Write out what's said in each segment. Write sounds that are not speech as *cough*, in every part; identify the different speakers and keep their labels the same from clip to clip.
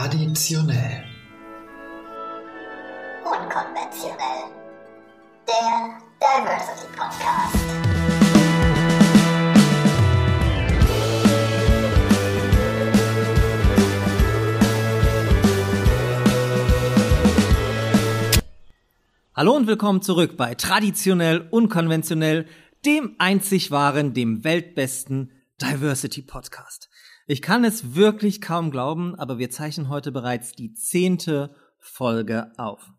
Speaker 1: Traditionell.
Speaker 2: Unkonventionell. Der Diversity Podcast.
Speaker 3: Hallo und willkommen zurück bei Traditionell Unkonventionell, dem einzig wahren, dem weltbesten Diversity Podcast. Ich kann es wirklich kaum glauben, aber wir zeichnen heute bereits die zehnte Folge auf.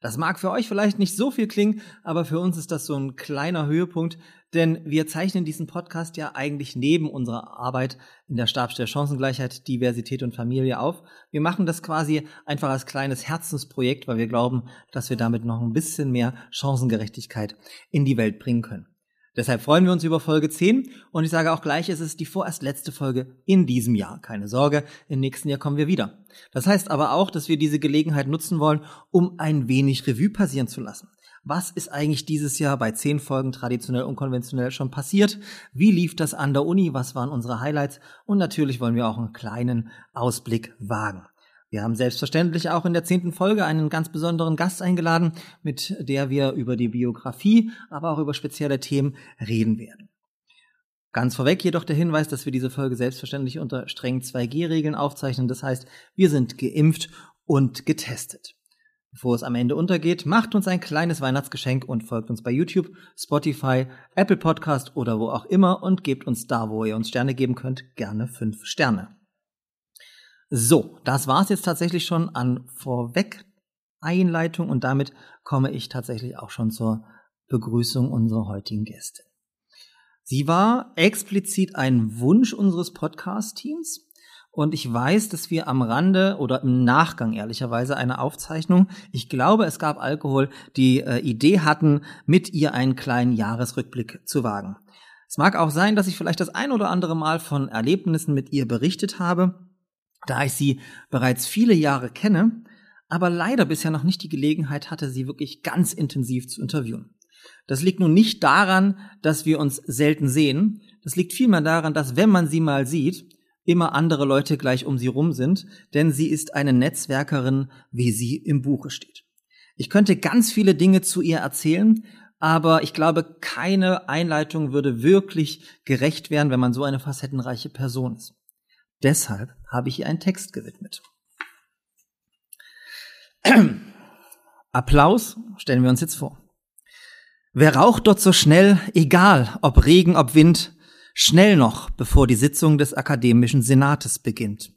Speaker 3: Das mag für euch vielleicht nicht so viel klingen, aber für uns ist das so ein kleiner Höhepunkt, denn wir zeichnen diesen Podcast ja eigentlich neben unserer Arbeit in der Stabstelle Chancengleichheit, Diversität und Familie auf. Wir machen das quasi einfach als kleines Herzensprojekt, weil wir glauben, dass wir damit noch ein bisschen mehr Chancengerechtigkeit in die Welt bringen können. Deshalb freuen wir uns über Folge 10 und ich sage auch gleich, es ist die vorerst letzte Folge in diesem Jahr. Keine Sorge, im nächsten Jahr kommen wir wieder. Das heißt aber auch, dass wir diese Gelegenheit nutzen wollen, um ein wenig Revue passieren zu lassen. Was ist eigentlich dieses Jahr bei zehn Folgen traditionell unkonventionell schon passiert? Wie lief das an der Uni? Was waren unsere Highlights? Und natürlich wollen wir auch einen kleinen Ausblick wagen. Wir haben selbstverständlich auch in der zehnten Folge einen ganz besonderen Gast eingeladen, mit der wir über die Biografie, aber auch über spezielle Themen reden werden. Ganz vorweg jedoch der Hinweis, dass wir diese Folge selbstverständlich unter strengen 2G-Regeln aufzeichnen. Das heißt, wir sind geimpft und getestet. Bevor es am Ende untergeht, macht uns ein kleines Weihnachtsgeschenk und folgt uns bei YouTube, Spotify, Apple Podcast oder wo auch immer und gebt uns da, wo ihr uns Sterne geben könnt, gerne fünf Sterne. So, das war's jetzt tatsächlich schon an Vorweg Einleitung und damit komme ich tatsächlich auch schon zur Begrüßung unserer heutigen Gäste. Sie war explizit ein Wunsch unseres Podcast-Teams und ich weiß, dass wir am Rande oder im Nachgang ehrlicherweise einer Aufzeichnung, ich glaube, es gab Alkohol, die äh, Idee hatten, mit ihr einen kleinen Jahresrückblick zu wagen. Es mag auch sein, dass ich vielleicht das ein oder andere Mal von Erlebnissen mit ihr berichtet habe, da ich sie bereits viele Jahre kenne, aber leider bisher noch nicht die Gelegenheit hatte, sie wirklich ganz intensiv zu interviewen. Das liegt nun nicht daran, dass wir uns selten sehen, das liegt vielmehr daran, dass wenn man sie mal sieht, immer andere Leute gleich um sie rum sind, denn sie ist eine Netzwerkerin, wie sie im Buche steht. Ich könnte ganz viele Dinge zu ihr erzählen, aber ich glaube, keine Einleitung würde wirklich gerecht werden, wenn man so eine facettenreiche Person ist. Deshalb habe ich ihr einen Text gewidmet. Applaus stellen wir uns jetzt vor. Wer raucht dort so schnell, egal ob Regen, ob Wind, schnell noch, bevor die Sitzung des Akademischen Senates beginnt.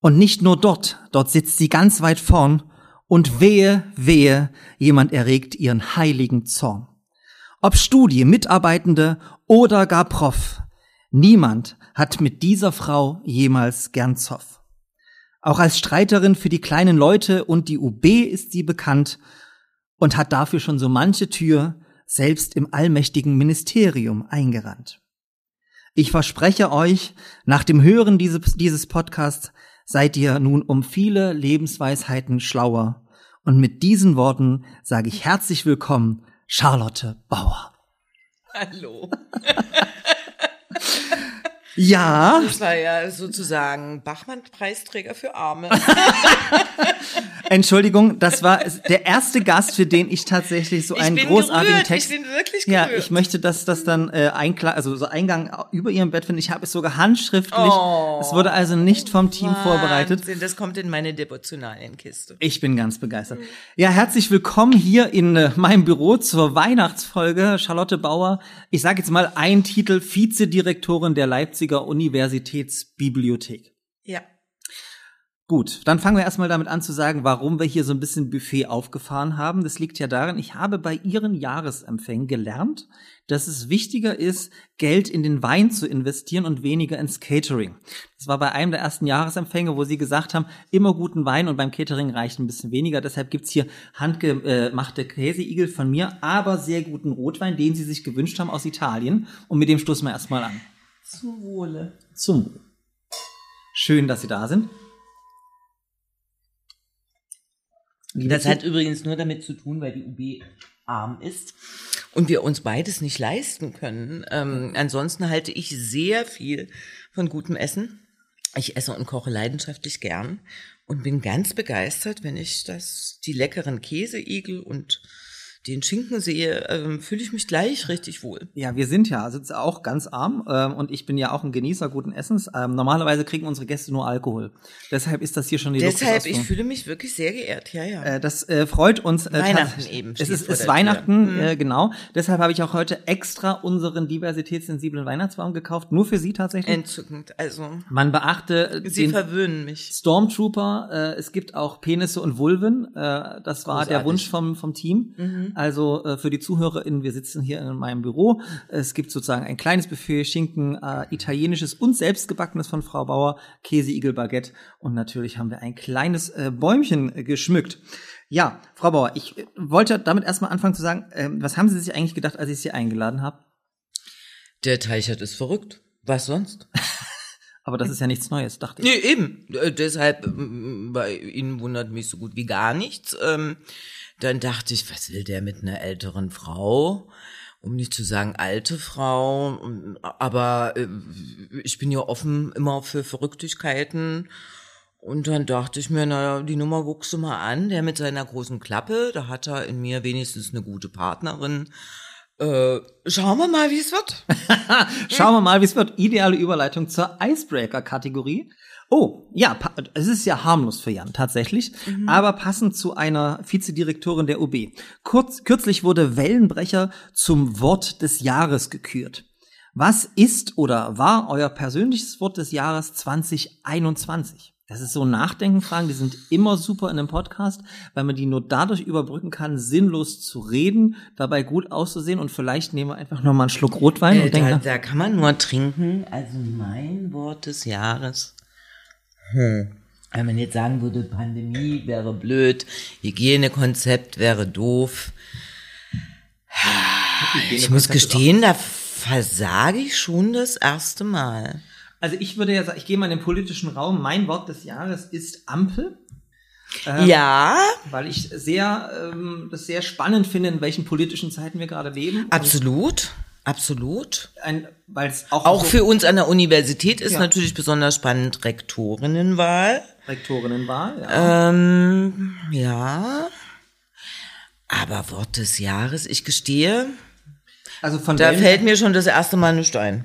Speaker 3: Und nicht nur dort, dort sitzt sie ganz weit vorn, und wehe, wehe, jemand erregt ihren heiligen Zorn. Ob Studie, Mitarbeitende oder gar Prof, niemand hat mit dieser Frau jemals gern Zoff. Auch als Streiterin für die kleinen Leute und die UB ist sie bekannt und hat dafür schon so manche Tür selbst im allmächtigen Ministerium eingerannt. Ich verspreche euch, nach dem Hören dieses, dieses Podcasts seid ihr nun um viele Lebensweisheiten schlauer. Und mit diesen Worten sage ich herzlich willkommen, Charlotte Bauer.
Speaker 4: Hallo. *laughs*
Speaker 3: Ja.
Speaker 4: Das war ja sozusagen Bachmann-Preisträger für Arme. *laughs*
Speaker 3: Entschuldigung, das war der erste Gast, für den ich tatsächlich so einen großartigen
Speaker 4: gerührt.
Speaker 3: Text.
Speaker 4: Ich bin wirklich
Speaker 3: ja, ich möchte, dass das dann äh, Einklang, also so Eingang über ihrem Bett finde. Ich habe es sogar handschriftlich.
Speaker 4: Oh,
Speaker 3: es wurde also nicht vom Team vorbereitet.
Speaker 4: Wahnsinn, Das kommt in meine Devotionalienkiste.
Speaker 3: Ich bin ganz begeistert. Ja, herzlich willkommen hier in äh, meinem Büro zur Weihnachtsfolge. Charlotte Bauer, ich sage jetzt mal einen Titel, Vizedirektorin der Leipziger Universitätsbibliothek.
Speaker 4: Ja.
Speaker 3: Gut, dann fangen wir erstmal damit an zu sagen, warum wir hier so ein bisschen Buffet aufgefahren haben. Das liegt ja darin, ich habe bei Ihren Jahresempfängen gelernt, dass es wichtiger ist, Geld in den Wein zu investieren und weniger ins Catering. Das war bei einem der ersten Jahresempfänge, wo Sie gesagt haben, immer guten Wein und beim Catering reicht ein bisschen weniger. Deshalb gibt's hier handgemachte Käseigel von mir, aber sehr guten Rotwein, den Sie sich gewünscht haben aus Italien. Und mit dem stoßen wir erstmal an.
Speaker 4: Zum Wohle.
Speaker 3: Zum Wohl. Schön, dass Sie da sind.
Speaker 4: Das hat übrigens nur damit zu tun, weil die UB arm ist und wir uns beides nicht leisten können. Ähm, ansonsten halte ich sehr viel von gutem Essen. Ich esse und koche leidenschaftlich gern. und bin ganz begeistert, wenn ich das, die leckeren Käseigel und den Schinken sehe, ähm, fühle ich mich gleich richtig wohl.
Speaker 3: Ja, wir sind ja also auch ganz arm ähm, und ich bin ja auch ein Genießer guten Essens. Ähm, normalerweise kriegen unsere Gäste nur Alkohol. Deshalb ist das hier schon die
Speaker 4: Deshalb, ich fühle mich wirklich sehr geehrt, ja, ja.
Speaker 3: Äh, das äh, freut uns.
Speaker 4: Äh, Weihnachten eben.
Speaker 3: Es ist, ist Weihnachten, mhm. äh, genau. Deshalb habe ich auch heute extra unseren diversitätssensiblen Weihnachtsbaum gekauft, nur für Sie tatsächlich.
Speaker 4: Entzückend, also.
Speaker 3: Man beachte
Speaker 4: Sie verwöhnen mich.
Speaker 3: Stormtrooper, äh, es gibt auch Penisse und Vulven. Äh, das war Großartig. der Wunsch vom, vom Team. Mhm. Also äh, für die ZuhörerInnen, wir sitzen hier in meinem Büro. Es gibt sozusagen ein kleines Buffet, Schinken, äh, italienisches und selbstgebackenes von Frau Bauer, Käse, Igel, Baguette und natürlich haben wir ein kleines äh, Bäumchen äh, geschmückt. Ja, Frau Bauer, ich äh, wollte damit erstmal anfangen zu sagen, äh, was haben Sie sich eigentlich gedacht, als ich Sie eingeladen habe?
Speaker 4: Der Teichert ist verrückt. Was sonst? *laughs*
Speaker 3: Aber das ist ja nichts Neues, dachte ich.
Speaker 4: Nee, eben. Äh, deshalb, bei Ihnen wundert mich so gut wie gar nichts. Ähm, dann dachte ich, was will der mit einer älteren Frau? Um nicht zu sagen alte Frau. Aber äh, ich bin ja offen immer für Verrücktigkeiten. Und dann dachte ich mir, naja, die Nummer wuchs mal an, der mit seiner großen Klappe, da hat er in mir wenigstens eine gute Partnerin. Äh, schauen wir mal, wie es wird. *laughs*
Speaker 3: schauen wir mal, wie es wird. Ideale Überleitung zur Icebreaker-Kategorie. Oh, ja, es ist ja harmlos für Jan, tatsächlich, mhm. aber passend zu einer Vizedirektorin der UB. Kurz, kürzlich wurde Wellenbrecher zum Wort des Jahres gekürt. Was ist oder war euer persönliches Wort des Jahres 2021? Das ist so Nachdenkenfragen, die sind immer super in einem Podcast, weil man die nur dadurch überbrücken kann, sinnlos zu reden, dabei gut auszusehen und vielleicht nehmen wir einfach nochmal einen Schluck Rotwein.
Speaker 4: Äh, und denken, da, da kann man nur trinken. Also mein Wort des Jahres hm. Wenn man jetzt sagen würde, Pandemie wäre blöd, Hygienekonzept wäre doof. Ich muss gestehen, da versage ich schon das erste Mal.
Speaker 3: Also ich würde ja sagen, ich gehe mal in den politischen Raum. Mein Wort des Jahres ist Ampel.
Speaker 4: Ähm, ja.
Speaker 3: Weil ich sehr, ähm, das sehr spannend finde, in welchen politischen Zeiten wir gerade leben.
Speaker 4: Absolut. Absolut.
Speaker 3: Ein, auch
Speaker 4: auch so für uns an der Universität ist ja. natürlich besonders spannend Rektorinnenwahl.
Speaker 3: Rektorinnenwahl,
Speaker 4: ja. Ähm, ja. Aber Wort des Jahres, ich gestehe, also von da fällt mir schon das erste Mal ein Stein.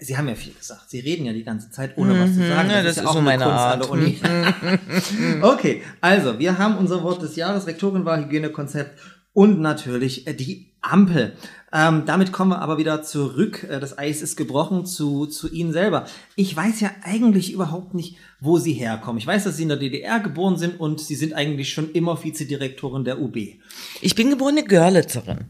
Speaker 3: Sie haben ja viel gesagt. Sie reden ja die ganze Zeit, ohne was zu mhm. sagen.
Speaker 4: Das, ja, das ist, ja auch so meine Kunst Art. Uni. *laughs*
Speaker 3: okay, also wir haben unser Wort des Jahres, Rektorinwahl, Hygienekonzept und natürlich äh, die Ampel. Ähm, damit kommen wir aber wieder zurück. Äh, das Eis ist gebrochen zu, zu Ihnen selber. Ich weiß ja eigentlich überhaupt nicht, wo Sie herkommen. Ich weiß, dass Sie in der DDR geboren sind und Sie sind eigentlich schon immer Vizedirektorin der UB.
Speaker 4: Ich bin geborene Görlitzerin.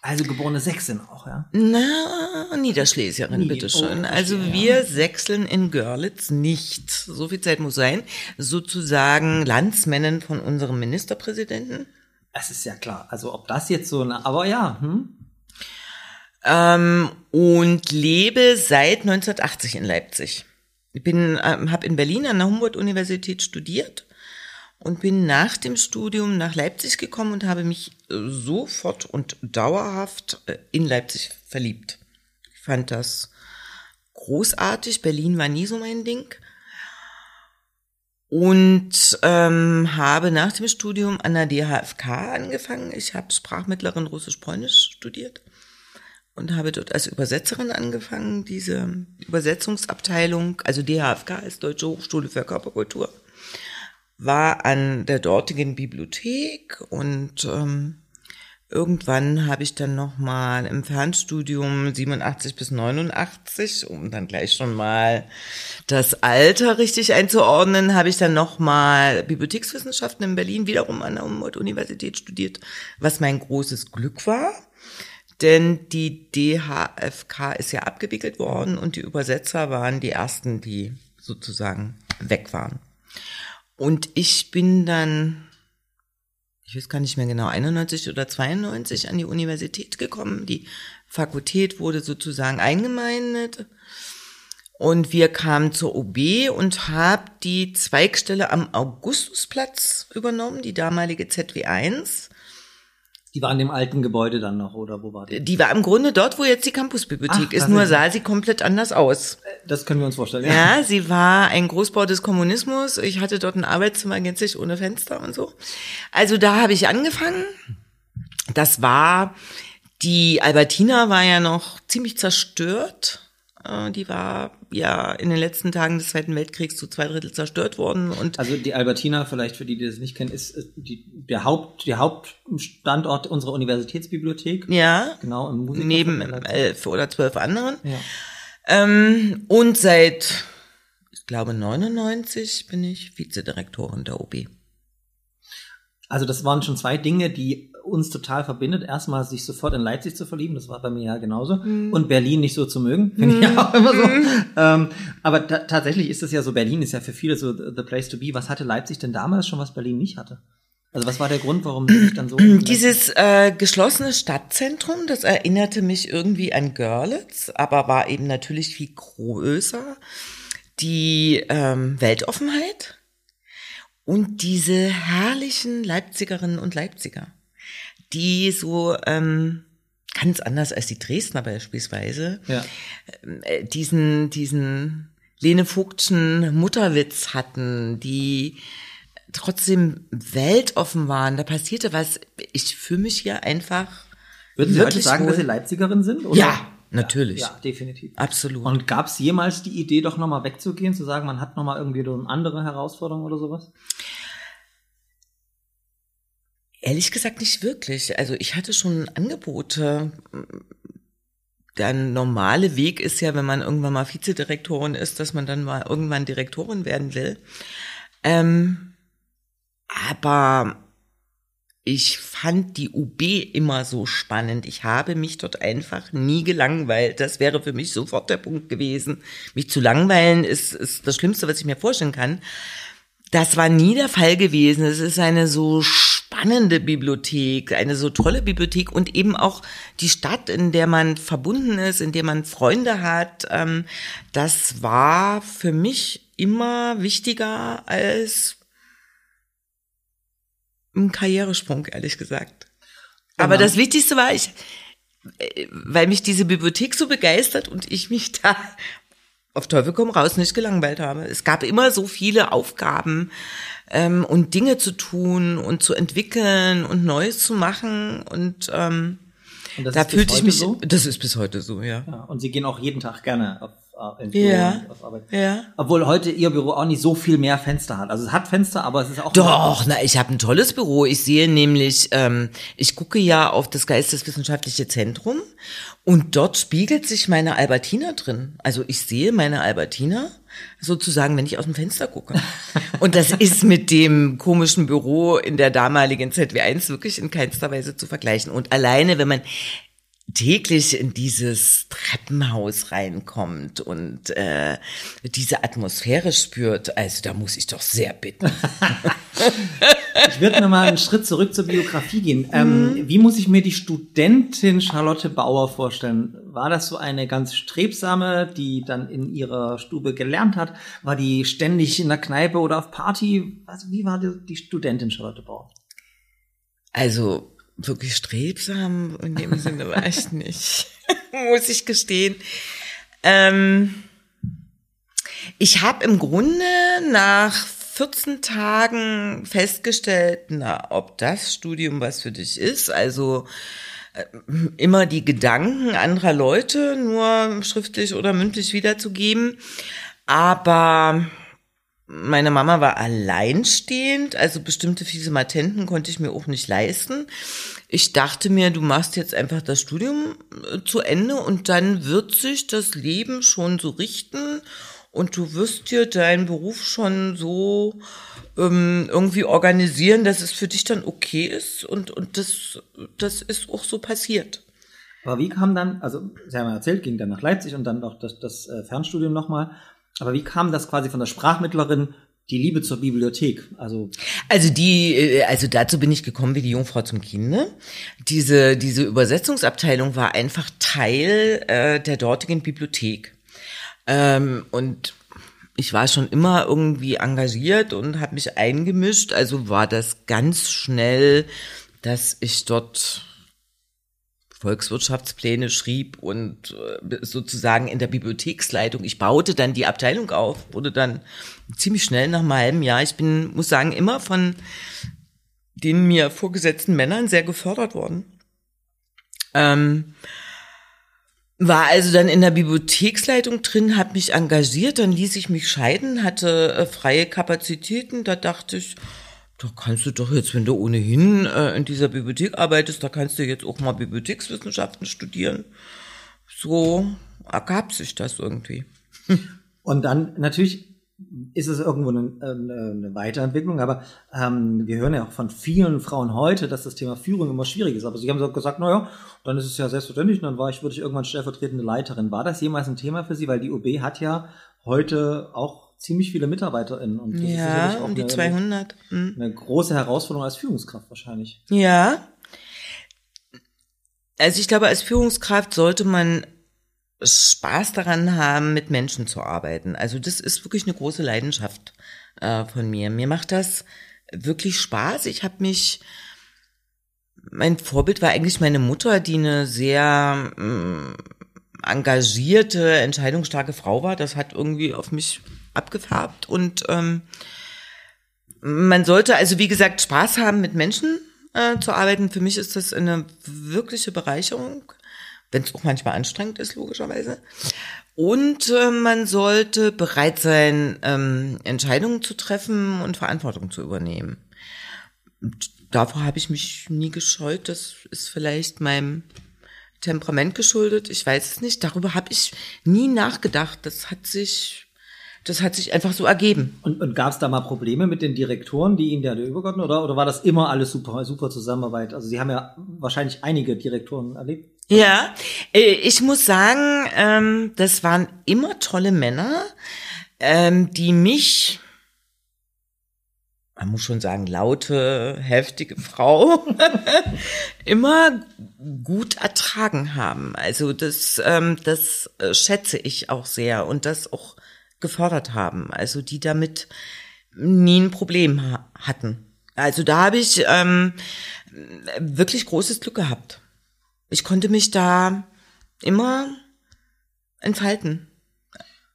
Speaker 3: Also geborene Sächsin auch, ja?
Speaker 4: Na, Niederschlesierin, Nied bitteschön. Oh, also wir ja. sechseln in Görlitz nicht. So viel Zeit muss sein. Sozusagen Landsmännin von unserem Ministerpräsidenten.
Speaker 3: Es ist ja klar. Also ob das jetzt so eine, aber ja. Hm?
Speaker 4: Ähm, und lebe seit 1980 in Leipzig. Ich bin, ähm, habe in Berlin an der Humboldt-Universität studiert und bin nach dem Studium nach Leipzig gekommen und habe mich äh, sofort und dauerhaft äh, in Leipzig verliebt. Ich fand das großartig. Berlin war nie so mein Ding und ähm, habe nach dem Studium an der DHFK angefangen. Ich habe Sprachmittlerin Russisch-Polnisch studiert und habe dort als Übersetzerin angefangen, diese Übersetzungsabteilung, also DHFK als Deutsche Hochschule für Körperkultur, war an der dortigen Bibliothek und ähm, Irgendwann habe ich dann noch mal im Fernstudium 87 bis 89, um dann gleich schon mal das Alter richtig einzuordnen, habe ich dann noch mal Bibliothekswissenschaften in Berlin wiederum an der Humboldt-Universität studiert, was mein großes Glück war. Denn die DHFK ist ja abgewickelt worden und die Übersetzer waren die ersten, die sozusagen weg waren. Und ich bin dann ich weiß gar nicht mehr genau, 91 oder 92 an die Universität gekommen. Die Fakultät wurde sozusagen eingemeindet. Und wir kamen zur OB und haben die Zweigstelle am Augustusplatz übernommen, die damalige ZW1.
Speaker 3: Die war in dem alten Gebäude dann noch, oder wo war die?
Speaker 4: Die war im Grunde dort, wo jetzt die Campusbibliothek
Speaker 3: Ach,
Speaker 4: ist, nur sah sie komplett anders aus.
Speaker 3: Das können wir uns vorstellen.
Speaker 4: Ja, sie war ein Großbau des Kommunismus. Ich hatte dort ein Arbeitszimmer gänzlich ohne Fenster und so. Also da habe ich angefangen. Das war, die Albertina war ja noch ziemlich zerstört. Äh, Die war ja in den letzten Tagen des Zweiten Weltkriegs zu zwei Drittel zerstört worden und
Speaker 3: Also die Albertina, vielleicht für die, die das nicht kennen, ist die, der Haupt, der Hauptstandort unserer Universitätsbibliothek.
Speaker 4: ja,
Speaker 3: Genau, im Musiker
Speaker 4: neben elf oder zwölf anderen.
Speaker 3: Ja.
Speaker 4: Ähm, und seit, ich glaube, 99 bin ich Vizedirektorin der OB.
Speaker 3: Also das waren schon zwei Dinge, die uns total verbindet. Erstmal sich sofort in Leipzig zu verlieben, das war bei mir ja genauso. Und Berlin nicht so zu mögen, *laughs* finde ich ja auch immer so. Ähm, aber ta tatsächlich ist es ja so, Berlin ist ja für viele so the place to be. Was hatte Leipzig denn damals schon, was Berlin nicht hatte? Also was war der Grund, warum sie sich dann so... *clears throat*
Speaker 4: Dieses äh, geschlossene Stadtzentrum, das erinnerte mich irgendwie an Görlitz, aber war eben natürlich viel größer. Die ähm, Weltoffenheit und diese herrlichen Leipzigerinnen und Leipziger, die so ähm, ganz anders als die Dresdner beispielsweise
Speaker 3: ja.
Speaker 4: äh, diesen, diesen Lene Vogtschen Mutterwitz hatten, die trotzdem weltoffen waren. Da passierte was. Ich fühle mich hier einfach.
Speaker 3: Würden Sie heute sagen,
Speaker 4: wohl.
Speaker 3: dass Sie Leipzigerin sind? Oder?
Speaker 4: Ja, natürlich.
Speaker 3: Ja, definitiv.
Speaker 4: Absolut.
Speaker 3: Und gab es jemals die Idee, doch nochmal wegzugehen, zu sagen, man hat nochmal irgendwie so eine andere Herausforderung oder sowas?
Speaker 4: Ehrlich gesagt nicht wirklich. Also ich hatte schon Angebote. Der normale Weg ist ja, wenn man irgendwann mal Vizedirektorin ist, dass man dann mal irgendwann Direktorin werden will. Ähm, aber ich fand die UB immer so spannend. Ich habe mich dort einfach nie gelangweilt. Das wäre für mich sofort der Punkt gewesen. Mich zu langweilen ist, ist das Schlimmste, was ich mir vorstellen kann. Das war nie der Fall gewesen. Es ist eine so spannende Bibliothek, eine so tolle Bibliothek und eben auch die Stadt, in der man verbunden ist, in der man Freunde hat. Ähm, das war für mich immer wichtiger als ein Karrieresprung, ehrlich gesagt. Aber
Speaker 3: Genau.
Speaker 4: das Wichtigste war, ich, äh, weil mich diese Bibliothek so begeistert und ich mich da auf Teufel komm raus nicht gelangweilt habe. Es gab immer so viele Aufgaben ähm, und Dinge zu tun und zu entwickeln und Neues zu machen und ähm,
Speaker 3: Und das
Speaker 4: da fühlte ich mich.
Speaker 3: so?
Speaker 4: Das ist bis heute so, ja.
Speaker 3: Ja, und Sie gehen auch jeden Tag gerne auf, auf, ins Büro
Speaker 4: Ja.
Speaker 3: auf Arbeit.
Speaker 4: Ja.
Speaker 3: Obwohl heute Ihr Büro auch nicht so viel mehr Fenster hat. Also es hat Fenster, aber es ist auch
Speaker 4: Doch, na, ich habe ein tolles Büro. Ich sehe nämlich, ähm, ich gucke ja auf das Geisteswissenschaftliche Zentrum und dort spiegelt sich meine Albertina drin. Also ich sehe meine Albertina sozusagen, wenn ich aus dem Fenster gucke. Und das ist mit dem komischen Büro in der damaligen ZW1 wirklich in keinster Weise zu vergleichen. Und alleine, wenn man täglich in dieses Treppenhaus reinkommt und äh, diese Atmosphäre spürt, also da muss ich doch sehr bitten. *laughs*
Speaker 3: Ich würde noch mal einen Schritt zurück zur Biografie gehen.
Speaker 4: Mhm.
Speaker 3: Ähm, wie muss ich mir die Studentin Charlotte Bauer vorstellen? War das so eine ganz strebsame, die dann in ihrer Stube gelernt hat? War die ständig in der Kneipe oder auf Party? Also wie war die, die Studentin Charlotte Bauer?
Speaker 4: Also wirklich strebsam in dem Sinne war ich nicht, *laughs* muss ich gestehen. Ähm, ich habe im Grunde nach 14 Tagen festgestellt, na, ob das Studium was für dich ist. Also äh, immer die Gedanken anderer Leute nur schriftlich oder mündlich wiederzugeben. Aber meine Mama war alleinstehend, also bestimmte fiese Matenten konnte ich mir auch nicht leisten. Ich dachte mir, du machst jetzt einfach das Studium äh, zu Ende und dann wird sich das Leben schon so richten und du wirst dir deinen Beruf schon so ähm, irgendwie organisieren, dass es für dich dann okay ist und, und das, das ist auch so passiert.
Speaker 3: Aber wie kam dann, also Sie haben ja erzählt, ging dann nach Leipzig und dann noch das, das äh, Fernstudium nochmal. Aber wie kam das quasi von der Sprachmittlerin die Liebe zur Bibliothek? Also
Speaker 4: Also die, äh, also dazu bin ich gekommen wie die Jungfrau zum Kinde. Diese, diese Übersetzungsabteilung war einfach Teil äh, der dortigen Bibliothek. Ähm, und ich war schon immer irgendwie engagiert und habe mich eingemischt. Also war das ganz schnell dass ich dort Volkswirtschaftspläne schrieb und äh, sozusagen in der Bibliotheksleitung. Ich baute dann die Abteilung auf, wurde dann ziemlich schnell nach einem halben Jahr. Ich bin, muss sagen, immer von den mir vorgesetzten Männern sehr gefördert worden. Ähm, war also dann in der Bibliotheksleitung drin, habe mich engagiert, dann ließ ich mich scheiden, hatte äh, freie Kapazitäten. Da dachte ich, da kannst du doch jetzt, wenn du ohnehin äh, in dieser Bibliothek arbeitest, da kannst du jetzt auch mal Bibliothekswissenschaften studieren. So ergab sich das irgendwie.
Speaker 3: Und dann natürlich ist es irgendwo eine, eine Weiterentwicklung, aber ähm, wir hören ja auch von vielen Frauen heute, dass das Thema Führung immer schwierig ist. Aber sie haben so gesagt, naja, dann ist es ja selbstverständlich, und dann war ich, wurde ich irgendwann stellvertretende Leiterin. War das jemals ein Thema für Sie? Weil die UB hat ja heute auch ziemlich viele MitarbeiterInnen. Und das
Speaker 4: ja,
Speaker 3: ist
Speaker 4: um die
Speaker 3: eine,
Speaker 4: 200. Hm.
Speaker 3: Eine große Herausforderung als Führungskraft wahrscheinlich.
Speaker 4: Ja. Also ich glaube, als Führungskraft sollte man Spaß daran haben, mit Menschen zu arbeiten. Also das ist wirklich eine große Leidenschaft äh, von mir. Mir macht das wirklich Spaß. Ich habe mich, mein Vorbild war eigentlich meine Mutter, die eine sehr äh, engagierte, entscheidungsstarke Frau war. Das hat irgendwie auf mich abgefärbt und ähm, man sollte also wie gesagt Spaß haben, mit Menschen äh, zu arbeiten. Für mich ist das eine wirkliche Bereicherung wenn es auch manchmal anstrengend ist, logischerweise. Und äh, man sollte bereit sein, ähm, Entscheidungen zu treffen und Verantwortung zu übernehmen. Und davor habe ich mich nie gescheut. Das ist vielleicht meinem Temperament geschuldet. Ich weiß es nicht. Darüber habe ich nie nachgedacht. Das hat sich das hat sich einfach so ergeben.
Speaker 3: Und, und gab es da mal Probleme mit den Direktoren, die Ihnen da übergotten, oder, oder war das immer alles super, super Zusammenarbeit? Also Sie haben ja wahrscheinlich einige Direktoren erlebt.
Speaker 4: Ja, äh, ich muss sagen, ähm, das waren immer tolle Männer, ähm, die mich, man muss schon sagen, laute, heftige Frau, *laughs* immer gut ertragen haben. Also das, ähm, das äh, schätze ich auch sehr und das auch gefordert haben. Also die damit nie ein Problem hatten. Also da habe ich wirklich großes Glück gehabt ich konnte mich da immer entfalten.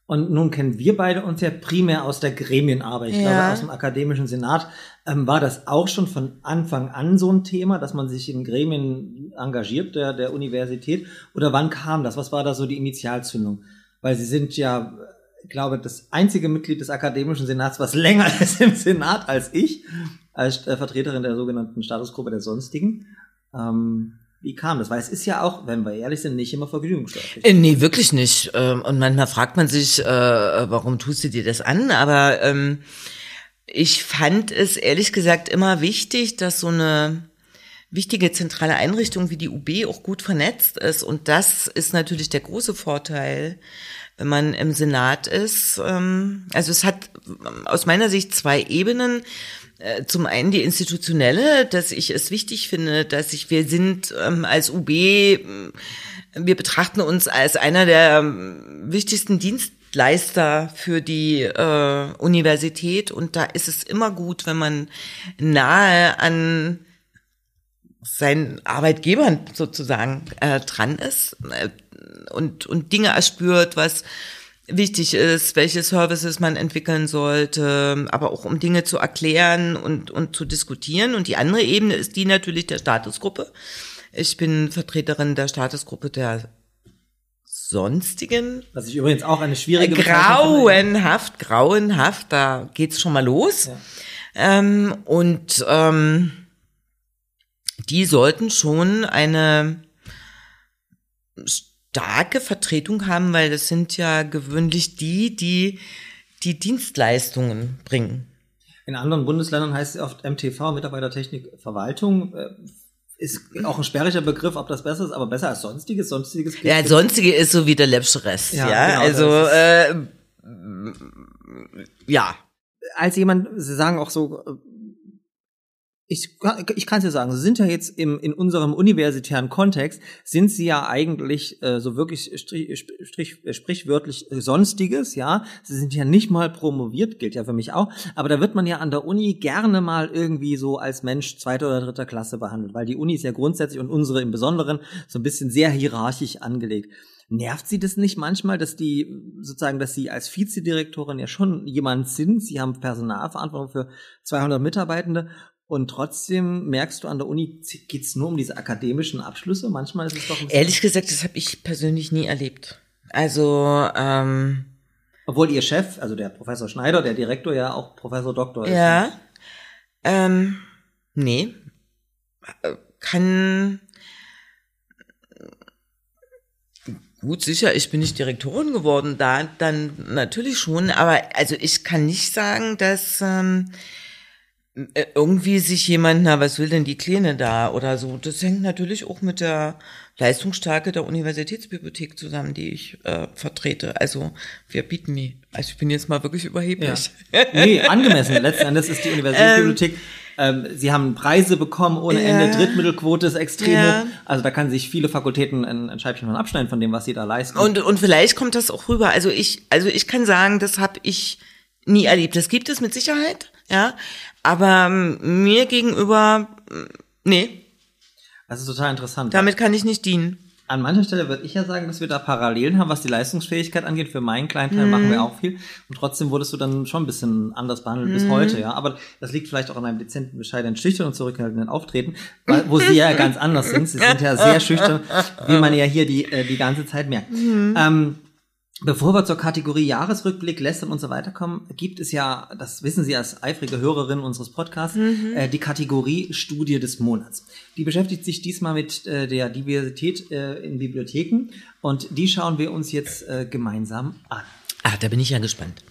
Speaker 3: Und nun kennen wir beide uns ja primär aus der Gremienarbeit, ich ja. glaube aus dem akademischen Senat. Ähm, war das auch schon von Anfang an so ein Thema, dass man sich in Gremien engagiert, der, der Universität? Oder wann kam das? Was war da so die Initialzündung? Weil Sie sind ja, ich glaube, das einzige Mitglied des akademischen Senats, was länger *laughs* ist im Senat als ich, als äh, Vertreterin der sogenannten Statusgruppe der Sonstigen. Ähm, wie kam das? Weil es ist ja auch, wenn wir ehrlich sind, nicht immer vergnügungssteuerlich.
Speaker 4: Äh, nee, wirklich nicht. Ähm, und manchmal fragt man sich, äh, warum tust du dir das an? Aber ähm, ich fand es ehrlich gesagt immer wichtig, dass so eine wichtige zentrale Einrichtung wie die UB auch gut vernetzt ist. Und das ist natürlich der große Vorteil, wenn man im Senat ist. Ähm, also es hat aus meiner Sicht zwei Ebenen. Äh, zum einen die institutionelle, dass ich es wichtig finde, dass ich, wir sind ähm, als UB, äh, wir betrachten uns als einer der ähm, wichtigsten Dienstleister für die äh, Universität. Und da ist es immer gut, wenn man nahe an seinen Arbeitgebern sozusagen äh, dran ist äh, und, und Dinge erspürt, was wichtig ist, welche Services man entwickeln sollte, aber auch um Dinge zu erklären und, und zu diskutieren. Und die andere Ebene ist die natürlich der Statusgruppe. Ich bin Vertreterin der Statusgruppe der sonstigen.
Speaker 3: Was ich übrigens auch eine schwierige
Speaker 4: Grauenhaft, grauenhaft, da geht's schon mal los. Ja. Ähm, und ähm, die sollten schon eine starke Vertretung haben, weil das sind ja gewöhnlich die, die die Dienstleistungen bringen.
Speaker 3: In anderen Bundesländern heißt es oft MTV, Mitarbeitertechnik Verwaltung. Äh, ist auch ein sperriger Begriff, ob das besser ist, aber besser als sonstiges. Sonstiges
Speaker 4: ja, sonstige ist so wie der läppsche Rest. Ja, ja? Genau, also äh, ja.
Speaker 3: Als jemand, Sie sagen auch so, ich, ich kann es ja sagen, Sie sind ja jetzt im, in unserem universitären Kontext, sind Sie ja eigentlich äh, so wirklich strich, strich, sprichwörtlich Sonstiges, ja. Sie sind ja nicht mal promoviert, gilt ja für mich auch. Aber da wird man ja an der Uni gerne mal irgendwie so als Mensch zweiter oder dritter Klasse behandelt, weil die Uni ist ja grundsätzlich und unsere im Besonderen so ein bisschen sehr hierarchisch angelegt. Nervt Sie das nicht manchmal, dass die sozusagen, dass Sie als Vizedirektorin ja schon jemand sind? Sie haben Personalverantwortung für 200 Mitarbeitende und trotzdem merkst du an der Uni, geht's nur um diese akademischen Abschlüsse? Manchmal ist es doch.
Speaker 4: Ehrlich gesagt, das habe ich persönlich nie erlebt. Also, ähm,
Speaker 3: Obwohl ihr Chef, also der Professor Schneider, der Direktor ja auch Professor Doktor ist.
Speaker 4: ja, ähm, nee, kann, gut, sicher, ich bin nicht Direktorin geworden, da dann natürlich schon, aber also ich kann nicht sagen, dass, ähm, äh, irgendwie sich jemand, na, was will denn die Kleine da oder so. Das hängt natürlich auch mit der Leistungsstärke der Universitätsbibliothek zusammen, die ich äh, vertrete. Also wir bieten die. Also ich bin jetzt mal wirklich überheblich.
Speaker 3: Ja. Nee, angemessen. Letzten Endes ist die Universitätsbibliothek. *laughs* Ähm, sie haben Preise bekommen ohne
Speaker 4: Ja.
Speaker 3: Ende. Drittmittelquote ist extrem
Speaker 4: Ja.
Speaker 3: hoch. Also da kann sich viele Fakultäten ein, ein Scheibchen von abschneiden von dem, was sie da leisten.
Speaker 4: Und, und vielleicht kommt das auch rüber. Also ich, also ich kann sagen, das habe ich nie erlebt. Das gibt es mit Sicherheit, ja. Aber ähm, mir gegenüber, mm, nee,
Speaker 3: das ist total interessant.
Speaker 4: damit kann ich nicht dienen.
Speaker 3: An mancher Stelle würde ich ja sagen, dass wir da Parallelen haben, was die Leistungsfähigkeit angeht. Für meinen kleinen Teil machen wir auch viel. Und trotzdem wurdest du dann schon ein bisschen anders behandelt bis heute, ja. Aber das liegt vielleicht auch an einem dezenten, bescheidenen, schüchtern und zurückhaltenden Auftreten, wo sie ja ganz anders sind. Sie sind ja sehr schüchtern, wie man ja hier die, äh, die ganze Zeit merkt. Ähm, Bevor wir zur Kategorie Jahresrückblick, Lästern und so weiter kommen, gibt es ja, das wissen Sie als eifrige Hörerin unseres Podcasts, äh, die Kategorie Studie des Monats. Die beschäftigt sich diesmal mit äh, der Diversität äh, in Bibliotheken und die schauen wir uns jetzt äh, gemeinsam an.
Speaker 4: Ah, da bin ich ja gespannt.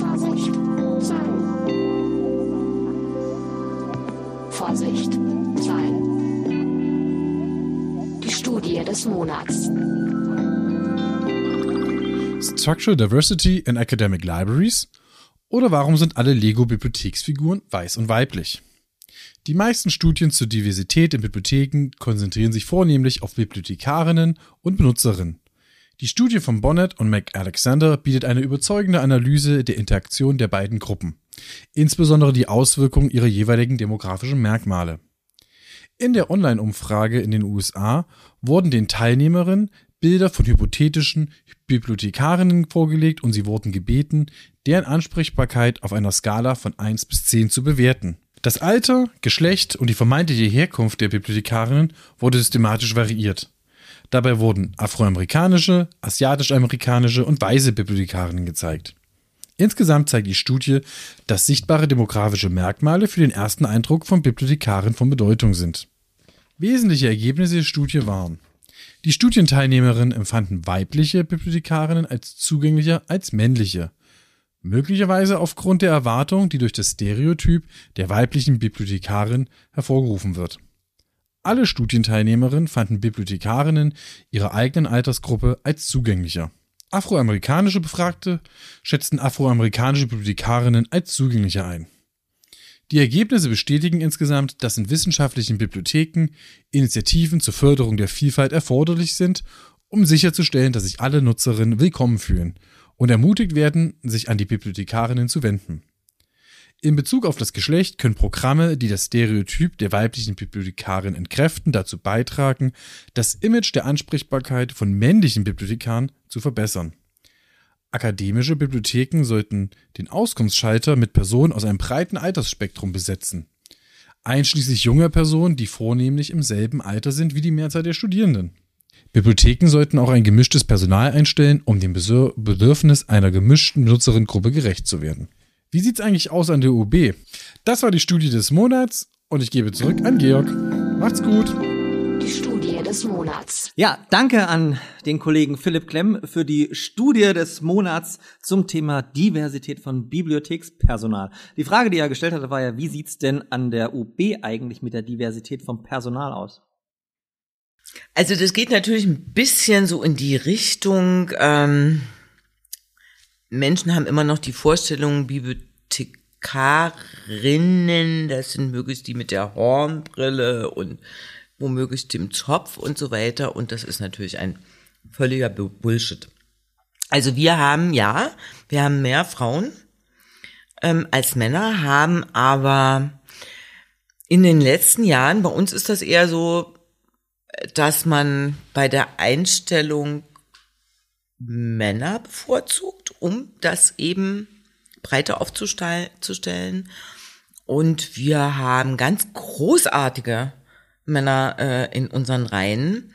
Speaker 1: Vorsicht. Vorsicht, Studie des Monats.
Speaker 5: Structural Diversity in Academic Libraries? Oder warum sind alle Lego-Bibliotheksfiguren weiß und weiblich? Die meisten Studien zur Diversität in Bibliotheken konzentrieren sich vornehmlich auf Bibliothekarinnen und Benutzerinnen. Die Studie von Bonnet und McAlexander bietet eine überzeugende Analyse der Interaktion der beiden Gruppen, insbesondere die Auswirkungen ihrer jeweiligen demografischen Merkmale. In der Online-Umfrage in den USA wurden den Teilnehmerinnen Bilder von hypothetischen Bibliothekarinnen vorgelegt und sie wurden gebeten, deren Ansprechbarkeit auf einer Skala von 1 bis 10 zu bewerten. Das Alter, Geschlecht und die vermeintliche Herkunft der Bibliothekarinnen wurde systematisch variiert. Dabei wurden afroamerikanische, asiatisch-amerikanische und weiße Bibliothekarinnen gezeigt. Insgesamt zeigt die Studie, dass sichtbare demografische Merkmale für den ersten Eindruck von Bibliothekaren von Bedeutung sind. Wesentliche Ergebnisse der Studie waren, die Studienteilnehmerinnen empfanden weibliche Bibliothekarinnen als zugänglicher als männliche, möglicherweise aufgrund der Erwartung, die durch das Stereotyp der weiblichen Bibliothekarin hervorgerufen wird. Alle Studienteilnehmerinnen fanden Bibliothekarinnen ihrer eigenen Altersgruppe als zugänglicher. Afroamerikanische Befragte schätzten afroamerikanische Bibliothekarinnen als zugänglicher ein. Die Ergebnisse bestätigen insgesamt, dass in wissenschaftlichen Bibliotheken Initiativen zur Förderung der Vielfalt erforderlich sind, um sicherzustellen, dass sich alle Nutzerinnen willkommen fühlen und ermutigt werden, sich an die Bibliothekarinnen zu wenden. In Bezug auf das Geschlecht können Programme, die das Stereotyp der weiblichen Bibliothekarin entkräften, dazu beitragen, das Image der Ansprechbarkeit von männlichen Bibliothekaren zu verbessern. Akademische Bibliotheken sollten den Auskunftsschalter mit Personen aus einem breiten Altersspektrum besetzen, einschließlich junger Personen, die vornehmlich im selben Alter sind wie die Mehrzahl der Studierenden. Bibliotheken sollten auch ein gemischtes Personal einstellen, um dem Bedürfnis einer gemischten Nutzerinnengruppe gerecht zu werden. Wie sieht's eigentlich aus an der UB? Das war die Studie des Monats und ich gebe zurück an Georg. Macht's gut!
Speaker 1: Des Monats.
Speaker 3: Ja, danke an den Kollegen Philipp Klemm für die Studie des Monats zum Thema Diversität von Bibliothekspersonal. Die Frage, die er gestellt hatte, war ja, wie sieht's denn an der UB eigentlich mit der Diversität vom Personal aus?
Speaker 4: Also das geht natürlich ein bisschen so in die Richtung, ähm, Menschen haben immer noch die Vorstellung, Bibliothekarinnen, das sind möglichst die mit der Hornbrille und womöglich dem Zopf und so weiter. Und das ist natürlich ein völliger Bu- Bullshit. Also wir haben, ja, wir haben mehr Frauen ähm, als Männer, haben aber in den letzten Jahren, bei uns ist das eher so, dass man bei der Einstellung Männer bevorzugt, um das eben breiter aufzustellen. Und wir haben ganz großartige Männer äh, in unseren Reihen,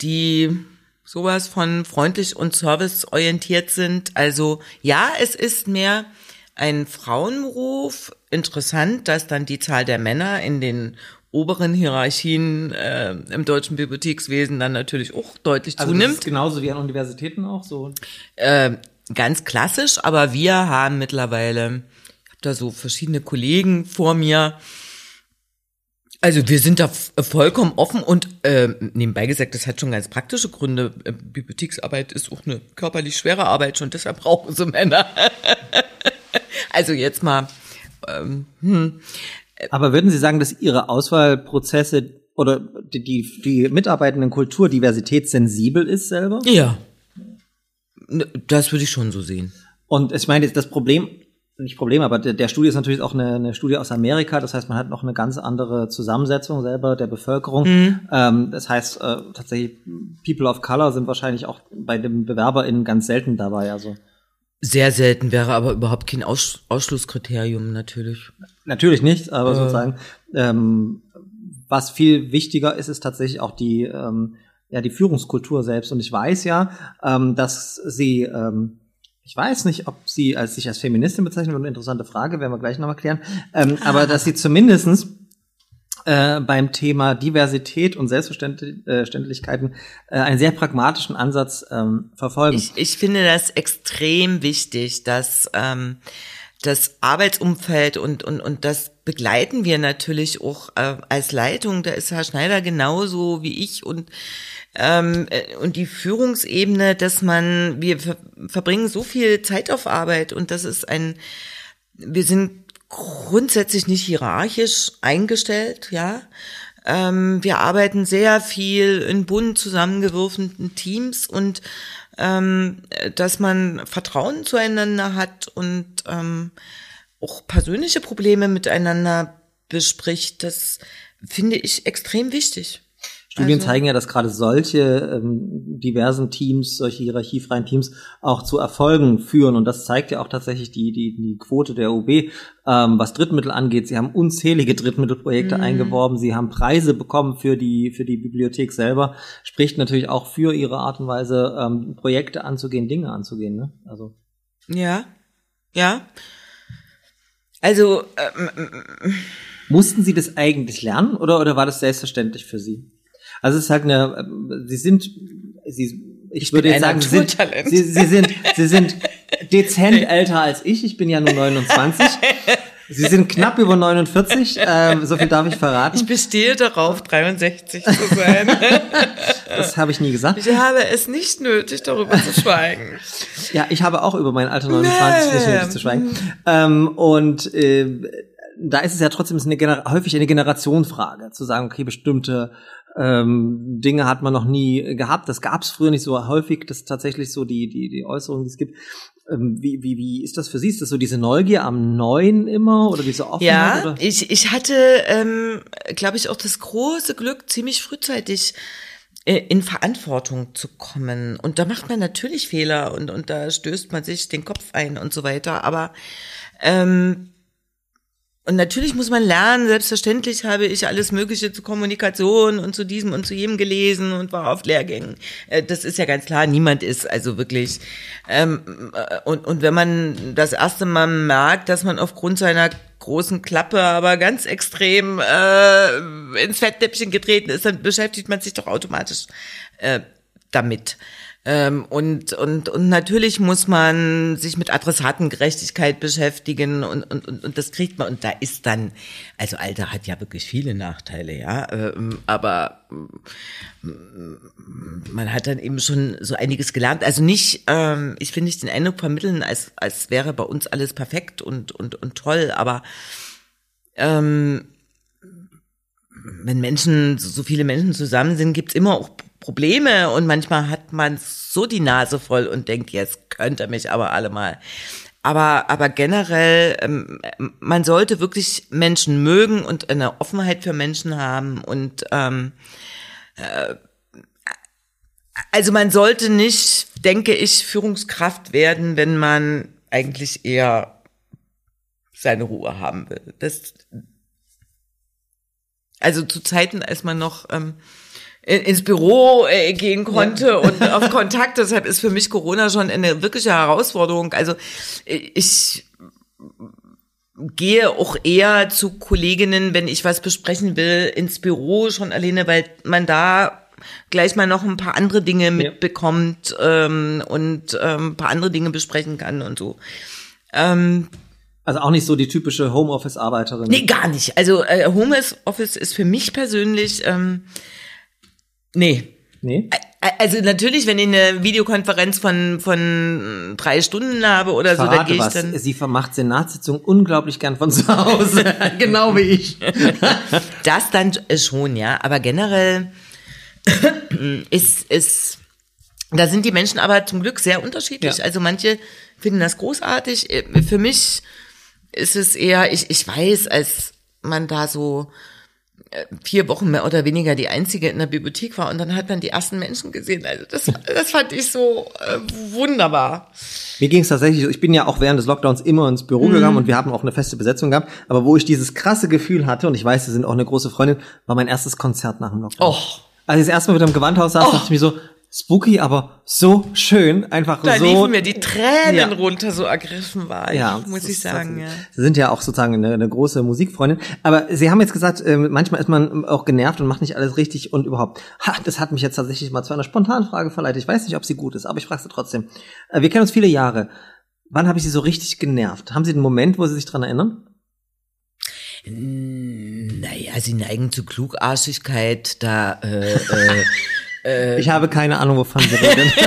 Speaker 4: die sowas von freundlich und serviceorientiert sind. Also ja, es ist mehr ein Frauenberuf. Interessant, dass dann die Zahl der Männer in den oberen Hierarchien äh, im deutschen Bibliothekswesen dann natürlich auch deutlich
Speaker 3: Also das
Speaker 4: zunimmt.
Speaker 3: ist genauso wie an Universitäten auch so.
Speaker 4: Äh, ganz klassisch, aber wir haben mittlerweile, ich habe da so verschiedene Kollegen vor mir. Also wir sind da f- vollkommen offen und äh, nebenbei gesagt, das hat schon ganz praktische Gründe. Äh, Bibliotheksarbeit ist auch eine körperlich schwere Arbeit, schon deshalb *laughs* brauchen sie Männer. *laughs* also jetzt mal, ähm, hm,
Speaker 3: Aber würden Sie sagen, dass Ihre Auswahlprozesse oder die, die, die mitarbeitenden Kultur diversitätssensibel ist selber?
Speaker 4: ja, das würde ich schon so sehen.
Speaker 3: Und ich meine, das Problem, nicht Problem, aber der, der Studie ist natürlich auch eine, eine Studie aus Amerika. Das heißt, man hat noch eine ganz andere Zusammensetzung selber der Bevölkerung. Ähm, das heißt, äh, tatsächlich, People of Color sind wahrscheinlich auch bei den BewerberInnen ganz selten dabei. Also
Speaker 4: Sehr selten wäre aber überhaupt kein Aus Ausschlusskriterium natürlich.
Speaker 3: natürlich nicht, aber sozusagen, ähm, was viel wichtiger ist, ist tatsächlich auch die, ähm, ja, die Führungskultur selbst. Und ich weiß ja, ähm, dass sie, ähm, ich weiß nicht, ob sie als sich als Feministin bezeichnen, eine interessante Frage, werden wir gleich nochmal klären, ähm, aber dass sie zumindestens äh, beim Thema Diversität und Selbstverständlichkeiten äh, einen sehr pragmatischen Ansatz ähm, verfolgen.
Speaker 4: Ich, ich finde das extrem wichtig, dass ähm, das Arbeitsumfeld und, und, und das begleiten wir natürlich auch äh, als Leitung. Da ist Herr Schneider genauso wie ich und ähm, äh, und die Führungsebene, dass man, wir ver verbringen so viel Zeit auf Arbeit und das ist ein, wir sind grundsätzlich nicht hierarchisch eingestellt, ja. Ähm, wir arbeiten sehr viel in bunt zusammengewürfelten Teams und ähm, dass man Vertrauen zueinander hat und ähm, auch persönliche Probleme miteinander bespricht, das finde ich extrem wichtig.
Speaker 3: Studien
Speaker 4: Also-
Speaker 3: zeigen ja, dass gerade solche ähm, diversen Teams, solche hierarchiefreien Teams auch zu Erfolgen führen. Und das zeigt ja auch tatsächlich die, die, die Quote der UB, ähm, was Drittmittel angeht. Sie haben unzählige Drittmittelprojekte
Speaker 4: Mhm.
Speaker 3: eingeworben. Sie haben Preise bekommen für die, für die Bibliothek selber. Spricht natürlich auch für ihre Art und Weise, ähm, Projekte anzugehen, Dinge anzugehen. Ne? Also
Speaker 4: Ja, ja. Also, ähm,
Speaker 3: Mussten Sie das eigentlich lernen oder, oder war das selbstverständlich für Sie? Also es ist halt eine, Sie sind, Sie, ich,
Speaker 4: Ich
Speaker 3: würde jetzt sagen, Sie sind. Sie, Sie sind, Sie sind *laughs* dezent älter als ich. Ich bin ja nur 29. *laughs* Sie sind knapp über 49. Ähm, so viel darf ich
Speaker 4: ich
Speaker 3: verraten.
Speaker 4: bestehe darauf, 63 zu sein. *laughs*
Speaker 3: Das habe ich nie gesagt.
Speaker 4: Ich habe es nicht nötig, darüber zu schweigen.
Speaker 3: Ja, ich habe auch über mein Alter 29 nicht
Speaker 4: Nee.
Speaker 3: nötig zu schweigen. Ähm, und äh, da ist es ja trotzdem eine häufig eine Generationenfrage, zu sagen, okay, bestimmte ähm, Dinge hat man noch nie gehabt. Das gab es früher nicht so häufig, das ist tatsächlich so die, die, die Äußerungen, die es gibt. Ähm, wie, wie, wie ist das für Sie? Ist das so diese Neugier am Neuen immer oder diese Offenheit?
Speaker 4: Ja,
Speaker 3: oder?
Speaker 4: ich, ich hatte, ähm, glaube ich, auch das große Glück, ziemlich frühzeitig äh, in Verantwortung zu kommen. Und da macht man natürlich Fehler und, und da stößt man sich den Kopf ein und so weiter. Aber ähm, und natürlich muss man lernen, selbstverständlich habe ich alles Mögliche zu Kommunikation und zu diesem und zu jedem gelesen und war auf Lehrgängen. Äh, Das ist ja ganz klar, niemand ist also wirklich. Ähm, äh, und, und wenn man das erste Mal merkt, dass man aufgrund seiner großen Klappe aber ganz extrem äh, ins Fettnäpfchen getreten ist, dann beschäftigt man sich doch automatisch damit. Ähm, und, und, und natürlich muss man sich mit Adressatengerechtigkeit beschäftigen und, und, und, und das kriegt man. Und da ist dann, also Alter hat ja wirklich viele Nachteile, ja. Ähm, aber mm, man hat dann eben schon so einiges gelernt. Also nicht, ähm, ich will nicht den Eindruck vermitteln, als, als wäre bei uns alles perfekt und, und, und toll, aber ähm, wenn Menschen, so viele Menschen zusammen sind, gibt's immer auch Probleme und manchmal hat man so die Nase voll und denkt, jetzt könnt ihr mich aber alle mal. Aber, aber generell, ähm, man sollte wirklich Menschen mögen und eine Offenheit für Menschen haben und ähm, äh, also man sollte nicht, denke ich, Führungskraft werden, wenn man eigentlich eher seine Ruhe haben will. Das, also zu Zeiten, als man noch ähm, ins Büro äh, gehen konnte ja. und *laughs* auf Kontakt. Deshalb ist für mich Corona schon eine wirkliche Herausforderung. Also ich gehe auch eher zu Kolleginnen, wenn ich was besprechen will, ins Büro schon alleine, weil man da gleich mal noch ein paar andere Dinge mitbekommt ähm, und ähm, ein paar andere Dinge besprechen kann und so. Ähm,
Speaker 3: also auch nicht so die typische Homeoffice-Arbeiterin.
Speaker 4: Nee, gar nicht. Also äh, Homeoffice ist für mich persönlich ähm, Nee.
Speaker 3: Nee?
Speaker 4: Also natürlich, wenn ich eine Videokonferenz von von drei Stunden habe oder Verrate so, da gehe ich
Speaker 3: was.
Speaker 4: dann.
Speaker 3: Sie vermacht Senatssitzungen unglaublich gern von zu Hause, *laughs* *laughs* genau wie ich. *laughs*
Speaker 4: das dann schon, ja. Aber generell *clears throat* ist ist da sind die Menschen aber zum Glück sehr unterschiedlich. Ja. Also manche finden das großartig. Für mich ist es eher, ich ich weiß, als man da so vier Wochen mehr oder weniger die einzige in der Bibliothek war und dann hat man die ersten Menschen gesehen. Also das, das fand ich so äh, wunderbar.
Speaker 3: Mir ging es tatsächlich, ich bin ja auch während des Lockdowns immer ins Büro mhm. gegangen und wir haben auch eine feste Besetzung gehabt, aber wo ich dieses krasse Gefühl hatte, und ich weiß, Sie sind auch eine große Freundin, war mein erstes Konzert nach dem Lockdown.
Speaker 4: Och.
Speaker 3: Als ich das erste Mal wieder im Gewandhaus saß, oh. dachte ich mir so, spooky, aber so schön, einfach
Speaker 4: da
Speaker 3: so.
Speaker 4: Da liefen mir die Tränen ja. runter, so ergriffen war ich, ja, muss ich sagen. Ja.
Speaker 3: Sie sind ja auch sozusagen eine, eine, große Musikfreundin, aber Sie haben jetzt gesagt, äh, manchmal ist man auch genervt und macht nicht alles richtig und überhaupt. Ha, das hat mich jetzt tatsächlich mal zu einer spontanen Frage verleitet. Ich weiß nicht, ob sie gut ist, aber ich frage sie trotzdem. Äh, wir kennen uns viele Jahre. Wann habe ich Sie so richtig genervt? Haben Sie einen Moment, wo Sie sich dran erinnern?
Speaker 4: Naja, Sie neigen zu Klugarschigkeit, da äh, äh, *laughs*
Speaker 3: äh, ich habe keine Ahnung, wovon Sie reden. *laughs*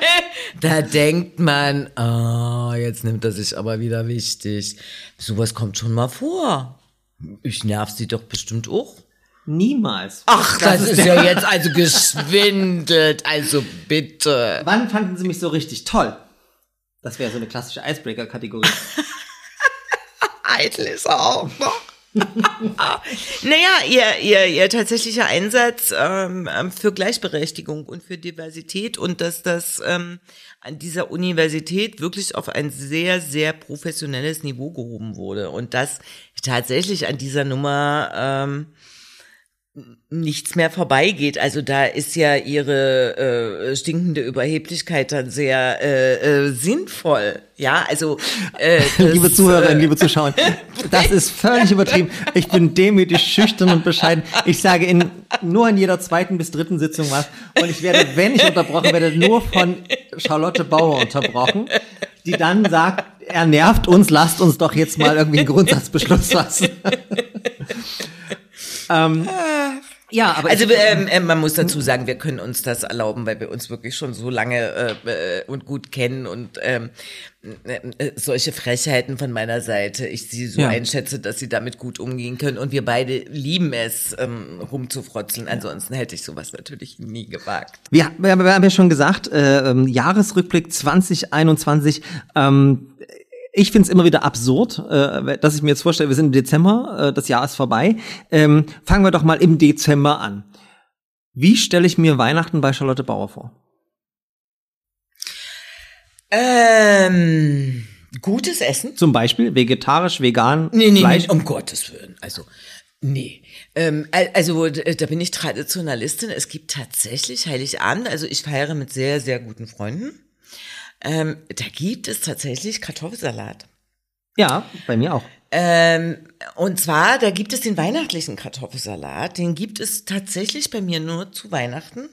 Speaker 3: *laughs*
Speaker 4: da denkt man, oh, jetzt nimmt er sich aber wieder wichtig. Sowas kommt schon mal vor. Ich nerv Sie doch bestimmt auch.
Speaker 3: Niemals.
Speaker 4: Ach, das, das ist, ja jetzt also geschwindelt. Also bitte.
Speaker 3: Wann fanden Sie mich so richtig toll? Das wäre so eine klassische Icebreaker-Kategorie. *laughs*
Speaker 4: Eitel ist er auch noch. *laughs* naja, ihr, ihr, ihr tatsächlicher Einsatz ähm, ähm, für Gleichberechtigung und für Diversität und dass das ähm, an dieser Universität wirklich auf ein sehr, sehr professionelles Niveau gehoben wurde und dass tatsächlich an dieser Nummer ähm, nichts mehr vorbeigeht. Also da ist ja ihre äh, stinkende Überheblichkeit dann sehr äh, äh, sinnvoll. Ja, also
Speaker 3: äh, *laughs* das, liebe Zuhörerinnen, äh, liebe Zuschauer, das ist völlig übertrieben. Ich bin demütig, schüchtern und bescheiden. Ich sage in nur in jeder zweiten bis dritten Sitzung was und ich werde, wenn ich unterbrochen werde, nur von Charlotte Bauer unterbrochen, die dann sagt, er nervt uns, lasst uns doch jetzt mal irgendwie einen Grundsatzbeschluss fassen.
Speaker 4: Ähm, ja, aber also ähm, äh, man muss dazu sagen, wir können uns das erlauben, weil wir uns wirklich schon so lange äh, äh und gut kennen und ähm, äh, äh, solche Frechheiten von meiner Seite, ich sie so ja. einschätze, dass sie damit gut umgehen können und wir beide lieben es, ähm, rumzufrotzeln. Ansonsten hätte ich sowas natürlich nie gewagt.
Speaker 3: Wir, wir, wir haben ja schon gesagt, äh, ähm, Jahresrückblick 2021. Ähm, ich finde es immer wieder absurd, äh, dass ich mir jetzt vorstelle, wir sind im Dezember, äh, das Jahr ist vorbei. Ähm, fangen wir doch mal im Dezember an. Wie stelle ich mir Weihnachten bei Charlotte Bauer vor?
Speaker 4: Ähm, gutes Essen.
Speaker 3: Zum Beispiel vegetarisch, vegan,
Speaker 4: nee, nee, Fleisch. Nee, um Gottes Willen. Also, nee. Ähm, also, da bin ich Traditionalistin. Es gibt tatsächlich Heiligabend. Also, ich feiere mit sehr, sehr guten Freunden. Ähm, da gibt es tatsächlich Kartoffelsalat.
Speaker 3: Ja, bei mir auch.
Speaker 4: Ähm, und zwar, da gibt es den weihnachtlichen Kartoffelsalat. Den gibt es tatsächlich bei mir nur zu Weihnachten.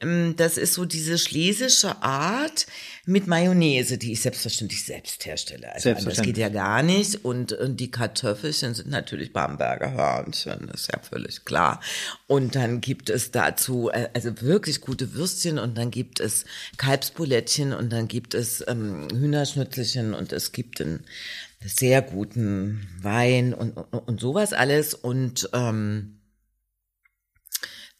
Speaker 4: Ähm, Das ist so diese schlesische Art mit Mayonnaise, die ich selbstverständlich selbst herstelle. Also das geht ja gar nicht. Und, und die Kartoffelchen sind natürlich Bamberger Hörnchen, ist ja völlig klar. Und dann gibt es dazu äh, also wirklich gute Würstchen und dann gibt es Kalbsbulettchen und dann gibt es ähm, Hühnerschnitzelchen und es gibt einen sehr guten Wein und, und, und sowas alles. Und ähm,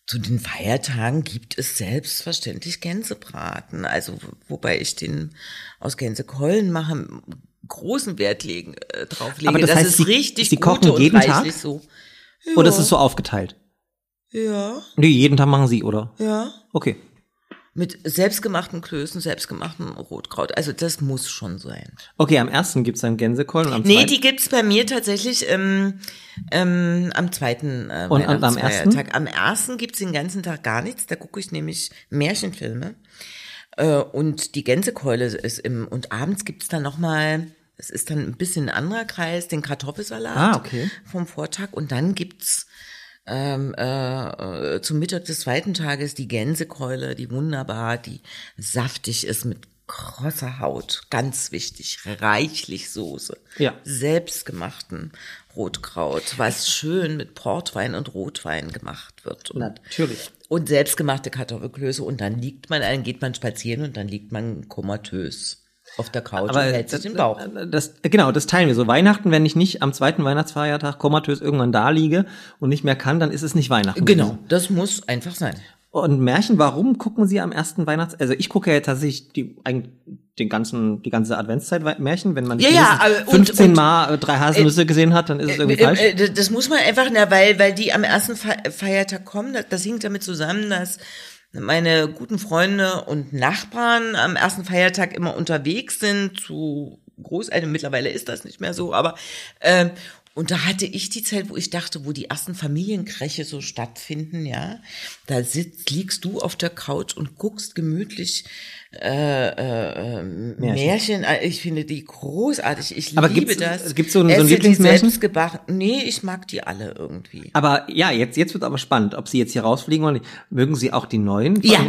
Speaker 4: zu den Feiertagen gibt es selbstverständlich Gänsebraten. Also wobei ich den aus Gänsekeulen mache, großen Wert legen, äh, drauf lege.
Speaker 3: Aber das heißt,
Speaker 4: ist
Speaker 3: Sie-
Speaker 4: richtig
Speaker 3: Sie kochen jeden Tag?
Speaker 4: so.
Speaker 3: Oder ist es so aufgeteilt?
Speaker 4: Ja,
Speaker 3: Nee, jeden Tag machen Sie, oder?
Speaker 4: ja.
Speaker 3: Okay.
Speaker 4: Mit selbstgemachten Klößen, selbstgemachtem Rotkraut. Also das muss schon sein.
Speaker 3: Okay, am ersten gibt's dann Gänsekeulen und am
Speaker 4: Nee,
Speaker 3: zweiten.
Speaker 4: die gibt's bei mir tatsächlich ähm, ähm, am zweiten äh,
Speaker 3: Und am- am
Speaker 4: Weihnachtsfeiertag. Am ersten gibt's den ganzen Tag gar nichts. Da gucke ich nämlich Märchenfilme. Äh, und die Gänsekeule ist im und abends gibt's dann noch mal. Es ist dann ein bisschen ein anderer Kreis, den Kartoffelsalat
Speaker 3: Ah, okay.
Speaker 4: vom Vortag. Und dann gibt's ähm, äh, äh, zum Mittag des zweiten Tages die Gänsekeule, die wunderbar, die saftig ist mit krosser Haut, ganz wichtig, reichlich Soße,
Speaker 3: Ja.
Speaker 4: selbstgemachten Rotkraut, was schön mit Portwein und Rotwein gemacht wird. Und,
Speaker 3: Natürlich.
Speaker 4: und selbstgemachte Kartoffelklöße und dann liegt man, dann geht man spazieren und dann liegt man komatös auf der Couch und hält sich den Bauch.
Speaker 3: Das, genau, das teilen wir so. Weihnachten, wenn ich nicht am zweiten Weihnachtsfeiertag komatös irgendwann da liege und nicht mehr kann, dann ist es nicht Weihnachten.
Speaker 4: Genau, das muss einfach sein.
Speaker 3: Und Märchen, warum gucken Sie am ersten Weihnachts... Also ich gucke ja tatsächlich die, eigentlich den ganzen, die ganze Adventszeit Märchen. Wenn man
Speaker 4: Ja, ja,
Speaker 3: mindestens
Speaker 4: aber- und-
Speaker 3: 15
Speaker 4: und-
Speaker 3: Mal äh, drei Haselnüsse gesehen hat, dann ist es irgendwie
Speaker 4: Äh,
Speaker 3: falsch.
Speaker 4: äh, äh, Das muss man einfach, na, weil, weil die am ersten Fe- Feiertag kommen. Das, das hängt damit zusammen, dass meine guten Freunde und Nachbarn am ersten Feiertag immer unterwegs sind zu Großeltern. Mittlerweile ist das nicht mehr so, aber ähm, und da hatte ich die Zeit, wo ich dachte, wo die ersten Familienkräche so stattfinden, ja, da sitzt, liegst du auf der Couch und guckst gemütlich äh, äh, äh, Märchen. Äh, Ich finde die großartig. Ich
Speaker 3: Aber
Speaker 4: liebe
Speaker 3: gibt's-
Speaker 4: das.
Speaker 3: gibt's so ein- so ein Lieblingsmärchen?
Speaker 4: Nee, ich mag die alle irgendwie.
Speaker 3: Aber ja, jetzt, jetzt wird aber spannend, ob Sie jetzt hier rausfliegen oder nicht. Mögen Sie auch die neuen?
Speaker 4: Ja,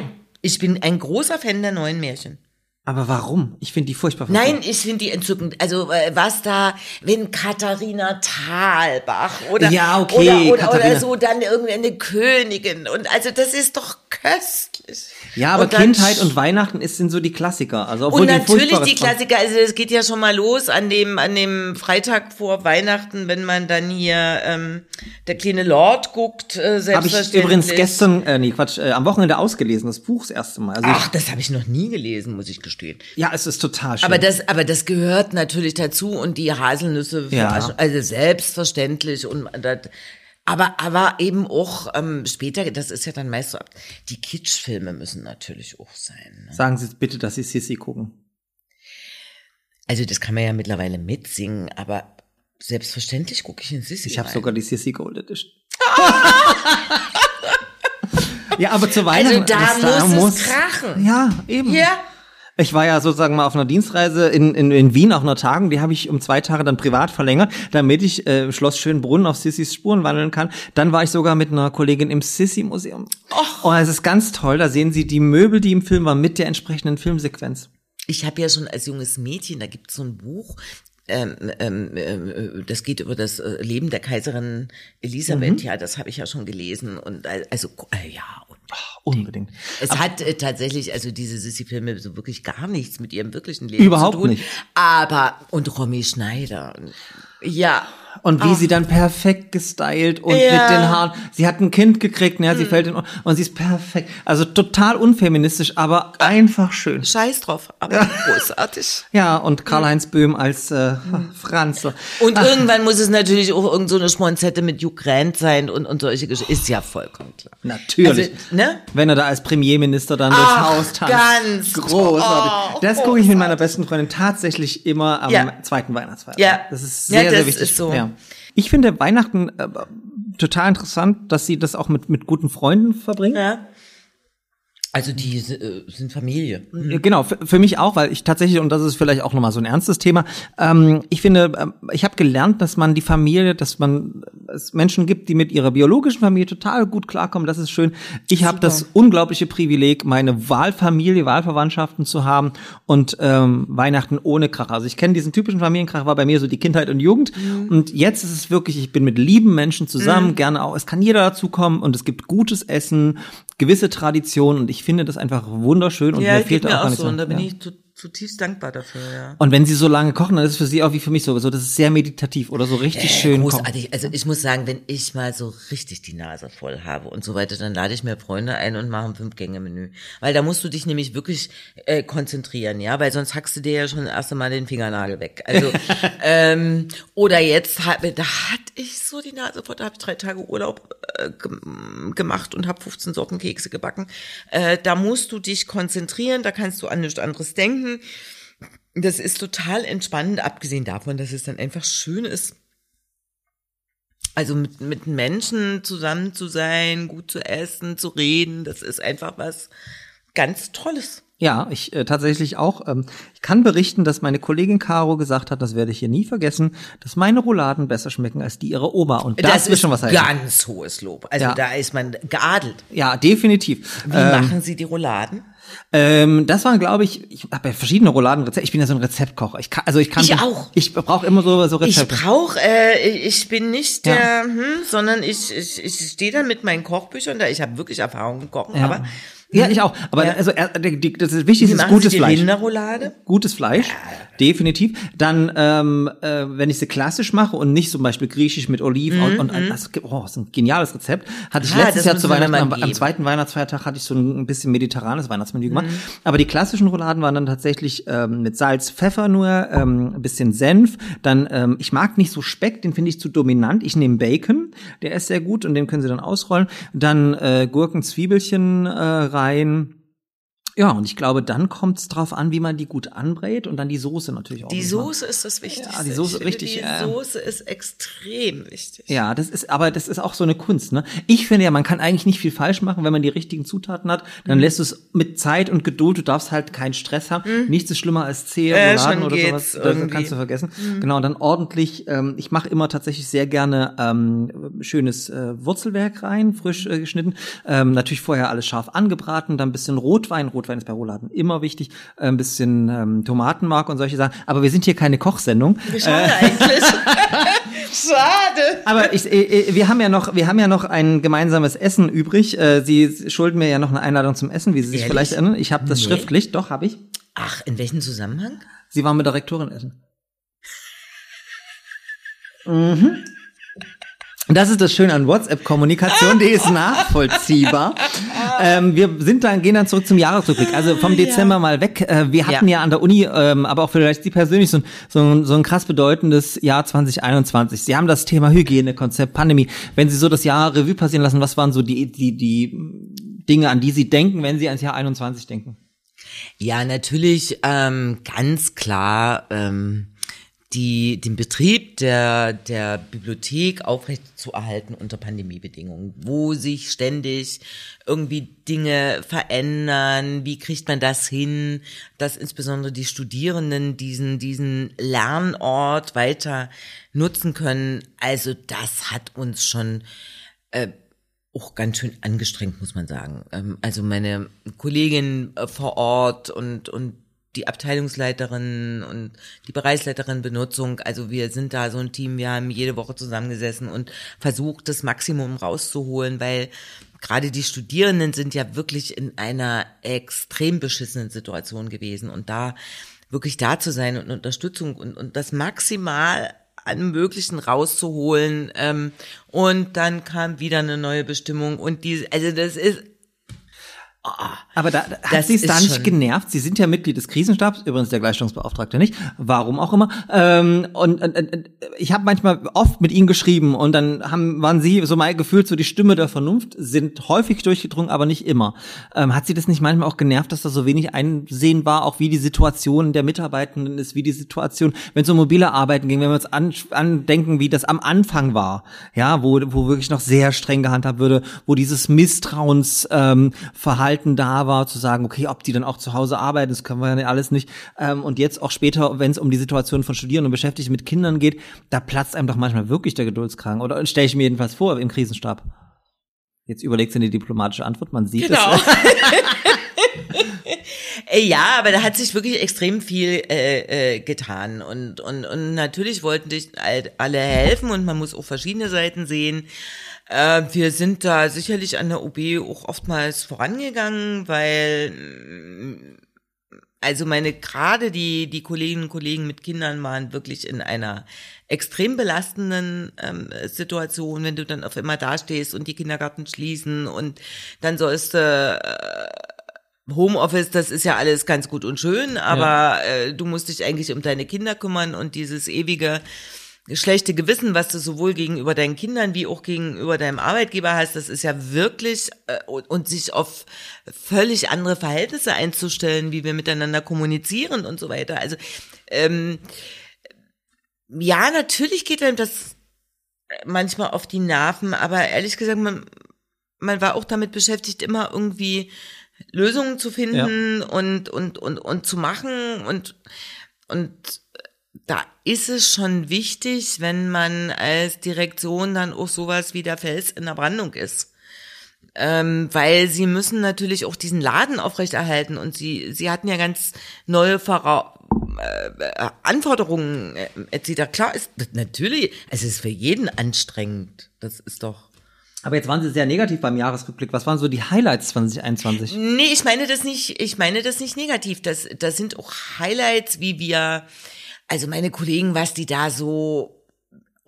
Speaker 4: ich bin ein großer Fan der neuen Märchen.
Speaker 3: Aber warum? Ich finde die furchtbar.
Speaker 4: Nein, ich finde die entzückend. Also äh, was da, wenn Katharina Thalbach oder
Speaker 3: Ja, okay,
Speaker 4: oder, oder, oder so dann irgendeine Königin und also das ist doch köstlich.
Speaker 3: Ja, aber
Speaker 4: Und
Speaker 3: Kindheit und Weihnachten ist, sind so die Klassiker. Also obwohl
Speaker 4: und natürlich die Klassiker, also es geht ja schon mal los an dem an dem Freitag vor Weihnachten, wenn man dann hier ähm, der kleine Lord guckt, äh,
Speaker 3: Habe ich
Speaker 4: selbstverständlich.
Speaker 3: übrigens gestern, äh, nee, Quatsch, äh, am Wochenende ausgelesen, das Buch das erste Mal. Also
Speaker 4: Ach, das habe ich noch nie gelesen, muss ich gestehen.
Speaker 3: ich, ja, es ist total schön.
Speaker 4: Aber das, aber das gehört natürlich dazu und die Haselnüsse,
Speaker 3: Ja.
Speaker 4: also selbstverständlich und das, aber, aber eben auch ähm, später, das ist ja dann meist so, ab- die Kitschfilme müssen natürlich auch sein. Ne?
Speaker 3: Sagen Sie bitte, dass Sie Sissy gucken.
Speaker 4: Also das kann man ja mittlerweile mitsingen, aber selbstverständlich gucke ich in Sissi
Speaker 3: Ich habe sogar die Sissy Gold Edition. *laughs* ja, aber zu Weihnachten.
Speaker 4: Also da
Speaker 3: das-
Speaker 4: muss es krachen.
Speaker 3: Ja, eben.
Speaker 4: Ja.
Speaker 3: Ich war ja sozusagen mal auf einer Dienstreise in, in, in Wien, auf einer Tagung, die habe ich um zwei Tage dann privat verlängert, damit ich äh, im Schloss Schönbrunn auf Sissys Spuren wandeln kann. Dann war ich sogar mit einer Kollegin im Sissi-Museum. Oh, es ist ganz toll, da sehen Sie die Möbel, die im Film waren, mit der entsprechenden Filmsequenz.
Speaker 4: Ich habe ja schon als junges Mädchen, da gibt es so ein Buch, ähm, ähm, äh, das geht über das äh, Leben der Kaiserin Elisabeth, ja, das habe ich ja schon gelesen und äh, also äh, ja
Speaker 3: Unbedingt.
Speaker 4: es hat äh, tatsächlich also diese Sissi-Filme so wirklich gar nichts mit ihrem wirklichen Leben
Speaker 3: Überhaupt
Speaker 4: zu tun,
Speaker 3: nicht.
Speaker 4: aber und Romy Schneider, ja,
Speaker 3: Und wie sie dann perfekt gestylt und
Speaker 4: Ja.
Speaker 3: mit den Haaren. Sie hat ein Kind gekriegt, ja, sie fällt in, und sie ist perfekt. Also total unfeministisch, aber einfach schön.
Speaker 4: Scheiß drauf, aber großartig. *laughs*
Speaker 3: Ja, und Karl-Heinz Böhm als äh, Franz. so.
Speaker 4: Und irgendwann muss es natürlich auch irgend so eine Schmonzette mit Hugh Grant sein und, und solche Geschichten. Ist ja vollkommen klar.
Speaker 3: Natürlich.
Speaker 4: Also, ne?
Speaker 3: Wenn er da als Premierminister dann durchs
Speaker 4: Ach,
Speaker 3: Haus tanzt.
Speaker 4: ganz
Speaker 3: Großartig.
Speaker 4: toll.
Speaker 3: das gucke ich mit meiner besten Freundin tatsächlich immer am
Speaker 4: Ja.
Speaker 3: zweiten Weihnachtsfeiertag.
Speaker 4: Ja.
Speaker 3: Das ist
Speaker 4: Ja,
Speaker 3: sehr, sehr
Speaker 4: das
Speaker 3: wichtig.
Speaker 4: ist so.
Speaker 3: Ja. Ich finde Weihnachten äh, total interessant, dass sie das auch mit, mit guten Freunden verbringen.
Speaker 4: Ja. Also die äh, sind Familie.
Speaker 3: Ja, Genau, für, für mich auch, weil ich tatsächlich, und das ist vielleicht auch nochmal so ein ernstes Thema, ähm, ich finde, ähm, ich habe gelernt, dass man die Familie, dass man es Menschen gibt, die mit ihrer biologischen Familie total gut klarkommen, das ist schön. Ich habe das unglaubliche Privileg, meine Wahlfamilie, Wahlverwandtschaften zu haben und ähm, Weihnachten ohne Krach. Also ich kenne diesen typischen Familienkrach, war bei mir so die Kindheit und Jugend. Und jetzt ist es wirklich, ich bin mit lieben Menschen zusammen, gerne auch, es kann jeder dazukommen und es gibt gutes Essen, gewisse Traditionen und ich finde das einfach wunderschön und
Speaker 4: Ja,
Speaker 3: mir fehlt auch gar
Speaker 4: so. Und da bin
Speaker 3: ja.
Speaker 4: ich zutiefst dankbar dafür, ja.
Speaker 3: Und wenn sie so lange kochen, dann ist es für sie auch wie für mich so, so das ist sehr meditativ oder so richtig schön kochen.
Speaker 4: Großartig. Also ich muss sagen, wenn ich mal so richtig die Nase voll habe und so weiter, dann lade ich mir Freunde ein und mache ein Fünf-Gänge-Menü. Weil da musst du dich nämlich wirklich äh, konzentrieren, ja, weil sonst hackst du dir ja schon erst einmal den Fingernagel weg. Also *laughs* ähm, oder jetzt hat, da hatte ich so die Nase voll, da habe ich drei Tage Urlaub äh, gem- gemacht und habe 15 Sorten Kekse gebacken. Äh, da musst du dich konzentrieren, da kannst du an nichts anderes denken. Das ist total entspannend, abgesehen davon, dass es dann einfach schön ist, also mit, mit Menschen zusammen zu sein, gut zu essen, zu reden, das ist einfach was ganz Tolles.
Speaker 3: Ja, ich äh, tatsächlich auch. Ähm, ich kann berichten, dass meine Kollegin Caro gesagt hat, das werde ich hier nie vergessen, dass meine Rouladen besser schmecken als die ihrer Oma. Und das,
Speaker 4: Das, ist
Speaker 3: schon was heißen.
Speaker 4: ganz hohes Lob. Also
Speaker 3: Ja.
Speaker 4: da ist man geadelt.
Speaker 3: Ja, definitiv.
Speaker 4: Wie
Speaker 3: Ähm,
Speaker 4: machen Sie die Rouladen?
Speaker 3: Ähm, das waren, glaube ich, ich habe ja verschiedene Rouladenrezepte. Ich bin ja so ein Rezeptkocher. Ich kann, also ich kann,
Speaker 4: Ich auch.
Speaker 3: Ich brauche immer so so
Speaker 4: Ich
Speaker 3: Rezepte.
Speaker 4: brauche, äh, ich bin nicht
Speaker 3: Ja.
Speaker 4: der, hm, sondern ich, ich, ich stehe dann mit meinen Kochbüchern da. Ich habe wirklich Erfahrung im Kochen,
Speaker 3: ja.
Speaker 4: aber
Speaker 3: ja, ich auch. Aber
Speaker 4: Ja.
Speaker 3: also die, die, das ist
Speaker 4: wie
Speaker 3: wichtig, ist gutes Fleisch.
Speaker 4: Rinderroulade?
Speaker 3: Gutes Fleisch, definitiv. Dann, ähm, äh, wenn ich sie klassisch mache und nicht zum Beispiel griechisch mit Oliven und, und das, oh, das ist ein geniales Rezept. Hatte ich
Speaker 4: Ah,
Speaker 3: letztes Jahr zu Weihnachten, am, am zweiten Weihnachtsfeiertag hatte ich so ein bisschen mediterranes Weihnachtsmenü gemacht.
Speaker 4: Mhm.
Speaker 3: Aber die klassischen Rouladen waren dann tatsächlich ähm, mit Salz, Pfeffer nur, ähm, ein bisschen Senf. Dann, ähm, ich mag nicht so Speck, den finde ich zu dominant. Ich nehme Bacon, der ist sehr gut und den können Sie dann ausrollen. Dann äh, Gurken, Zwiebelchen äh, rein. Ja, und ich glaube, dann kommt es drauf an, wie man die gut anbrät und dann die Soße natürlich auch.
Speaker 4: Die
Speaker 3: man-
Speaker 4: Soße ist das Wichtigste.
Speaker 3: Ja, die Soße
Speaker 4: finde,
Speaker 3: richtig,
Speaker 4: Die
Speaker 3: äh,
Speaker 4: Soße ist extrem wichtig.
Speaker 3: Ja, das ist, aber das ist auch so eine Kunst, ne? Ich finde ja, man kann eigentlich nicht viel falsch machen, wenn man die richtigen Zutaten hat. Dann
Speaker 4: Mhm.
Speaker 3: lässt du es mit Zeit und Geduld, du darfst halt keinen Stress haben. Nichts ist schlimmer als zähe
Speaker 4: Äh,
Speaker 3: Rouladen oder sowas. Das
Speaker 4: irgendwie.
Speaker 3: kannst du vergessen. Genau, und dann ordentlich, ähm, ich mache immer tatsächlich sehr gerne ähm, schönes äh, Wurzelwerk rein, frisch äh, geschnitten. Ähm, natürlich vorher alles scharf angebraten, dann ein bisschen Rotwein. Rotwein bei Rouladen immer wichtig. äh, Ein bisschen ähm, Tomatenmark und solche Sachen. Aber wir sind hier keine Kochsendung.
Speaker 4: Schade eigentlich. *laughs* Schade.
Speaker 3: Aber ich, äh, wir haben ja noch, wir haben ja noch ein gemeinsames Essen übrig. Äh, Sie schulden mir ja noch eine Einladung zum Essen, wie Sie sich
Speaker 4: Ehrlich?
Speaker 3: vielleicht erinnern. Ich habe das
Speaker 4: Nee.
Speaker 3: schriftlich, doch habe ich.
Speaker 4: Ach, in welchem Zusammenhang?
Speaker 3: Sie waren mit der Rektorin essen. *laughs* Mhm. Das ist das Schöne an WhatsApp-Kommunikation, die ist nachvollziehbar. *laughs* Ähm, wir sind dann, gehen dann zurück zum Jahresrückblick. Also vom Dezember mal weg. Äh, wir hatten ja.
Speaker 4: Ja.
Speaker 3: an der Uni, ähm, aber auch vielleicht Sie persönlich so ein, so, ein, so ein krass bedeutendes Jahr 2021. Sie haben das Thema Hygienekonzept, Pandemie. Wenn Sie so das Jahr Revue passieren lassen, was waren so die, die, die Dinge, an die Sie denken, wenn Sie ans Jahr 21 denken?
Speaker 4: Ja, natürlich ähm, ganz klar ähm, die, den Betrieb der, der Bibliothek aufrechtzuerhalten unter Pandemiebedingungen, wo sich ständig irgendwie Dinge verändern, wie kriegt man das hin, dass insbesondere die Studierenden diesen, diesen Lernort weiter nutzen können. Also das hat uns schon äh, auch ganz schön angestrengt, muss man sagen. Ähm, Also meine Kollegin äh, vor Ort und, und die Abteilungsleiterin und die Bereichsleiterin Benutzung, also wir sind da so ein Team, wir haben jede Woche zusammengesessen und versucht, das Maximum rauszuholen, weil gerade die Studierenden sind ja wirklich in einer extrem beschissenen Situation gewesen und da wirklich da zu sein und Unterstützung und, und das maximal an Möglichen rauszuholen. Ähm, und dann kam wieder eine neue Bestimmung und diese, also das ist,
Speaker 3: Aber da, da hat Sie es da nicht genervt? Sie sind ja Mitglied des Krisenstabs, übrigens der Gleichstellungsbeauftragte nicht, warum auch immer. Ähm, und äh, äh, ich habe manchmal oft mit Ihnen geschrieben und dann haben, waren Sie so mal gefühlt so die Stimme der Vernunft, sind häufig durchgedrungen, aber nicht immer. Ähm, hat Sie das nicht manchmal auch genervt, dass da so wenig einsehen war, auch wie die Situation der Mitarbeitenden ist, wie die Situation, wenn es um mobile Arbeiten ging, wenn wir uns an, andenken, wie das am Anfang war, ja, wo, wo wirklich noch sehr streng gehandhabt würde, wo dieses Misstrauensverhalten ähm, Verhalten da war, zu sagen, okay, ob die dann auch zu Hause arbeiten, das können wir ja alles nicht. Ähm, und jetzt auch später, wenn es um die Situation von Studierenden und Beschäftigten mit Kindern geht, da platzt einem doch manchmal wirklich der Geduldskragen. Oder stelle ich mir jedenfalls vor im Krisenstab. Jetzt überlegt sie eine diplomatische Antwort, man sieht
Speaker 4: Genau.
Speaker 3: es. *laughs*
Speaker 4: Äh, Ja, aber da hat sich wirklich extrem viel äh, äh, getan und und und natürlich wollten dich all- alle helfen und man muss auch verschiedene Seiten sehen. Äh, wir sind da sicherlich an der OB auch oftmals vorangegangen, weil mm, also meine gerade die die Kolleginnen und Kollegen mit Kindern waren wirklich in einer extrem belastenden ähm, Situation, wenn du dann auf einmal dastehst und die Kindergarten schließen und dann sollst du Homeoffice, das ist ja alles ganz gut und schön, aber äh, du musst dich eigentlich um deine Kinder kümmern und dieses ewige schlechte Gewissen, was du sowohl gegenüber deinen Kindern wie auch gegenüber deinem Arbeitgeber hast, das ist ja wirklich äh, und, und sich auf völlig andere Verhältnisse einzustellen, wie wir miteinander kommunizieren und so weiter. Also ähm, ja, natürlich geht einem das manchmal auf die Nerven, aber ehrlich gesagt, man, man war auch damit beschäftigt, immer irgendwie Lösungen zu finden und, und, und, und zu machen und, und da ist es schon wichtig, wenn man als Direktion dann auch sowas wie der Fels in der Brandung ist. Ähm, weil sie müssen natürlich auch diesen Laden aufrechterhalten und sie, sie hatten ja ganz neue Vora äh, Anforderungen äh, etc. Klar ist natürlich, es ist für jeden anstrengend. Das ist doch.
Speaker 3: Aber jetzt waren Sie sehr negativ beim Jahresrückblick. Was waren so die Highlights 2021?
Speaker 4: Nee, ich meine das nicht, ich meine das nicht negativ. Das, das sind auch Highlights, wie wir, also meine Kollegen, was die da so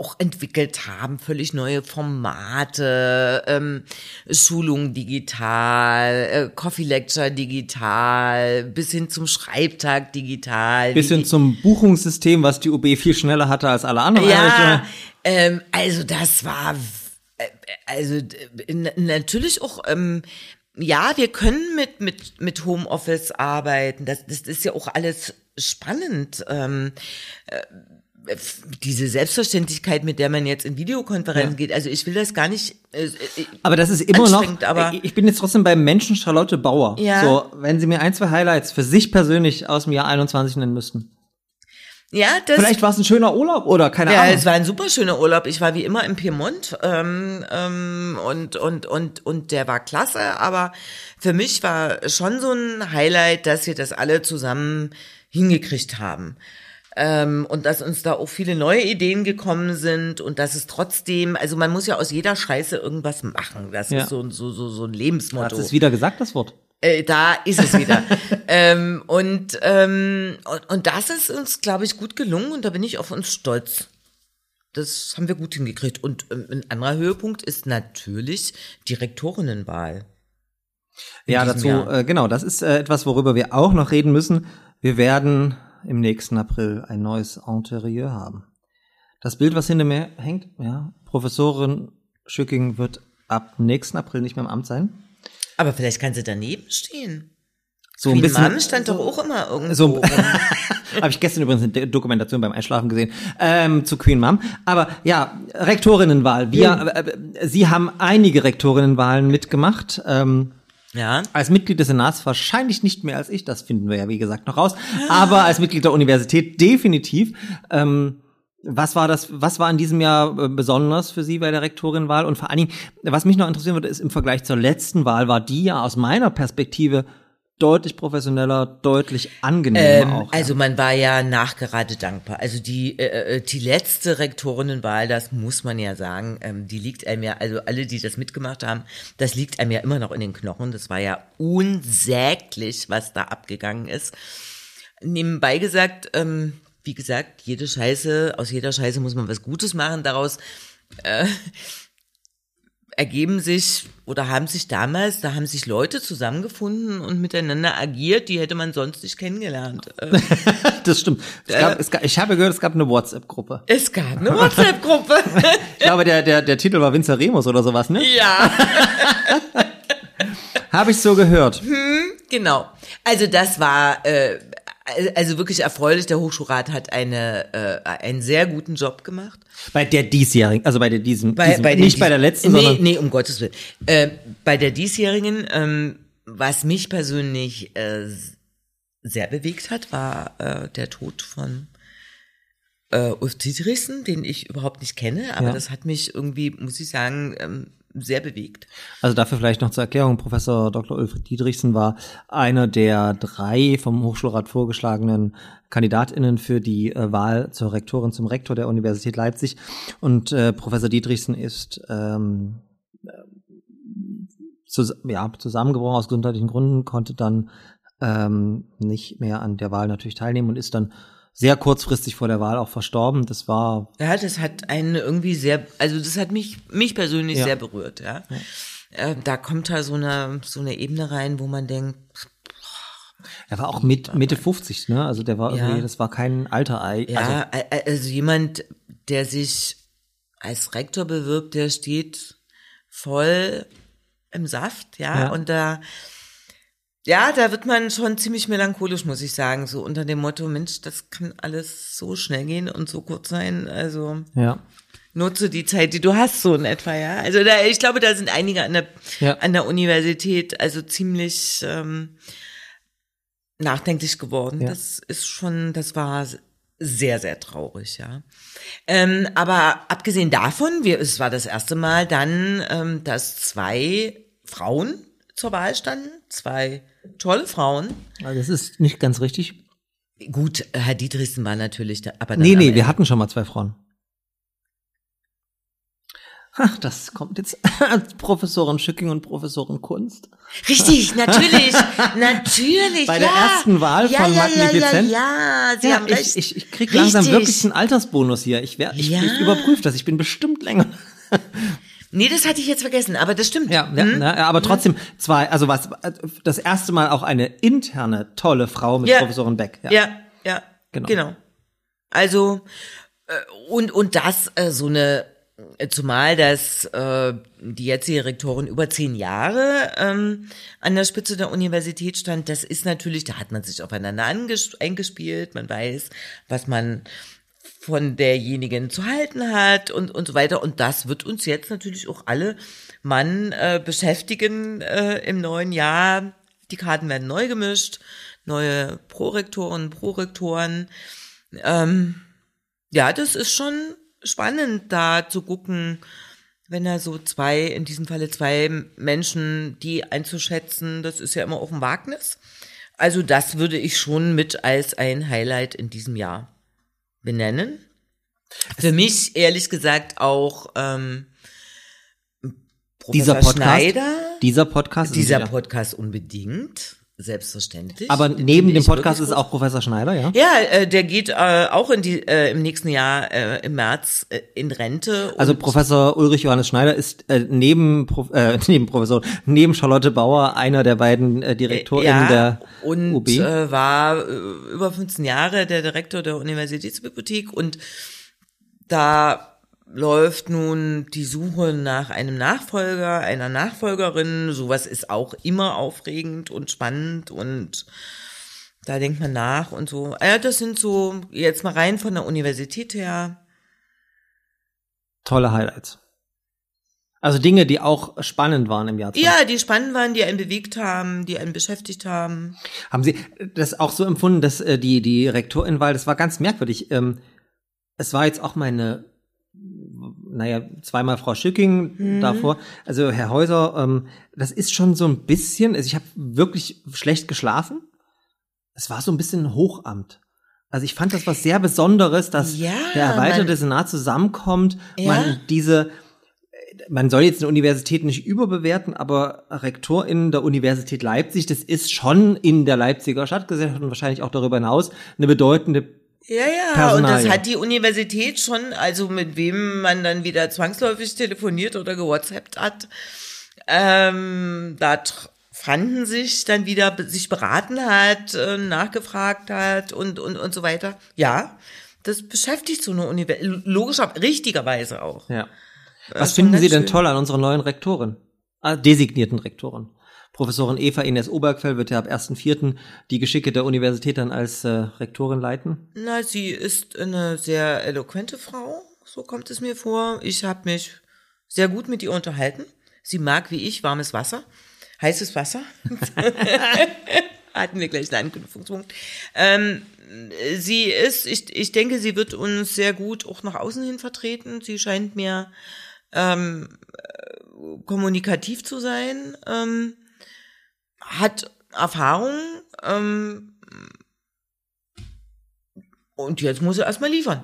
Speaker 4: auch entwickelt haben, völlig neue Formate, ähm, Schulung digital, äh, Coffee Lecture digital, bis hin zum Schreibtag digital.
Speaker 3: Bis hin zum Buchungssystem, was die UB viel schneller hatte als alle anderen.
Speaker 4: ja,
Speaker 3: Einrichtungen.
Speaker 4: ähm, also das war, äh, also natürlich auch, ähm, ja, wir können mit mit mit Homeoffice arbeiten. Das das ist ja auch alles spannend. Ähm, äh, diese Selbstverständlichkeit, mit der man jetzt in Videokonferenzen
Speaker 3: Ja.
Speaker 4: geht. Also ich will das gar nicht. Äh, äh,
Speaker 3: Aber das ist immer noch,
Speaker 4: aber-
Speaker 3: ich bin jetzt trotzdem beim Menschen Charlotte Bauer.
Speaker 4: Ja.
Speaker 3: So, wenn Sie mir ein, zwei Highlights für sich persönlich aus dem Jahr 21 nennen müssten.
Speaker 4: Ja, das.
Speaker 3: Vielleicht war es ein schöner Urlaub oder keine
Speaker 4: Ja,
Speaker 3: Ahnung.
Speaker 4: es war ein super schöner Urlaub. Ich war wie immer im Piemont ähm, ähm, und und und und der war klasse. Aber für mich war schon so ein Highlight, dass wir das alle zusammen hingekriegt haben. Ähm, und dass uns da auch viele neue Ideen gekommen sind und dass es trotzdem, also man muss ja aus jeder Scheiße irgendwas machen. Das
Speaker 3: Ja.
Speaker 4: ist so, so, so, so ein Lebensmotto.
Speaker 3: es wieder gesagt, das Wort?
Speaker 4: Äh, da ist es wieder. *laughs* ähm, und, ähm, und, und das ist uns, glaube ich, gut gelungen und da bin ich auf uns stolz. Das haben wir gut hingekriegt. Und ähm, ein anderer Höhepunkt ist natürlich Direktorinnenwahl. in
Speaker 3: Ja, dazu, äh, genau, das ist äh, etwas, worüber wir auch noch reden müssen. Wir werden im nächsten April ein neues Interieur haben. Das Bild, was hinter mir hängt, ja, Professorin Schücking wird ab nächsten April nicht mehr im Amt sein.
Speaker 4: Aber vielleicht kann sie daneben stehen.
Speaker 3: So
Speaker 4: Queen
Speaker 3: ein bisschen.
Speaker 4: Mom stand doch auch immer irgendwo.
Speaker 3: So-
Speaker 4: rum. *laughs*
Speaker 3: Habe ich gestern übrigens eine Dokumentation beim Einschlafen gesehen ähm, zu Queen Mom. Aber ja, Rektorinnenwahl. Wir, äh, äh, Sie haben einige Rektorinnenwahlen mitgemacht. Ähm,
Speaker 4: ja.
Speaker 3: als Mitglied des Senats wahrscheinlich nicht mehr als ich. Das finden wir ja wie gesagt noch raus. Aber als Mitglied der Universität definitiv. Ähm, was war das? Was war in diesem Jahr äh, besonders für Sie bei der Rektorinwahl? Und vor allen Dingen, was mich noch interessieren würde, ist im Vergleich zur letzten Wahl war die ja aus meiner Perspektive deutlich professioneller, deutlich angenehmer
Speaker 4: Ähm,
Speaker 3: auch.
Speaker 4: also man war ja nachgerade dankbar. Also die äh, äh, die letzte Rektorinnenwahl, das muss man ja sagen, ähm, die liegt einem ja, also alle, die das mitgemacht haben, das liegt einem ja immer noch in den Knochen. Das war ja unsäglich, was da abgegangen ist. Nebenbei gesagt, ähm, wie gesagt, jede Scheiße, aus jeder Scheiße muss man was Gutes machen. Daraus äh, ergeben sich oder haben sich damals, da haben sich Leute zusammengefunden und miteinander agiert, die hätte man sonst nicht kennengelernt. *laughs* Äh,
Speaker 3: das stimmt. Es gab, es gab, ich habe gehört, es gab eine WhatsApp-Gruppe.
Speaker 4: es gab eine WhatsApp-Gruppe. *laughs*
Speaker 3: Ich glaube, der, der, der Titel war Vinzer Remus oder sowas, ne?
Speaker 4: ja, *laughs*
Speaker 3: Habe ich so gehört.
Speaker 4: genau. Also das war äh, also wirklich erfreulich. Der Hochschulrat hat eine äh, einen sehr guten Job gemacht.
Speaker 3: Bei der diesjährigen, also bei der diesem,
Speaker 4: Bei,
Speaker 3: diesem
Speaker 4: bei
Speaker 3: nicht
Speaker 4: der
Speaker 3: bei der
Speaker 4: dies-
Speaker 3: letzten,
Speaker 4: nee,
Speaker 3: sondern
Speaker 4: nee, um Gottes Willen. Äh, bei der diesjährigen ähm, was mich persönlich äh, sehr bewegt hat, war äh, der Tod von äh, Ulf Dietrichsen, den ich überhaupt nicht kenne, aber
Speaker 3: Ja.
Speaker 4: das hat mich irgendwie, muss ich sagen, ähm, sehr bewegt.
Speaker 3: Also dafür vielleicht noch zur Erklärung, Professor Dr. Ulfried Dietrichsen war einer der drei vom Hochschulrat vorgeschlagenen KandidatInnen für die äh, Wahl zur Rektorin, zum Rektor der Universität Leipzig. Und äh, Professor Dietrichsen ist ähm, zus ja, zusammengebrochen aus gesundheitlichen Gründen, konnte dann ähm, nicht mehr an der Wahl natürlich teilnehmen und ist dann sehr kurzfristig vor der Wahl auch verstorben. Das war
Speaker 4: Ja, das hat einen irgendwie sehr, also das hat mich, mich persönlich
Speaker 3: Ja.
Speaker 4: sehr berührt, ja. Äh, da kommt da so eine, so eine Ebene rein, wo man denkt,
Speaker 3: Er war auch mit, Mitte 50, ne? Also der war
Speaker 4: Ja.
Speaker 3: irgendwie, das war kein alter Ei.
Speaker 4: ja,
Speaker 3: Also,
Speaker 4: a- a- also jemand, der sich als Rektor bewirbt, der steht voll im Saft, ja,
Speaker 3: Ja.
Speaker 4: und da, ja, da wird man schon ziemlich melancholisch, muss ich sagen, so unter dem Motto, Mensch, das kann alles so schnell gehen und so kurz sein, also
Speaker 3: ja.
Speaker 4: nutze die Zeit, die du hast, so in etwa, ja. Also da, ich glaube, da sind einige an der,
Speaker 3: Ja.
Speaker 4: an der Universität also ziemlich ähm, nachdenklich geworden.
Speaker 3: Ja.
Speaker 4: Das ist schon, das war sehr, sehr traurig, ja. Ähm, aber abgesehen davon, wir, es war das erste Mal dann, ähm, dass zwei Frauen zur Wahl standen, zwei tolle Frauen.
Speaker 3: Also das ist nicht ganz richtig.
Speaker 4: Gut, Herr Dietrichsen war natürlich da, aber
Speaker 3: Nee, nee, wir hatten schon mal zwei Frauen. Ach, das kommt jetzt *laughs* als Professorin Schücking und Professorin Kunst.
Speaker 4: Richtig, *laughs* natürlich, natürlich.
Speaker 3: Bei
Speaker 4: ja.
Speaker 3: der ersten Wahl
Speaker 4: ja,
Speaker 3: von
Speaker 4: ja,
Speaker 3: Magnifizent.
Speaker 4: Ja, ja, Sie haben recht.
Speaker 3: ich, ich, ich krieg langsam
Speaker 4: Richtig.
Speaker 3: wirklich einen Altersbonus hier. Ich, wär, ich, ich überprüfe das. Ich bin bestimmt länger.
Speaker 4: Nee, das hatte ich jetzt vergessen, aber das stimmt.
Speaker 3: Ja, ja, ne, aber trotzdem zwei, also was, das erste Mal auch eine interne tolle Frau mit
Speaker 4: Ja.
Speaker 3: Professorin Beck.
Speaker 4: Ja, ja, ja
Speaker 3: Genau.
Speaker 4: genau. Also, äh, und, und das äh, so eine, äh, zumal das äh, die jetzige Rektorin über zehn Jahre ähm, an der Spitze der Universität stand, das ist natürlich, da hat man sich aufeinander eingespielt, man weiß, was man von derjenigen zu halten hat und, und so weiter. Und das wird uns jetzt natürlich auch alle Mann äh, beschäftigen äh, im neuen Jahr. Die Karten werden neu gemischt, neue Prorektoren, Prorektoren. Ähm, ja, das ist schon spannend, da zu gucken, wenn da so zwei, in diesem Falle zwei Menschen, die einzuschätzen, das ist ja immer auch ein Wagnis. Also das würde ich schon mit als ein Highlight in diesem Jahr benennen. Für mich ehrlich gesagt auch ähm, Professor
Speaker 3: Dieser Podcast,
Speaker 4: Schneider,
Speaker 3: dieser Podcast,
Speaker 4: dieser Podcast unbedingt, selbstverständlich.
Speaker 3: aber neben dem Podcast ist auch Professor Schneider, ja?
Speaker 4: Ja, äh, der geht äh, auch in die äh, im nächsten Jahr äh, im März äh, in Rente.
Speaker 3: Also Professor Ulrich Johannes Schneider ist äh, neben äh, *laughs* neben Professor neben Charlotte Bauer einer der beiden äh, DirektorInnen der
Speaker 4: und
Speaker 3: UB.
Speaker 4: Äh, war äh, über 15 Jahre der Direktor der Universitätsbibliothek und da läuft nun die Suche nach einem Nachfolger, einer Nachfolgerin. Sowas ist auch immer aufregend und spannend und da denkt man nach und so. Ja, das sind so jetzt mal rein von der Universität her.
Speaker 3: tolle Highlights. Also Dinge, die auch spannend waren im Jahr. 20.
Speaker 4: Ja, die spannend waren, die einen bewegt haben, die einen beschäftigt haben.
Speaker 3: Haben Sie das auch so empfunden, dass äh, die die Rektorinwahl, das war ganz merkwürdig. Ähm, es war jetzt auch meine, naja, zweimal Frau Schücking davor, also Herr Häuser, ähm, das ist schon so ein bisschen, also ich habe wirklich schlecht geschlafen. Es war so ein bisschen Hochamt. Also ich fand das was sehr Besonderes, dass
Speaker 4: Ja,
Speaker 3: der erweiterte Senat zusammenkommt,
Speaker 4: Ja.
Speaker 3: man diese man soll jetzt eine Universität nicht überbewerten, aber RektorInnen der Universität Leipzig, das ist schon in der Leipziger Stadtgesellschaft und wahrscheinlich auch darüber hinaus eine bedeutende
Speaker 4: Ja, ja,
Speaker 3: Personalie.
Speaker 4: und das hat die Universität schon, also mit wem man dann wieder zwangsläufig telefoniert oder gewhatsappt hat, ähm, da fanden sich dann wieder sich beraten hat, äh, nachgefragt hat und, und, und so weiter. Ja, das beschäftigt so eine Universität, logischer, richtigerweise auch.
Speaker 3: Ja.
Speaker 4: Das
Speaker 3: Was finden Sie denn
Speaker 4: schön.
Speaker 3: toll an unserer neuen Rektorin? Ah, designierten Rektorin. Professorin Eva Ines Obergfell wird ja ab 1.4. die Geschicke der Universität dann als äh, Rektorin leiten.
Speaker 4: Na, sie ist eine sehr eloquente Frau, so kommt es mir vor. Ich habe mich sehr gut mit ihr unterhalten. Sie mag wie ich warmes Wasser. Heißes Wasser. *laughs* Hatten wir gleich einen Anknüpfungspunkt. Ähm, sie ist, ich, ich denke, sie wird uns sehr gut auch nach außen hin vertreten. Sie scheint mir ähm, äh, kommunikativ zu sein, ähm, hat Erfahrung ähm, und jetzt muss er erstmal liefern.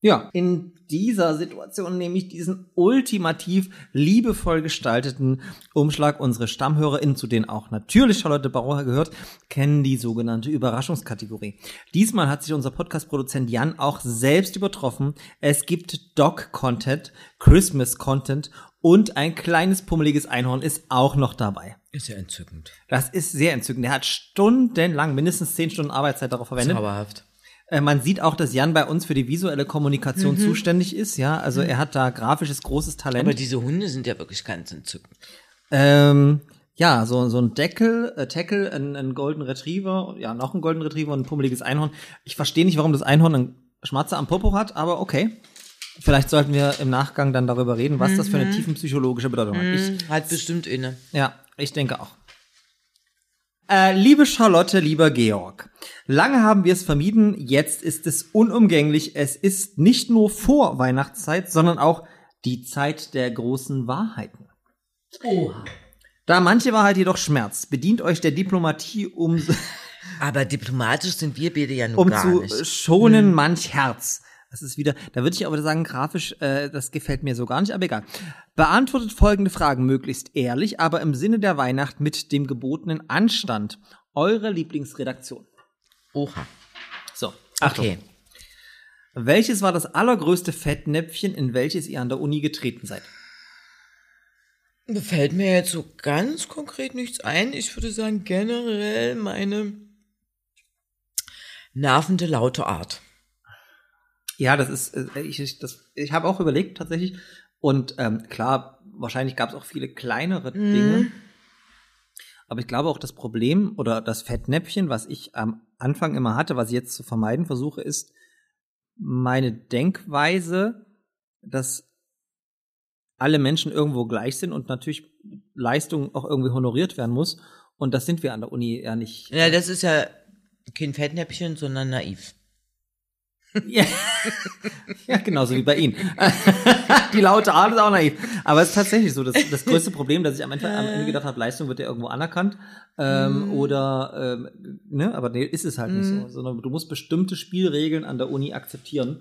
Speaker 3: Ja, in dieser Situation nehme ich diesen ultimativ liebevoll gestalteten Umschlag. Unsere StammhörerInnen, zu denen auch natürlich Charlotte Barocher gehört, kennen die sogenannte Überraschungskategorie. Diesmal hat sich unser Podcast-Produzent Jan auch selbst übertroffen. Es gibt Doc-Content, Christmas-Content und ein kleines pummeliges Einhorn ist auch noch dabei.
Speaker 4: Ist ja entzückend.
Speaker 3: Das ist sehr entzückend. Er hat stundenlang, mindestens zehn Stunden Arbeitszeit darauf verwendet.
Speaker 4: Zauberhaft.
Speaker 3: Äh, Man sieht auch, dass Jan bei uns für die visuelle Kommunikation zuständig ist, ja. Also er hat da grafisches großes Talent.
Speaker 4: Aber diese Hunde sind ja wirklich ganz entzückend.
Speaker 3: ähm, ja, so, so ein Deckel, äh, Tackle, ein, ein Golden Retriever, ja, noch ein Golden Retriever und ein pummeliges Einhorn. Ich verstehe nicht, warum das Einhorn einen Schmatzer am Popo hat, aber okay. Vielleicht sollten wir im Nachgang dann darüber reden, was das für eine tiefenpsychologische Bedeutung hat. Ich,
Speaker 4: Hat bestimmt inne.
Speaker 3: ja, ich denke auch. Äh, liebe Charlotte, lieber Georg, lange haben wir es vermieden, jetzt ist es unumgänglich. Es ist nicht nur vor Weihnachtszeit, sondern auch die Zeit der großen Wahrheiten. Da manche Wahrheit jedoch schmerzt, bedient euch der Diplomatie, um, *laughs*
Speaker 4: Aber diplomatisch sind wir beide ja nur
Speaker 3: um
Speaker 4: gar
Speaker 3: zu
Speaker 4: nicht.
Speaker 3: schonen manch Herz. Das ist wieder, da würde ich aber sagen, grafisch, äh, das gefällt mir so gar nicht, aber egal. Beantwortet folgende Fragen möglichst ehrlich, aber im Sinne der Weihnacht mit dem gebotenen Anstand. Eure Lieblingsredaktion.
Speaker 4: Oha.
Speaker 3: So, Achtung.
Speaker 4: Okay.
Speaker 3: Welches war das allergrößte Fettnäpfchen, in welches ihr an der Uni getreten seid?
Speaker 4: Fällt mir jetzt so ganz konkret nichts ein. Ich würde sagen, generell meine nervende, laute Art.
Speaker 3: Ja, das ist, äh, ich, ich, das, ich habe auch überlegt tatsächlich. Und ähm, klar, wahrscheinlich gab es auch viele kleinere Dinge. Aber ich glaube auch das Problem oder das Fettnäpfchen, was ich am Anfang immer hatte, was ich jetzt zu vermeiden versuche, ist meine Denkweise, dass alle Menschen irgendwo gleich sind und natürlich Leistung auch irgendwie honoriert werden muss. Und das sind wir an der Uni ja nicht.
Speaker 4: Ja, das ist ja kein Fettnäpfchen, sondern naiv.
Speaker 3: Ja, ja genauso wie bei Ihnen. *laughs* Die laute Art ist auch naiv. Aber es ist tatsächlich so, das, das größte Problem, dass ich am Ende, am Ende gedacht habe, Leistung wird ja irgendwo anerkannt. Ähm, Oder, ähm, ne, aber nee, ist es halt nicht so. Sondern du musst bestimmte Spielregeln an der Uni akzeptieren.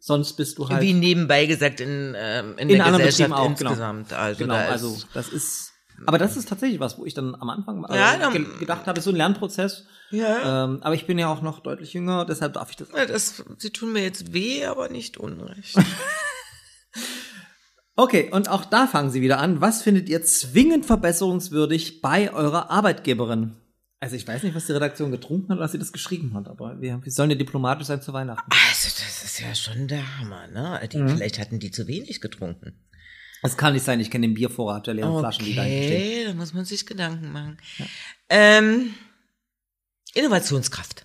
Speaker 3: Sonst bist du halt
Speaker 4: Wie nebenbei gesagt in, ähm, in,
Speaker 3: in
Speaker 4: der
Speaker 3: anderen
Speaker 4: Gesellschaft
Speaker 3: auch, genau.
Speaker 4: insgesamt. Also,
Speaker 3: genau,
Speaker 4: da ist,
Speaker 3: also das ist. Aber das ist tatsächlich was, wo ich dann am Anfang also
Speaker 4: Ja, dann-
Speaker 3: ge gedacht habe, ist so ein Lernprozess.
Speaker 4: Ja.
Speaker 3: Ähm, aber ich bin ja auch noch deutlich jünger, deshalb darf ich das.
Speaker 4: Ja, das, sie tun mir jetzt weh, aber nicht unrecht. *laughs* *laughs*
Speaker 3: Okay, und auch da fangen Sie wieder an. Was findet ihr zwingend verbesserungswürdig bei eurer Arbeitgeberin? Also ich weiß nicht, was die Redaktion getrunken hat oder was sie das geschrieben hat, aber wir, wir sollen ja diplomatisch sein zu Weihnachten.
Speaker 4: Also, das ist ja schon der Hammer, ne? Die,
Speaker 3: Mhm.
Speaker 4: Vielleicht hatten die zu wenig getrunken.
Speaker 3: Das kann nicht sein, ich kenne den Biervorrat der leeren Flaschen, die da stehen.
Speaker 4: Okay, da muss man sich Gedanken machen. Ähm, Innovationskraft.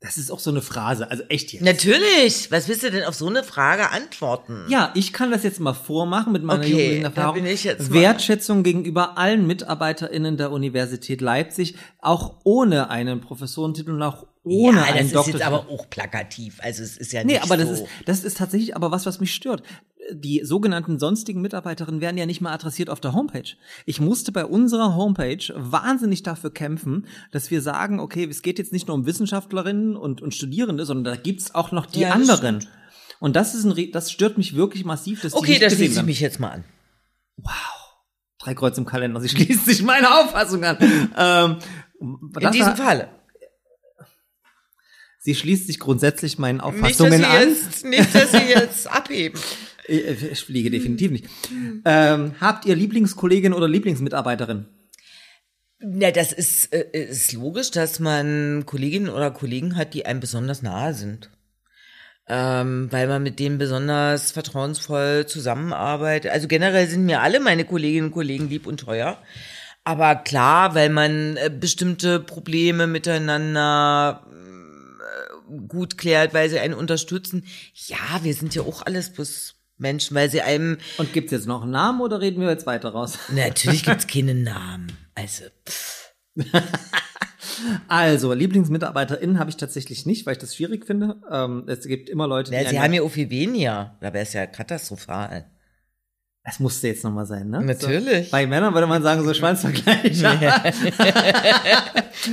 Speaker 3: Das ist auch so eine Phrase, also echt jetzt.
Speaker 4: Natürlich. Was willst du denn auf so eine Frage antworten?
Speaker 3: Ja, ich kann das jetzt mal vormachen mit meiner
Speaker 4: Okay,
Speaker 3: jugendlichen
Speaker 4: da
Speaker 3: Erfahrung.
Speaker 4: bin ich jetzt mal-
Speaker 3: Wertschätzung gegenüber allen MitarbeiterInnen der Universität Leipzig, auch ohne einen Professorentitel und auch ohne
Speaker 4: ja, das
Speaker 3: einen
Speaker 4: ist
Speaker 3: Doktor.
Speaker 4: jetzt aber auch plakativ. Also es ist ja
Speaker 3: Nee,
Speaker 4: nicht
Speaker 3: aber das
Speaker 4: so.
Speaker 3: ist, das ist tatsächlich aber was, was mich stört. Die sogenannten sonstigen Mitarbeiterinnen werden ja nicht mal adressiert auf der Homepage. Ich musste bei unserer Homepage wahnsinnig dafür kämpfen, dass wir sagen, okay, es geht jetzt nicht nur um Wissenschaftlerinnen und, und Studierende, sondern da gibt's auch noch die
Speaker 4: Ja, das
Speaker 3: anderen. Und das ist ein, das stört mich wirklich massiv, dass
Speaker 4: Okay,
Speaker 3: nicht
Speaker 4: da
Speaker 3: gesehen
Speaker 4: schließe ich mich jetzt mal an.
Speaker 3: Drei Kreuz im Kalender, sie *laughs* schließt sich meine Auffassung an. ähm,
Speaker 4: In
Speaker 3: das
Speaker 4: diesem Falle.
Speaker 3: Sie schließt sich grundsätzlich meinen
Speaker 4: Nicht dass,
Speaker 3: Auffassungen
Speaker 4: sie
Speaker 3: an.
Speaker 4: jetzt, nicht, dass sie jetzt abheben.
Speaker 3: Ich, fliege definitiv nicht. Ähm, habt ihr Lieblingskollegin oder Lieblingsmitarbeiterin?
Speaker 4: Na, das ist, äh, ist logisch, dass man Kolleginnen oder Kollegen hat, die einem besonders nahe sind. Ähm, weil man mit denen besonders vertrauensvoll zusammenarbeitet. Also generell sind mir alle meine Kolleginnen und Kollegen lieb und teuer. Aber klar, weil man äh, bestimmte Probleme miteinander äh, gut klärt, weil sie einen unterstützen. Ja, wir sind ja auch alles bloß Menschen, weil sie einem
Speaker 3: Und gibt's jetzt noch einen Namen oder reden wir jetzt weiter raus? *laughs*
Speaker 4: Natürlich gibt's keine Namen. Also, pff. *laughs*
Speaker 3: Also, LieblingsmitarbeiterInnen habe ich tatsächlich nicht, weil ich das schwierig finde. Ähm, es gibt immer Leute, die.
Speaker 4: Ja, sie haben ja auch viel weniger. Da wäre es ja katastrophal.
Speaker 3: Es musste jetzt nochmal sein, ne?
Speaker 4: Natürlich.
Speaker 3: So, bei Männern würde man sagen, so Schwanzvergleich. *laughs*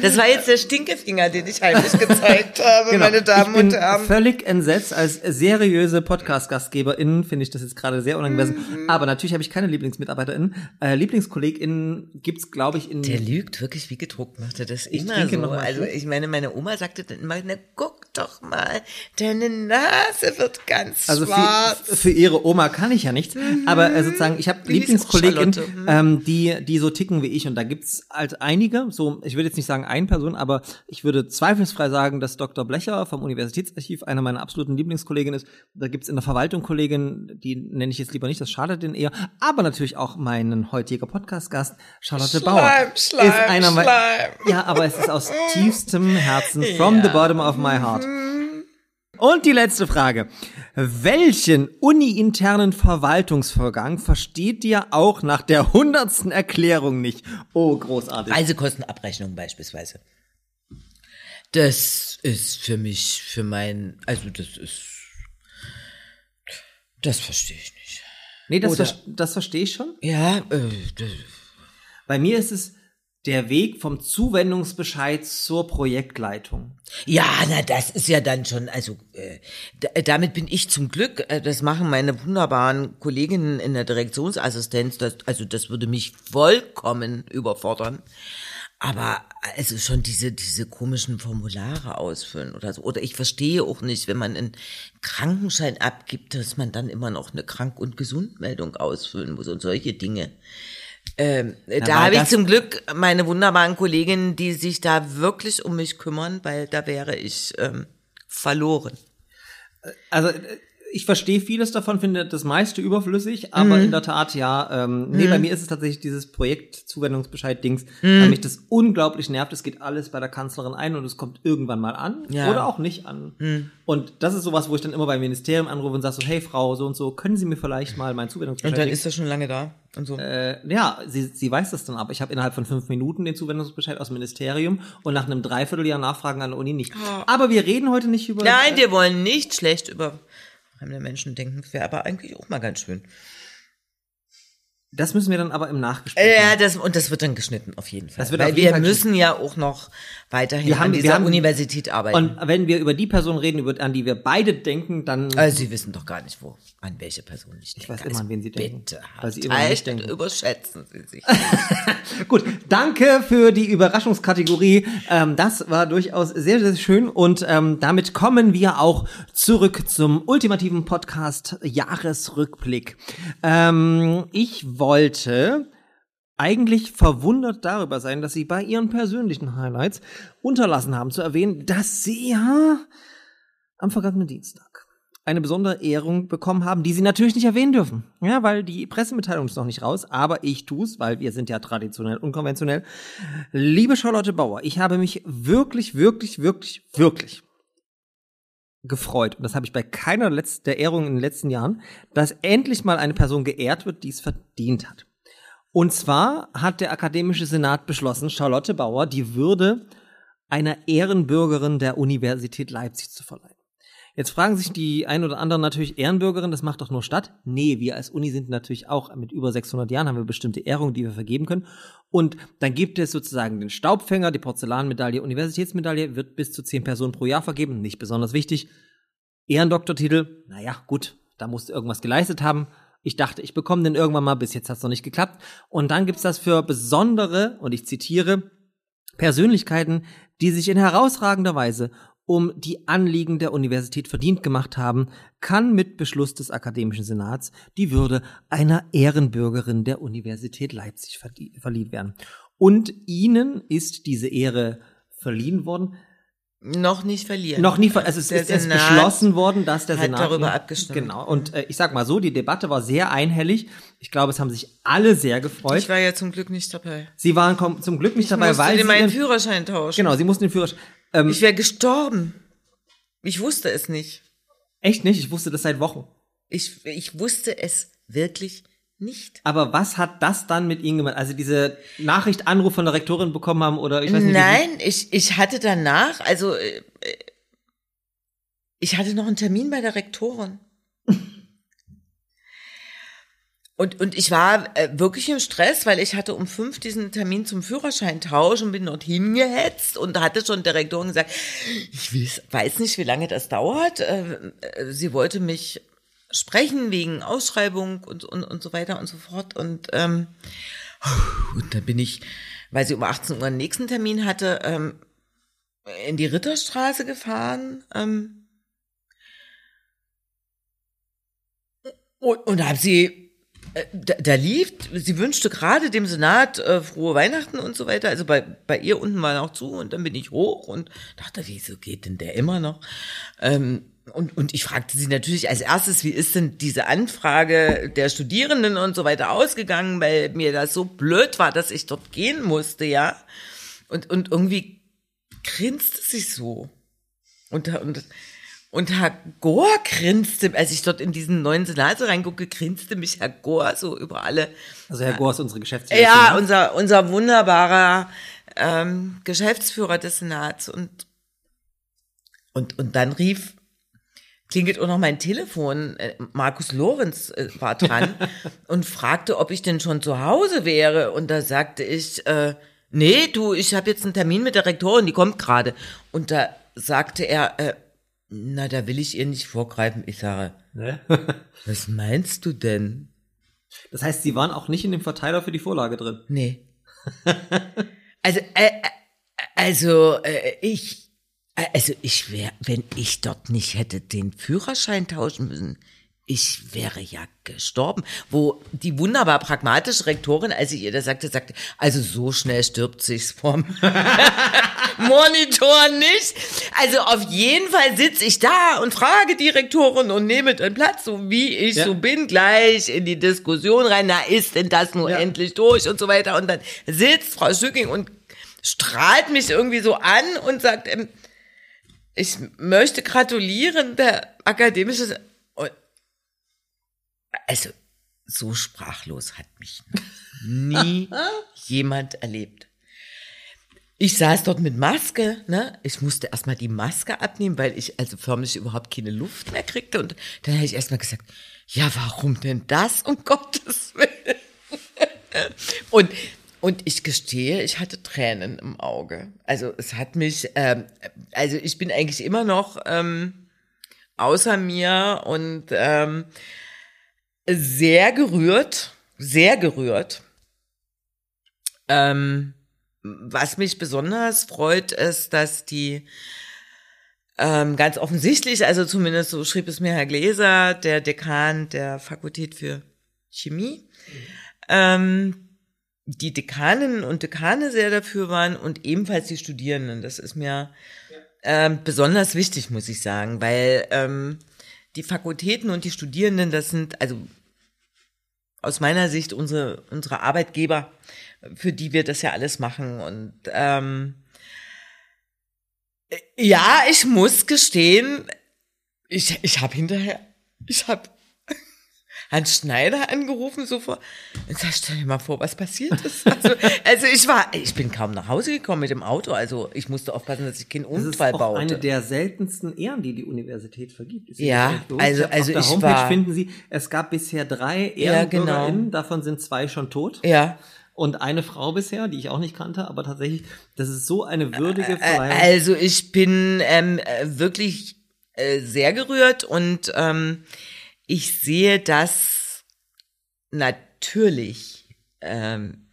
Speaker 4: Das war jetzt der Stinkefinger, den ich heimlich gezeigt habe,
Speaker 3: Genau.
Speaker 4: meine Damen
Speaker 3: ich bin
Speaker 4: und Herren.
Speaker 3: völlig entsetzt. Als seriöse Podcast-GastgeberInnen finde ich das jetzt gerade sehr unangemessen.
Speaker 4: Mhm.
Speaker 3: Aber natürlich habe ich keine LieblingsmitarbeiterInnen. Äh, LieblingskollegInnen gibt's, glaube ich, in.
Speaker 4: Der lügt wirklich wie gedruckt, macht er das
Speaker 3: Ich
Speaker 4: immer so.
Speaker 3: noch mal
Speaker 4: Also ich meine, meine Oma sagte dann immer, na guck doch mal, deine Nase wird ganz
Speaker 3: also für,
Speaker 4: schwarz.
Speaker 3: für ihre Oma kann ich ja nichts. Aber äh, sozusagen, ich habe LieblingskollegInnen?
Speaker 4: Mhm.
Speaker 3: ähm, die, die so ticken wie ich. Und da gibt's halt einige, so, ich würde jetzt nicht sagen eine Person, aber ich würde zweifelsfrei sagen, dass Dr. Blecher vom Universitätsarchiv einer meiner absoluten Lieblingskolleginnen ist. Da gibt's in der Verwaltung Kollegin, die nenne ich jetzt lieber nicht, das schadet denen eher. Aber natürlich auch meinen heutiger Podcast-Gast, Charlotte
Speaker 4: Schleim,
Speaker 3: Bauer.
Speaker 4: Schleim,
Speaker 3: ist einer
Speaker 4: Schleim.
Speaker 3: Ja, aber es ist aus tiefstem Herzen, from the bottom of my heart. Und die letzte Frage. Welchen uni-internen Verwaltungsvorgang versteht ihr auch nach der hundertsten Erklärung nicht? Oh, großartig.
Speaker 4: Reisekostenabrechnung beispielsweise. Das ist für mich, für mein, also das ist, das verstehe ich nicht.
Speaker 3: nee, das, ver das verstehe ich schon.
Speaker 4: Ja, äh, das,
Speaker 3: Bei mir ist es der Weg vom Zuwendungsbescheid zur Projektleitung.
Speaker 4: Ja, na, das ist ja dann schon, also äh, da, damit bin ich zum Glück, äh, das machen meine wunderbaren Kolleginnen in der Direktionsassistenz, das, also das würde mich vollkommen überfordern. Aber also schon diese, diese komischen Formulare ausfüllen oder so. Oder ich verstehe auch nicht, wenn man einen Krankenschein abgibt, dass man dann immer noch eine Krank- und Gesundmeldung ausfüllen muss und solche Dinge. Ähm, da habe ich zum Glück meine wunderbaren Kolleginnen, die sich da wirklich um mich kümmern, weil da wäre ich ähm, verloren.
Speaker 3: Also ich verstehe vieles davon, finde das meiste überflüssig, aber in der Tat ja. Ähm, Nee, bei mir ist es tatsächlich dieses Projekt-Zuwendungsbescheid-Dings, weil mich das unglaublich nervt. Es geht alles bei der Kanzlerin ein und es kommt irgendwann mal an
Speaker 4: Ja.
Speaker 3: oder auch nicht an. Und das ist sowas, wo ich dann immer beim Ministerium anrufe und sage so, hey Frau, so und so, können Sie mir vielleicht mal meinen Zuwendungsbescheid
Speaker 4: das schon lange da und so.
Speaker 3: äh, ja, sie, sie weiß das dann aber. Ich habe innerhalb von fünf Minuten den Zuwendungsbescheid aus dem Ministerium und nach einem Dreivierteljahr Nachfragen an der Uni nicht. Aber wir reden heute nicht über.
Speaker 4: Nein, wir wollen nicht schlecht über fremde Menschen denken. Wäre aber eigentlich auch mal ganz schön.
Speaker 3: Das müssen wir dann aber im Nachgespräch.
Speaker 4: Ja,
Speaker 3: machen.
Speaker 4: das, und das wird dann geschnitten, auf jeden Fall.
Speaker 3: Das wird
Speaker 4: Weil
Speaker 3: auf jeden
Speaker 4: wir
Speaker 3: Fall
Speaker 4: müssen ja auch noch weiterhin
Speaker 3: Wir haben-
Speaker 4: an
Speaker 3: wir
Speaker 4: dieser
Speaker 3: haben-
Speaker 4: Universität arbeiten.
Speaker 3: Und wenn wir über die Person reden, über, an die wir beide denken, dann.
Speaker 4: also Sie wissen doch gar nicht, wo, an welche Person ich denke.
Speaker 3: Ich weiß immer, an wen Sie denken.
Speaker 4: Bitte,
Speaker 3: Weil Sie immer an mich
Speaker 4: halt,
Speaker 3: denken.
Speaker 4: überschätzen Sie sich. *laughs* *laughs*
Speaker 3: Gut, danke für die Überraschungskategorie. Ähm, das war durchaus sehr, sehr schön. Und ähm, damit kommen wir auch zurück zum ultimativen Podcast Jahresrückblick. Ähm, ich wollte eigentlich verwundert darüber sein, dass Sie bei Ihren persönlichen Highlights unterlassen haben zu erwähnen, dass Sie ja am vergangenen Dienstag eine besondere Ehrung bekommen haben, die Sie natürlich nicht erwähnen dürfen. Ja, weil die Pressemitteilung ist noch nicht raus, aber ich tu's, weil wir sind ja traditionell unkonventionell. Liebe Charlotte Bauer, ich habe mich wirklich, wirklich, wirklich, wirklich gefreut, und das habe ich bei keiner der Ehrungen in den letzten Jahren, dass endlich mal eine Person geehrt wird, die es verdient hat. Und zwar hat der Akademische Senat beschlossen, Charlotte Bauer die Würde einer Ehrenbürgerin der Universität Leipzig zu verleihen. Jetzt fragen sich die ein oder anderen natürlich, Ehrenbürgerin, das macht doch nur Stadt? Nee, wir als Uni sind natürlich auch mit über 600 Jahren, haben wir bestimmte Ehrungen, die wir vergeben können. Und dann gibt es sozusagen den Staubfänger, die Porzellanmedaille, Universitätsmedaille, wird bis zu 10 Personen pro Jahr vergeben, nicht besonders wichtig. Ehrendoktortitel, naja, gut, da musst du irgendwas geleistet haben. Ich dachte, ich bekomme den irgendwann mal, bis jetzt hat es noch nicht geklappt. Und dann gibt's das für besondere, und ich zitiere, Persönlichkeiten, die sich in herausragender Weise um die Anliegen der Universität verdient gemacht haben, kann mit Beschluss des Akademischen Senats die Würde einer Ehrenbürgerin der Universität Leipzig verliehen werden. Und ihnen ist diese Ehre verliehen worden.
Speaker 4: Noch nicht verlieren.
Speaker 3: Noch nie, also es
Speaker 4: Der
Speaker 3: ist,
Speaker 4: Senat
Speaker 3: beschlossen worden, dass der
Speaker 4: hat
Speaker 3: Senat
Speaker 4: darüber abgestimmt.
Speaker 3: Genau. Und äh, ich sag mal so, die Debatte war sehr einhellig. Ich glaube, es haben sich alle sehr gefreut.
Speaker 4: Ich war ja zum Glück nicht dabei.
Speaker 3: sie waren zum Glück nicht dabei,
Speaker 4: musste
Speaker 3: weil sie
Speaker 4: meinen
Speaker 3: ihren-
Speaker 4: Führerschein tauschen.
Speaker 3: genau, sie mussten den Führerschein. Ähm,
Speaker 4: Ich wäre gestorben. Ich wusste es nicht.
Speaker 3: echt nicht. Ich wusste das seit Wochen.
Speaker 4: Ich, ich wusste es wirklich nicht.
Speaker 3: Aber was hat das dann mit Ihnen gemacht? Also diese Nachricht, Anruf von der Rektorin bekommen haben oder ich weiß nicht.
Speaker 4: Nein, ich, ich hatte danach, also äh, äh, ich hatte noch einen Termin bei der Rektorin. *laughs* Und, und ich war äh, wirklich im Stress, weil ich hatte um fünf diesen Termin zum Führerscheintausch und bin dorthin gehetzt und hatte schon der Rektorin gesagt, ich weiß, weiß nicht, wie lange das dauert. Äh, äh, sie wollte mich sprechen wegen Ausschreibung und, und, und so weiter und so fort. Und, ähm, und dann bin ich, weil sie um 18 Uhr einen nächsten Termin hatte, ähm, in die Ritterstraße gefahren. Ähm, und, und habe sie da, da lief, sie wünschte gerade dem Senat äh, frohe Weihnachten und so weiter. Also bei, bei ihr unten war noch zu und dann bin ich hoch und dachte, wieso geht denn der immer noch? Ähm, und, und ich fragte sie natürlich als erstes, wie ist denn diese Anfrage der Studierenden und so weiter ausgegangen, weil mir das so blöd war, dass ich dort gehen musste, ja. Und, und irgendwie grinste sie so. Und, und, und Herr Gore grinste, als ich dort in diesen neuen Senat reingucke, grinste mich Herr Gore so über alle.
Speaker 3: Also Herr Gore ist unsere Geschäftsführer.
Speaker 4: Ja, unser, unser wunderbarer ähm, Geschäftsführer des Senats. Und, und, und dann rief klingelt auch noch mein Telefon. Äh, Markus Lorenz äh, war dran *laughs* und fragte, ob ich denn schon zu Hause wäre. Und da sagte ich, äh, nee, du, ich habe jetzt einen Termin mit der Rektorin, die kommt gerade. Und da sagte er, äh, na, da will ich ihr nicht vorgreifen. Ich sage,
Speaker 3: Ne? *laughs*
Speaker 4: was meinst du denn?
Speaker 3: Das heißt, Sie waren auch nicht in dem Verteiler für die Vorlage drin.
Speaker 4: Nee. *laughs* Also, äh, äh, also, äh, ich, äh, also ich wäre, wenn ich dort nicht hätte den Führerschein tauschen müssen, ich wäre ja gestorben. Wo die wunderbar pragmatische Rektorin, als ich ihr das sagte, sagte, also so schnell stirbt sich's vom *laughs* Monitor nicht. Also auf jeden Fall sitze ich da und frage die Rektorin und nehme den Platz, so wie ich
Speaker 3: Ja.
Speaker 4: so bin, gleich in die Diskussion rein. Na, ist denn das nur
Speaker 3: Ja.
Speaker 4: endlich durch und so weiter. Und dann sitzt Frau Schücking und strahlt mich irgendwie so an und sagt, ähm, ich möchte gratulieren, der akademische. Also, so sprachlos hat mich *laughs* nie jemand erlebt. Ich saß dort mit Maske, ne? Ich musste erstmal die Maske abnehmen, weil ich also förmlich überhaupt keine Luft mehr kriegte. Und dann habe ich erstmal gesagt, ja, warum denn das, um *laughs* Gottes Willen? Und, und ich gestehe, ich hatte Tränen im Auge. Also es hat mich, ähm, also ich bin eigentlich immer noch ähm, außer mir und ähm, sehr gerührt, sehr gerührt. Ähm, was mich besonders freut, ist, dass die ähm, ganz offensichtlich, also zumindest so schrieb es mir Herr Gläser, der Dekan der Fakultät für Chemie, ähm, die Dekaninnen und Dekane sehr dafür waren und ebenfalls die Studierenden. Das ist mir ähm, besonders wichtig, muss ich sagen, weil ähm, die Fakultäten und die Studierenden, das sind also aus meiner Sicht unsere, unsere Arbeitgeber, für die wir das ja alles machen. Und ähm, ja, ich muss gestehen, ich, ich habe hinterher, ich habe Hans Schneider angerufen sofort. Und sag, stell dir mal vor, was passiert ist. Also, also ich war, ich bin kaum nach Hause gekommen mit dem Auto. Also ich musste aufpassen, dass ich keinen
Speaker 3: Das ist
Speaker 4: Unfall
Speaker 3: auch
Speaker 4: baute.
Speaker 3: eine der seltensten Ehren, die die Universität vergibt. Ist
Speaker 4: Ja, also- also
Speaker 3: auf der
Speaker 4: ich
Speaker 3: Homepage
Speaker 4: war-
Speaker 3: finden Sie, es gab bisher drei
Speaker 4: Ja, genau.
Speaker 3: EhrenbürgerInnen, davon sind zwei schon tot.
Speaker 4: ja.
Speaker 3: Und eine Frau bisher, die ich auch nicht kannte, aber tatsächlich, das ist so eine würdige Verleihung.
Speaker 4: Also ich bin ähm, äh, wirklich äh, sehr gerührt und ähm, ich sehe das natürlich ähm,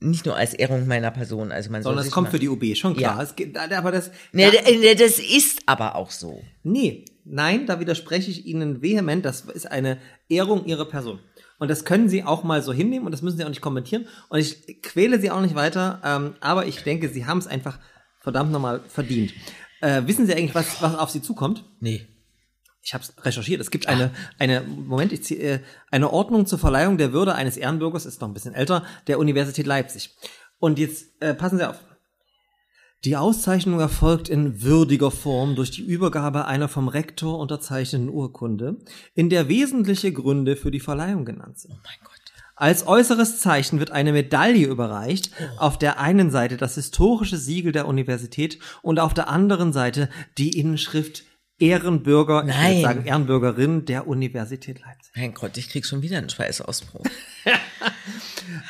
Speaker 4: nicht nur als Ehrung meiner Person. Also man
Speaker 3: Sondern es kommt für die UB, schon klar.
Speaker 4: Ja.
Speaker 3: Es geht, aber das,
Speaker 4: Nee,
Speaker 3: da,
Speaker 4: d- nee, das ist aber auch so.
Speaker 3: nee, nein, da widerspreche ich Ihnen vehement. Das ist eine Ehrung Ihrer Person. Und das können Sie auch mal so hinnehmen und das müssen Sie auch nicht kommentieren. Und ich quäle Sie auch nicht weiter, ähm, aber ich denke, Sie haben es einfach verdammt nochmal verdient. Äh, wissen Sie eigentlich, was, was auf Sie zukommt?
Speaker 4: Nee.
Speaker 3: Ich habe es recherchiert. Es gibt eine, eine Moment, ich zieh, äh, eine Ordnung zur Verleihung der Würde eines Ehrenbürgers, ist noch ein bisschen älter, der Universität Leipzig. Und jetzt äh, passen Sie auf. Die Auszeichnung erfolgt in würdiger Form durch die Übergabe einer vom Rektor unterzeichneten Urkunde, in der wesentliche Gründe für die Verleihung genannt sind.
Speaker 4: Oh mein Gott.
Speaker 3: Als äußeres Zeichen wird eine Medaille überreicht, auf der einen Seite das historische Siegel der Universität und auf der anderen Seite die Inschrift Ehrenbürger, ich
Speaker 4: Nein.
Speaker 3: würde sagen Ehrenbürgerin der Universität Leipzig.
Speaker 4: Mein Gott, ich krieg schon wieder einen Schweißausbruch. *laughs*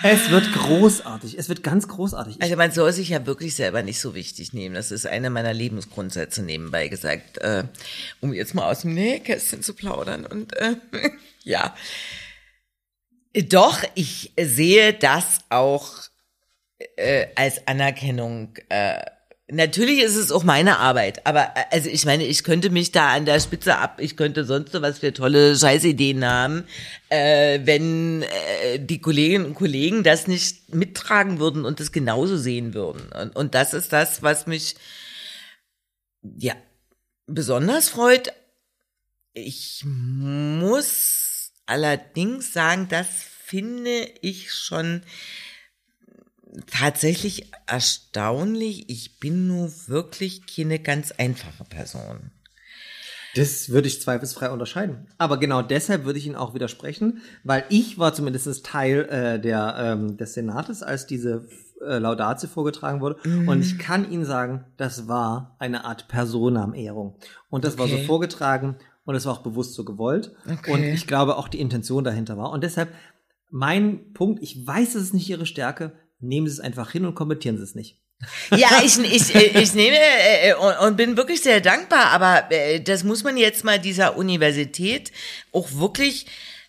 Speaker 3: Es wird großartig, es wird ganz großartig.
Speaker 4: Also man soll sich ja wirklich selber nicht so wichtig nehmen. Das ist einer meiner Lebensgrundsätze nebenbei gesagt, äh, um jetzt mal aus dem Nähkästchen zu plaudern. Und äh, *laughs* ja, doch, ich sehe das auch äh, als Anerkennung. Äh, natürlich ist es auch meine Arbeit, aber äh, also ich meine, ich könnte mich da an der Spitze ab, ich könnte sonst so was für tolle Scheißideen haben, äh, wenn äh, die Kolleginnen und Kollegen das nicht mittragen würden und das genauso sehen würden. Und, und das ist das, was mich ja besonders freut. Ich muss allerdings sagen, das finde ich schon tatsächlich erstaunlich. Ich bin nur wirklich keine ganz einfache Person.
Speaker 3: Das würde ich zweifelsfrei unterscheiden. Aber genau deshalb würde ich Ihnen auch widersprechen, weil ich war zumindest Teil äh, der, ähm, des Senates, als diese äh, Laudatio vorgetragen wurde. Und ich kann Ihnen sagen, das war eine Art Personenehrung. Und das war so
Speaker 4: Okay.
Speaker 3: vorgetragen und es war auch bewusst so gewollt.
Speaker 4: Okay.
Speaker 3: Und ich glaube auch die Intention dahinter war. Und deshalb mein Punkt, ich weiß, es ist nicht Ihre Stärke, nehmen Sie es einfach hin und kommentieren Sie es nicht.
Speaker 4: Ja, ich, ich, ich nehme äh, und, und bin wirklich sehr dankbar, aber äh, das muss man jetzt mal dieser Universität auch wirklich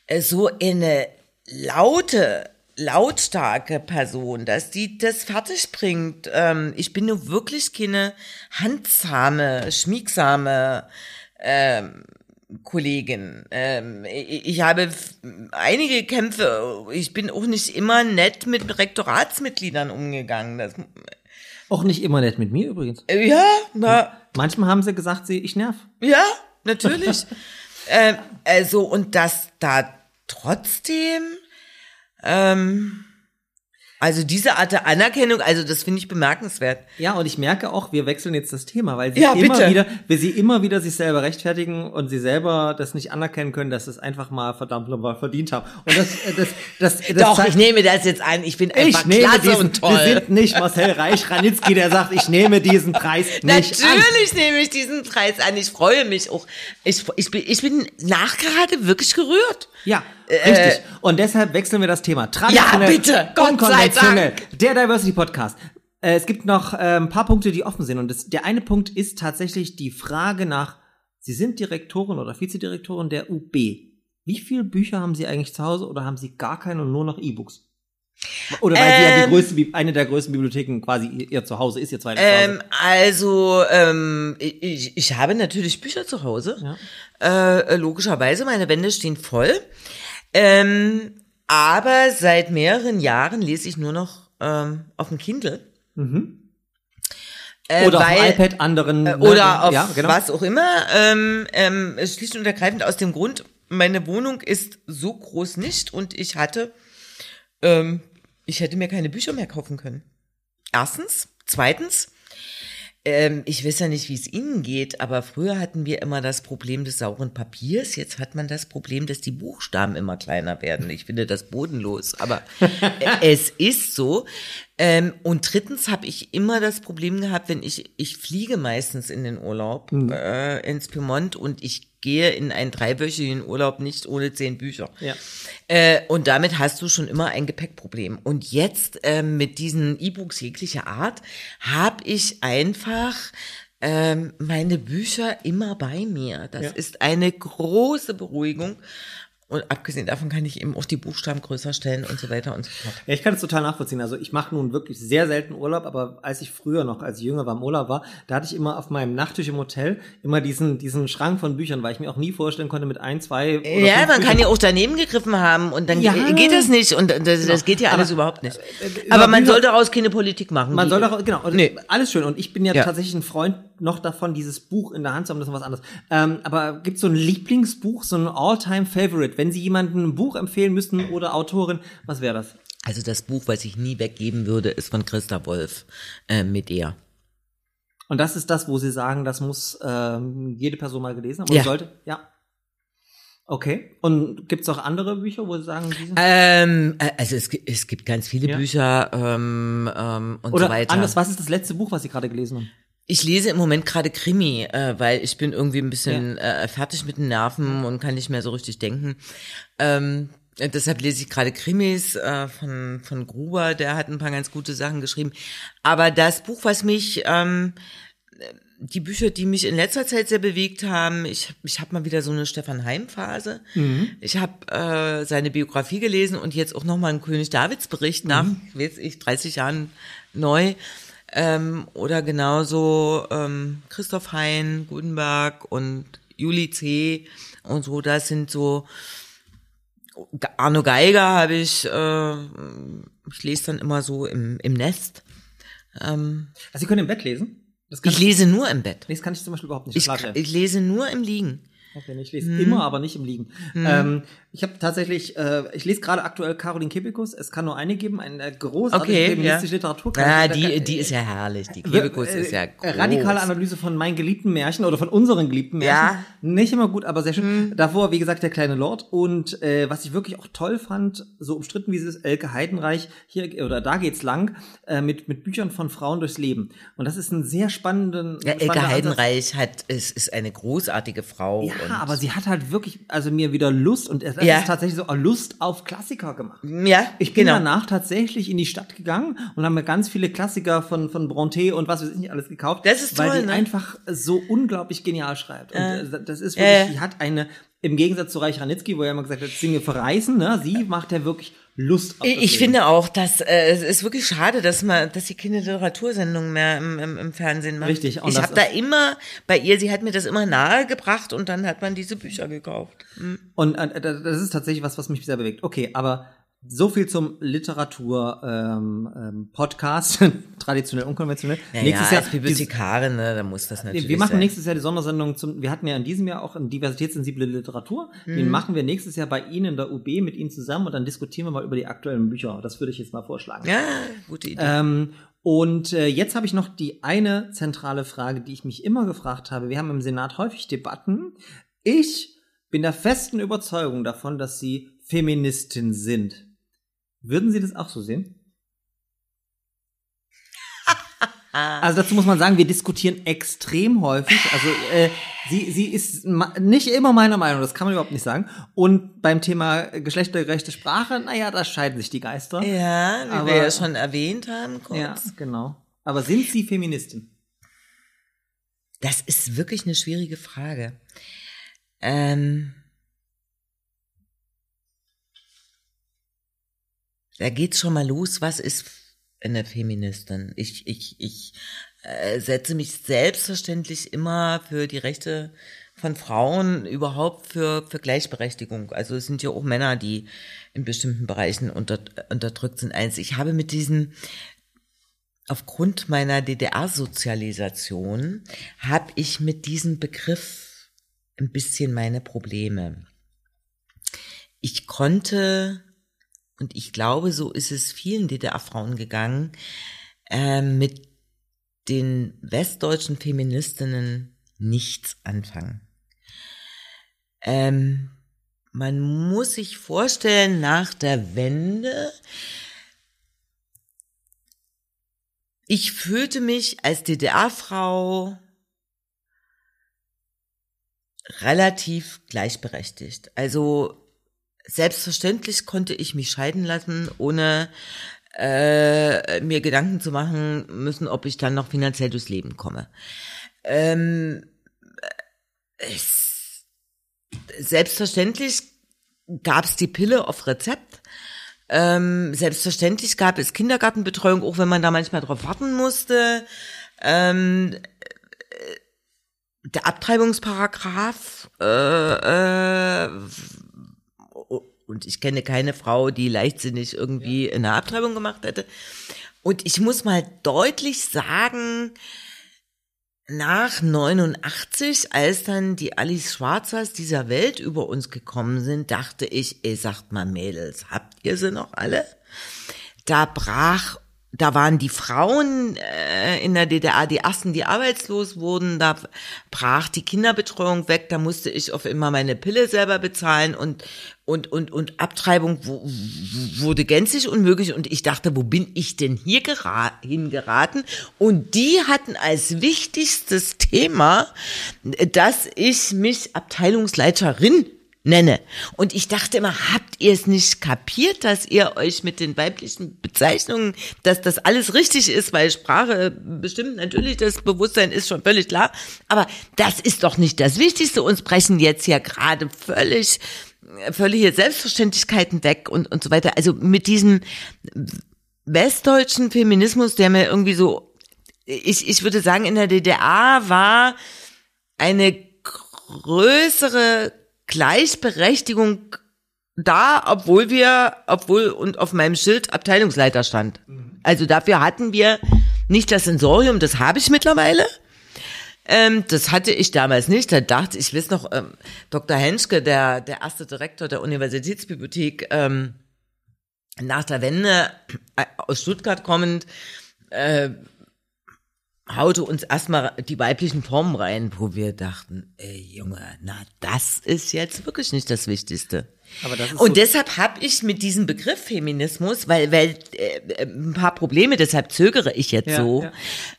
Speaker 4: äh, so in eine laute, lautstarke Person, dass die das fertig bringt. Ähm, ich bin nur wirklich keine handsame, schmiegsame ähm, Kollegin. Ähm, ich, ich habe einige Kämpfe. Ich bin auch nicht immer nett mit Rektoratsmitgliedern umgegangen. Das,
Speaker 3: Auch nicht immer nett mit mir übrigens.
Speaker 4: äh, ja, na,
Speaker 3: Manchmal haben sie gesagt, sie, ich nerv.
Speaker 4: ja, natürlich. *laughs* ähm, also, und dass da trotzdem, ähm, also diese Art der Anerkennung, also das finde ich bemerkenswert.
Speaker 3: Ja, und ich merke auch, wir wechseln jetzt das Thema, weil sie
Speaker 4: Ja,
Speaker 3: immer
Speaker 4: bitte.
Speaker 3: wieder, wir sie immer wieder sich selber rechtfertigen und sie selber das nicht anerkennen können, dass sie es einfach mal verdammt nochmal verdient haben. Und das, äh, das, das, *laughs* das,
Speaker 4: Doch,
Speaker 3: zeigt-
Speaker 4: ich nehme das jetzt an. Ich bin einfach
Speaker 3: ich nehme
Speaker 4: klasse
Speaker 3: diesen,
Speaker 4: und toll.
Speaker 3: wir sind nicht Marcel Reich-Ranitzky, der sagt, ich nehme diesen Preis *laughs* nicht an.
Speaker 4: Natürlich nehme ich diesen Preis an. Ich freue mich auch. Ich, ich, bin, ich bin nachgerade wirklich gerührt.
Speaker 3: Ja, richtig. Und deshalb wechseln wir das Thema. Traditionell,
Speaker 4: Äh, Ja, bitte. Gott sei. Dank.
Speaker 3: Der Diversity Podcast. Äh, Es gibt noch äh, ein paar Punkte, die offen sind. Und das, der eine Punkt ist tatsächlich die Frage nach, Sie sind Direktorin oder Vizedirektorin der UB. Wie viele Bücher haben Sie eigentlich zu Hause oder haben Sie gar keine und nur noch E-Books? Oder weil Sie ja die
Speaker 4: Ähm.
Speaker 3: größte, eine der größten Bibliotheken quasi ihr, Zuhause ist, ihr zweites
Speaker 4: Ähm,
Speaker 3: Zuhause.
Speaker 4: also, ähm, ich, ich habe natürlich Bücher zu Hause. Äh, logischerweise, meine Wände stehen voll. Ähm, aber seit mehreren Jahren lese ich nur noch ähm, auf dem Kindle. Äh,
Speaker 3: Oder auf
Speaker 4: weil-
Speaker 3: dem iPad anderen. ne,
Speaker 4: oder auf
Speaker 3: ja, genau.
Speaker 4: was auch immer. Ähm, ähm, schlicht und ergreifend aus dem Grund, meine Wohnung ist so groß nicht und ich hatte, ähm, ich hätte mir keine Bücher mehr kaufen können. Erstens. Zweitens, ähm, ich weiß ja nicht, wie es Ihnen geht, aber früher hatten wir immer das Problem des sauren Papiers. Jetzt hat man das Problem, dass die Buchstaben immer kleiner werden. Ich finde das bodenlos, aber *laughs* es ist so. Ähm, und drittens habe ich immer das Problem gehabt, wenn ich, ich fliege meistens in den Urlaub äh, ins Piemont und ich gehe in einen dreiwöchigen Urlaub nicht ohne zehn Bücher.
Speaker 3: Ja.
Speaker 4: Äh, und damit hast du schon immer ein Gepäckproblem. Und jetzt ähm, mit diesen E-Books jeglicher Art habe ich einfach ähm, meine Bücher immer bei mir. Das
Speaker 3: Ja.
Speaker 4: ist eine große Beruhigung. Und abgesehen davon kann ich eben auch die Buchstaben größer stellen und so weiter und so fort.
Speaker 3: Ja, ich kann es total nachvollziehen. Also ich mache nun wirklich sehr selten Urlaub, aber als ich früher noch, als ich jünger war im Urlaub war, da hatte ich immer auf meinem Nachttisch im Hotel immer diesen, diesen Schrank von Büchern, weil ich mir auch nie vorstellen konnte, mit ein, zwei oder
Speaker 4: Ja, man kann
Speaker 3: Büchern-
Speaker 4: ja auch daneben gegriffen haben und dann
Speaker 3: Ja.
Speaker 4: ge- geht das nicht und das, das geht ja alles
Speaker 3: Aber,
Speaker 4: überhaupt nicht.
Speaker 3: äh,
Speaker 4: Aber
Speaker 3: über
Speaker 4: man
Speaker 3: Bücher-
Speaker 4: soll daraus keine Politik machen.
Speaker 3: Man soll doch, genau,
Speaker 4: Nee.
Speaker 3: alles schön. Und ich bin ja,
Speaker 4: Ja.
Speaker 3: tatsächlich ein Freund noch davon, dieses Buch in der Hand zu haben, das ist was anderes. Ähm, aber gibt so ein Lieblingsbuch, so ein All-Time-Favorite, wenn Sie jemandem ein Buch empfehlen müssten oder Autorin, was wäre das?
Speaker 4: Also das Buch, was ich nie weggeben würde, ist von Christa Wolf, äh, mit ihr.
Speaker 3: Und das ist das, wo Sie sagen, das muss ähm, jede Person mal gelesen haben.
Speaker 4: Ja.
Speaker 3: Oder sollte? Ja. Okay. Und gibt's auch andere Bücher, wo Sie sagen, die sind
Speaker 4: Ähm, äh, also es, es gibt ganz viele
Speaker 3: Ja.
Speaker 4: Bücher ähm, ähm, und
Speaker 3: Oder
Speaker 4: so weiter.
Speaker 3: anders, was ist das letzte Buch, was Sie gerade gelesen haben?
Speaker 4: Ich lese im Moment gerade Krimi, äh, weil ich bin irgendwie ein bisschen äh, fertig mit den Nerven und kann nicht mehr so richtig denken. Ähm, äh, deshalb lese ich gerade Krimis äh, von, von Gruber, der hat ein paar ganz gute Sachen geschrieben. Aber das Buch, was mich, ähm, die Bücher, die mich in letzter Zeit sehr bewegt haben, ich, ich habe mal wieder so eine Stefan Heim-Phase. Ich habe äh, seine Biografie gelesen und jetzt auch nochmal einen König Davids-Bericht nach, weiß ich, 30 Jahren neu. Ähm, oder genauso ähm, Christoph Hein, Gutenberg und Juli C. und so, das sind so Arno Geiger habe ich, äh, ich lese dann immer so im, im Nest. Ähm,
Speaker 3: Also Sie können im Bett lesen? Das kann
Speaker 4: ich lese nur im Bett.
Speaker 3: Nee, das kann ich zum Beispiel überhaupt nicht.
Speaker 4: Ich, ich lese nur im Liegen.
Speaker 3: Okay, ich lese immer, aber nicht im Liegen. Ähm, ich habe tatsächlich, äh, ich lese gerade aktuell Caroline Kebekus. Es kann nur eine geben, eine großartige
Speaker 4: Okay,
Speaker 3: feministische
Speaker 4: ja.
Speaker 3: Literatur.
Speaker 4: Ah, die, die ist ja herrlich. Die
Speaker 3: Wir-
Speaker 4: Kebekus
Speaker 3: äh,
Speaker 4: ist ja
Speaker 3: äh,
Speaker 4: groß.
Speaker 3: Radikale Analyse von meinen geliebten Märchen oder von unseren geliebten Märchen.
Speaker 4: Ja. Hm.
Speaker 3: Nicht immer gut, aber sehr schön. Davor, wie gesagt, der kleine Lord. Und äh, was ich wirklich auch toll fand, so umstritten wie es ist, Elke Heidenreich, hier oder da geht's lang, äh, mit, mit Büchern von Frauen durchs Leben. Und das ist ein sehr spannenden.
Speaker 4: Ja, Elke
Speaker 3: Ansatz.
Speaker 4: Heidenreich hat, ist, ist eine großartige Frau.
Speaker 3: Ja,
Speaker 4: und,
Speaker 3: aber sie hat halt wirklich, also mir wieder Lust und es
Speaker 4: Ja.
Speaker 3: ist tatsächlich so Lust auf Klassiker gemacht.
Speaker 4: ja,
Speaker 3: Ich bin
Speaker 4: genau.
Speaker 3: danach tatsächlich in die Stadt gegangen und habe mir ganz viele Klassiker von, von Bronte und was weiß ich nicht alles gekauft.
Speaker 4: Das ist
Speaker 3: Weil
Speaker 4: toll,
Speaker 3: die
Speaker 4: ne?
Speaker 3: einfach so unglaublich genial schreibt. Und äh, das ist
Speaker 4: Ja,
Speaker 3: wirklich,
Speaker 4: ja.
Speaker 3: die hat eine, im Gegensatz zu Reich Ranitzky, wo er immer gesagt hat, Dinge verreißen, ne, sie macht ja wirklich Lust auf das
Speaker 4: Ich,
Speaker 3: Leben.
Speaker 4: finde auch, dass äh, es ist wirklich schade, dass man, dass sie keine Literatursendungen mehr im, im, im Fernsehen macht.
Speaker 3: Richtig,
Speaker 4: Ich habe da immer bei ihr, sie hat mir das immer nahegebracht und dann hat man diese Bücher gekauft.
Speaker 3: Und äh, das ist tatsächlich was, was mich sehr bewegt. Okay, aber so viel zum Literatur ähm, ähm, Podcast, *laughs* traditionell, unkonventionell.
Speaker 4: Ja,
Speaker 3: nächstes
Speaker 4: ja,
Speaker 3: Jahr
Speaker 4: als Bibliothekarin, ne, da muss das natürlich
Speaker 3: wir machen
Speaker 4: sein.
Speaker 3: nächstes Jahr die Sondersendung zum, wir hatten ja in diesem Jahr auch eine diversitätssensible Literatur.
Speaker 4: Mhm.
Speaker 3: Den machen wir nächstes Jahr bei Ihnen in der UB mit Ihnen zusammen und dann diskutieren wir mal über die aktuellen Bücher. Das würde ich jetzt mal vorschlagen.
Speaker 4: Ja, gute Idee.
Speaker 3: Ähm, und äh, jetzt habe ich noch die eine zentrale Frage, die ich mich immer gefragt habe. Wir haben im Senat häufig Debatten. Ich bin der festen Überzeugung davon, dass Sie Feministin sind. Würden Sie das auch so sehen? Also dazu muss man sagen, wir diskutieren extrem häufig. Also äh, sie, sie ist nicht immer meiner Meinung, das kann man überhaupt nicht sagen. Und beim Thema geschlechtergerechte Sprache, naja, da scheiden sich die Geister.
Speaker 4: ja, wie
Speaker 3: aber-
Speaker 4: wir ja schon erwähnt haben, kurz.
Speaker 3: Ja, genau. Aber sind Sie Feministin?
Speaker 4: Das ist wirklich eine schwierige Frage. Ähm, da geht's schon mal los. Was ist eine Feministin? Ich, ich, ich äh, setze mich selbstverständlich immer für die Rechte von Frauen, überhaupt für, für Gleichberechtigung. Also es sind ja auch Männer, die in bestimmten Bereichen unter, unterdrückt sind. Eins, ich habe mit diesen aufgrund meiner DDR-Sozialisation habe ich mit diesem Begriff ein bisschen meine Probleme. Ich konnte, und ich glaube, so ist es vielen DDR-Frauen gegangen, äh, mit den westdeutschen Feministinnen nichts anfangen. Ähm, man muss sich vorstellen, nach der Wende ich fühlte mich als DDR-Frau relativ gleichberechtigt. Also selbstverständlich konnte ich mich scheiden lassen, ohne äh, mir Gedanken zu machen müssen, ob ich dann noch finanziell durchs Leben komme. Ähm, es, selbstverständlich gab es die Pille auf Rezept. Ähm, selbstverständlich gab es Kindergartenbetreuung, auch wenn man da manchmal drauf warten musste. Ähm, äh, der Abtreibungsparagraph äh, äh, und ich kenne keine Frau, die leichtsinnig irgendwie eine Abtreibung gemacht hätte. Und ich muss mal deutlich sagen, nach 89, als dann die Alice Schwarzers dieser Welt über uns gekommen sind, dachte ich, ey, sagt mal Mädels, habt ihr sie noch alle? Da brach da waren die Frauen äh, in der DDR die ersten, die arbeitslos wurden. Da brach die Kinderbetreuung weg. Da musste ich auf immer meine Pille selber bezahlen und und und und Abtreibung wurde gänzlich unmöglich. Und ich dachte, wo bin ich denn hier gera hingeraten? Und die hatten als wichtigstes Thema, dass ich mich Abteilungsleiterin nenne. Und ich dachte immer, habt ihr es nicht kapiert, dass ihr euch mit den weiblichen Bezeichnungen, dass das alles richtig ist, weil Sprache bestimmt natürlich das Bewusstsein ist schon völlig klar. Aber das ist doch nicht das Wichtigste. Uns brechen jetzt ja gerade völlig, völlige Selbstverständlichkeiten weg und, und so weiter. Also mit diesem westdeutschen Feminismus, der mir irgendwie so, ich, ich würde sagen, in der DDR war eine größere Gleichberechtigung da, obwohl wir, obwohl und auf meinem Schild Abteilungsleiter stand. Also dafür hatten wir nicht das Sensorium, das habe ich mittlerweile. Ähm, das hatte ich damals nicht. Da dachte ich, ich weiß noch, ähm, Dr. Henschke, der, der erste Direktor der Universitätsbibliothek, ähm, nach der Wende äh, aus Stuttgart kommend, äh, haute uns erstmal die weiblichen Formen rein, wo wir dachten, ey Junge, na das ist jetzt wirklich nicht das Wichtigste.
Speaker 3: Aber das ist
Speaker 4: Und
Speaker 3: so-
Speaker 4: deshalb habe ich mit diesem Begriff Feminismus, weil, weil äh, ein paar Probleme, deshalb zögere ich jetzt
Speaker 3: Ja,
Speaker 4: so.
Speaker 3: ja.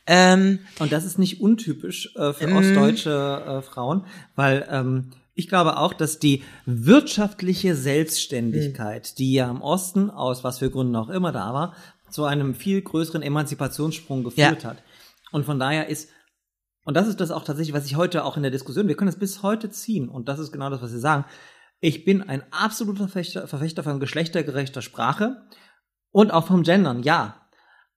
Speaker 4: Ähm,
Speaker 3: Und das ist nicht untypisch äh, für
Speaker 4: Mhm.
Speaker 3: ostdeutsche äh, Frauen, weil ähm, ich glaube auch, dass die wirtschaftliche Selbstständigkeit, die ja im Osten aus was für Gründen auch immer da war, zu einem viel größeren Emanzipationssprung geführt
Speaker 4: Ja.
Speaker 3: hat. Und von daher ist und das ist das auch tatsächlich, was ich heute auch in der Diskussion, wir können das bis heute ziehen und das ist genau das, was Sie sagen. Ich bin ein absoluter Verfechter, Verfechter von geschlechtergerechter Sprache und auch vom Gendern, ja.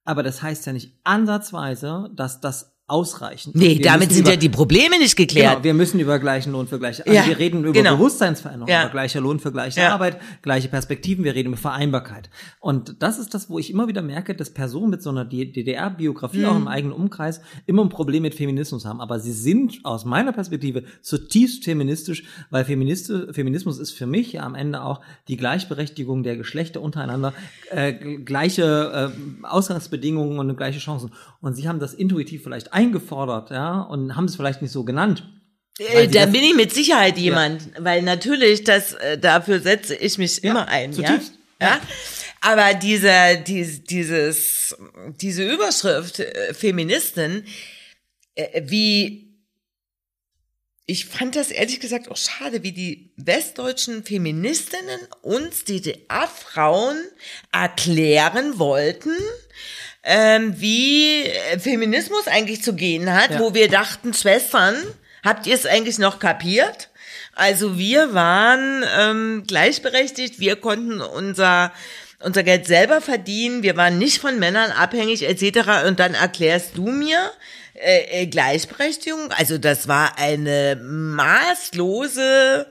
Speaker 3: Aber das heißt ja nicht ansatzweise, dass das ausreichend
Speaker 4: nee,
Speaker 3: Wir
Speaker 4: damit sind
Speaker 3: über,
Speaker 4: ja die Probleme nicht geklärt.
Speaker 3: Genau, wir müssen über gleichen Lohn für gleiche, also
Speaker 4: Ja,
Speaker 3: wir reden über
Speaker 4: genau.
Speaker 3: Bewusstseinsveränderung,
Speaker 4: Ja.
Speaker 3: über gleicher Lohn für gleiche
Speaker 4: Ja.
Speaker 3: Arbeit, gleiche Perspektiven, wir reden über Vereinbarkeit. Und das ist das, wo ich immer wieder merke, dass Personen mit so einer DDR-Biografie,
Speaker 4: Mhm.
Speaker 3: auch im eigenen Umkreis, immer ein Problem mit Feminismus haben. Aber sie sind aus meiner Perspektive zutiefst feministisch, weil Feministe, Feminismus ist für mich ja am Ende auch die Gleichberechtigung der Geschlechter untereinander, äh, gleiche äh, Ausgangsbedingungen und gleiche Chancen. Und sie haben das intuitiv vielleicht eingefordert, ja, und haben es vielleicht nicht so genannt.
Speaker 4: Äh, da bin ich mit Sicherheit jemand, weil natürlich das äh, dafür setze ich mich
Speaker 3: Ja,
Speaker 4: immer ein, ja?
Speaker 3: zutiefst.
Speaker 4: ja. Aber dieser dies, dieses diese Überschrift äh, Feministin, äh, wie ich fand das ehrlich gesagt auch schade, wie die westdeutschen Feministinnen uns DDR-Frauen erklären wollten, ähm, wie äh, Feminismus eigentlich zu gehen hat,
Speaker 3: Ja.
Speaker 4: wo wir dachten, Schwestern, habt ihr es eigentlich noch kapiert? Also wir waren ähm, gleichberechtigt, wir konnten unser unser Geld selber verdienen, wir waren nicht von Männern abhängig etc. Und dann erklärst du mir äh, äh, Gleichberechtigung. Also das war eine maßlose,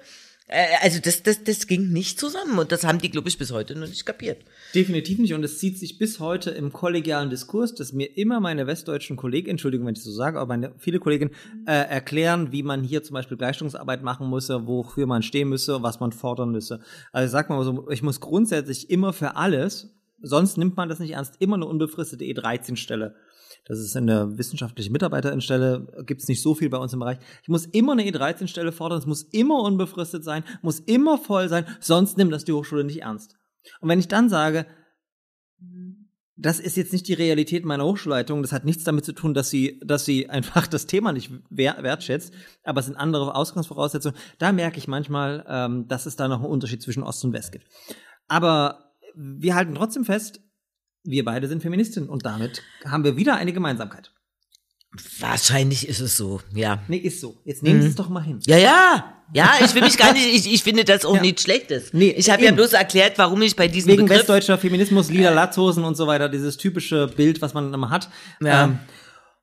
Speaker 4: äh, also das das das ging nicht zusammen und das haben die glaube ich bis heute noch nicht kapiert.
Speaker 3: Definitiv nicht. Und es zieht sich bis heute im kollegialen Diskurs, dass mir immer meine westdeutschen Kollegen, Entschuldigung, wenn ich so sage, aber meine, viele Kollegen äh, erklären, wie man hier zum Beispiel Gleichstellungsarbeit machen müsse, wofür man stehen müsse, was man fordern müsse. Also sag mal so, ich muss grundsätzlich immer für alles, sonst nimmt man das nicht ernst, immer eine unbefristete E13-Stelle. Das ist eine wissenschaftliche Mitarbeiterin-Stelle, gibt es nicht so viel bei uns im Bereich. Ich muss immer eine E13-Stelle fordern, es muss immer unbefristet sein, muss immer voll sein, sonst nimmt das die Hochschule nicht ernst. Und wenn ich dann sage, das ist jetzt nicht die Realität meiner Hochschulleitung, das hat nichts damit zu tun, dass sie, dass sie einfach das Thema nicht wer wertschätzt, aber es sind andere Ausgangsvoraussetzungen. Da merke ich manchmal, ähm, dass es da noch einen Unterschied zwischen Ost und West gibt. Aber wir halten trotzdem fest, wir beide sind Feministinnen und damit haben wir wieder eine Gemeinsamkeit.
Speaker 4: Wahrscheinlich ist es so, ja.
Speaker 3: Nee, ist so. Jetzt nehmen Sie es doch mal hin.
Speaker 4: Ja, ja. Ja, ich will mich gar nicht, ich, ich finde das auch
Speaker 3: Ja.
Speaker 4: nichts Schlechtes.
Speaker 3: Nee,
Speaker 4: ich habe ja bloß erklärt, warum ich bei diesem
Speaker 3: Wegen
Speaker 4: Begriff
Speaker 3: westdeutscher Feminismus, Lieder, Latzhosen und so weiter, dieses typische Bild, was man immer hat.
Speaker 4: Ja.
Speaker 3: Ähm,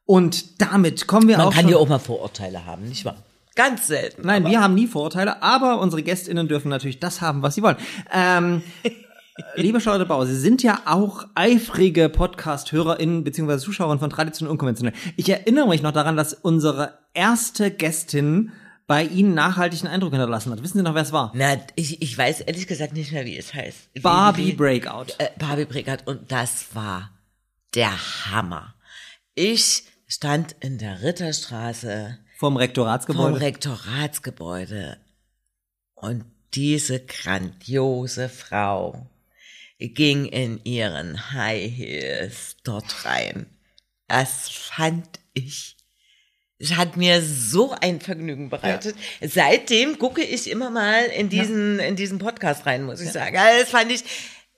Speaker 3: und damit kommen wir
Speaker 4: Man
Speaker 3: auch
Speaker 4: kann
Speaker 3: schon
Speaker 4: ja auch mal Vorurteile haben, nicht wahr? Ganz selten.
Speaker 3: Nein, wir haben nie Vorurteile, aber unsere GästInnen dürfen natürlich das haben, was sie wollen. Ähm, *laughs* liebe Charlotte Bauer, Sie sind ja auch eifrige Podcast-HörerInnen bzw. Zuschauerinnen von Tradition und Unkonventionell. Ich erinnere mich noch daran, dass unsere erste Gästin bei Ihnen nachhaltigen Eindruck hinterlassen hat. Wissen Sie noch, wer es war?
Speaker 4: Na, ich, ich weiß ehrlich gesagt nicht mehr, wie es heißt. Wie-
Speaker 3: Barbie
Speaker 4: wie,
Speaker 3: Breakout.
Speaker 4: Äh, Barbie Breakout. Und das war der Hammer. Ich stand in der Ritterstraße
Speaker 3: Vom
Speaker 4: vom
Speaker 3: Rektoratsgebäude.
Speaker 4: Rektoratsgebäude und diese grandiose Frau ging in ihren High Heels dort rein. Das fand ich. Es hat mir so ein Vergnügen bereitet. Seitdem gucke ich immer mal in diesen, in diesen Podcast rein, muss ich sagen. Also das fand ich,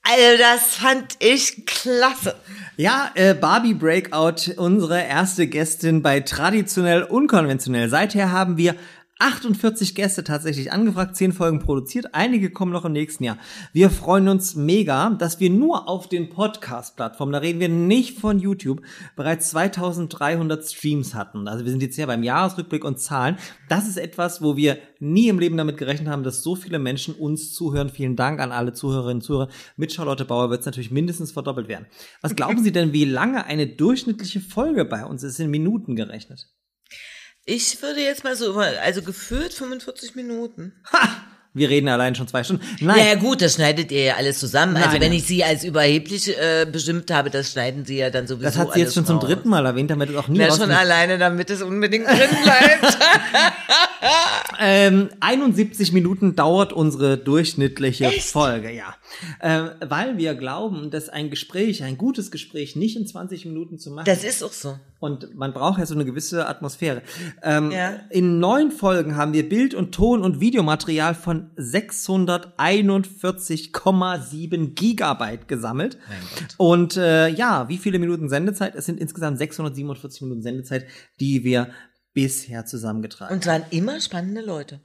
Speaker 4: also das fand ich klasse.
Speaker 3: Ja, äh, Barbie Breakout, unsere erste Gästin bei Traditionell Unkonventionell. Seither haben wir 48 Gäste tatsächlich angefragt, 10 Folgen produziert, einige kommen noch im nächsten Jahr. Wir freuen uns mega, dass wir nur auf den Podcast-Plattformen, da reden wir nicht von YouTube, bereits 2300 Streams hatten. Also wir sind jetzt ja beim Jahresrückblick und Zahlen. Das ist etwas, wo wir nie im Leben damit gerechnet haben, dass so viele Menschen uns zuhören. Vielen Dank an alle Zuhörerinnen und Zuhörer. Mit Charlotte Bauer wird es natürlich mindestens verdoppelt werden. Was glauben Sie denn, wie lange eine durchschnittliche Folge bei uns ist, in Minuten gerechnet?
Speaker 4: Ich würde jetzt mal so, also gefühlt 45 Minuten.
Speaker 3: Ha! Wir reden allein schon zwei Stunden. Nein.
Speaker 4: Ja, gut, das schneidet ihr ja alles zusammen. also
Speaker 3: Nein,
Speaker 4: wenn
Speaker 3: nein.
Speaker 4: ich sie als überheblich äh, bestimmt habe, das schneiden sie ja dann sowieso
Speaker 3: Das hat sie jetzt schon zum
Speaker 4: raus.
Speaker 3: dritten Mal erwähnt, damit es auch nie
Speaker 4: Ja, schon alleine, damit es unbedingt drin bleibt. *laughs* *laughs*
Speaker 3: ähm, 71 Minuten dauert unsere durchschnittliche Folge, ja. Ähm, weil wir glauben, dass ein Gespräch, ein gutes Gespräch nicht in 20 Minuten zu machen
Speaker 4: das ist auch so.
Speaker 3: Und man braucht ja so eine gewisse Atmosphäre. Ähm,
Speaker 4: Ja.
Speaker 3: In neun Folgen haben wir Bild- und Ton- und Videomaterial von 641,7 Gigabyte gesammelt. Und äh, ja, wie viele Minuten Sendezeit? Es sind insgesamt 647 Minuten Sendezeit, die wir bisher zusammengetragen
Speaker 4: Und waren immer spannende Leute.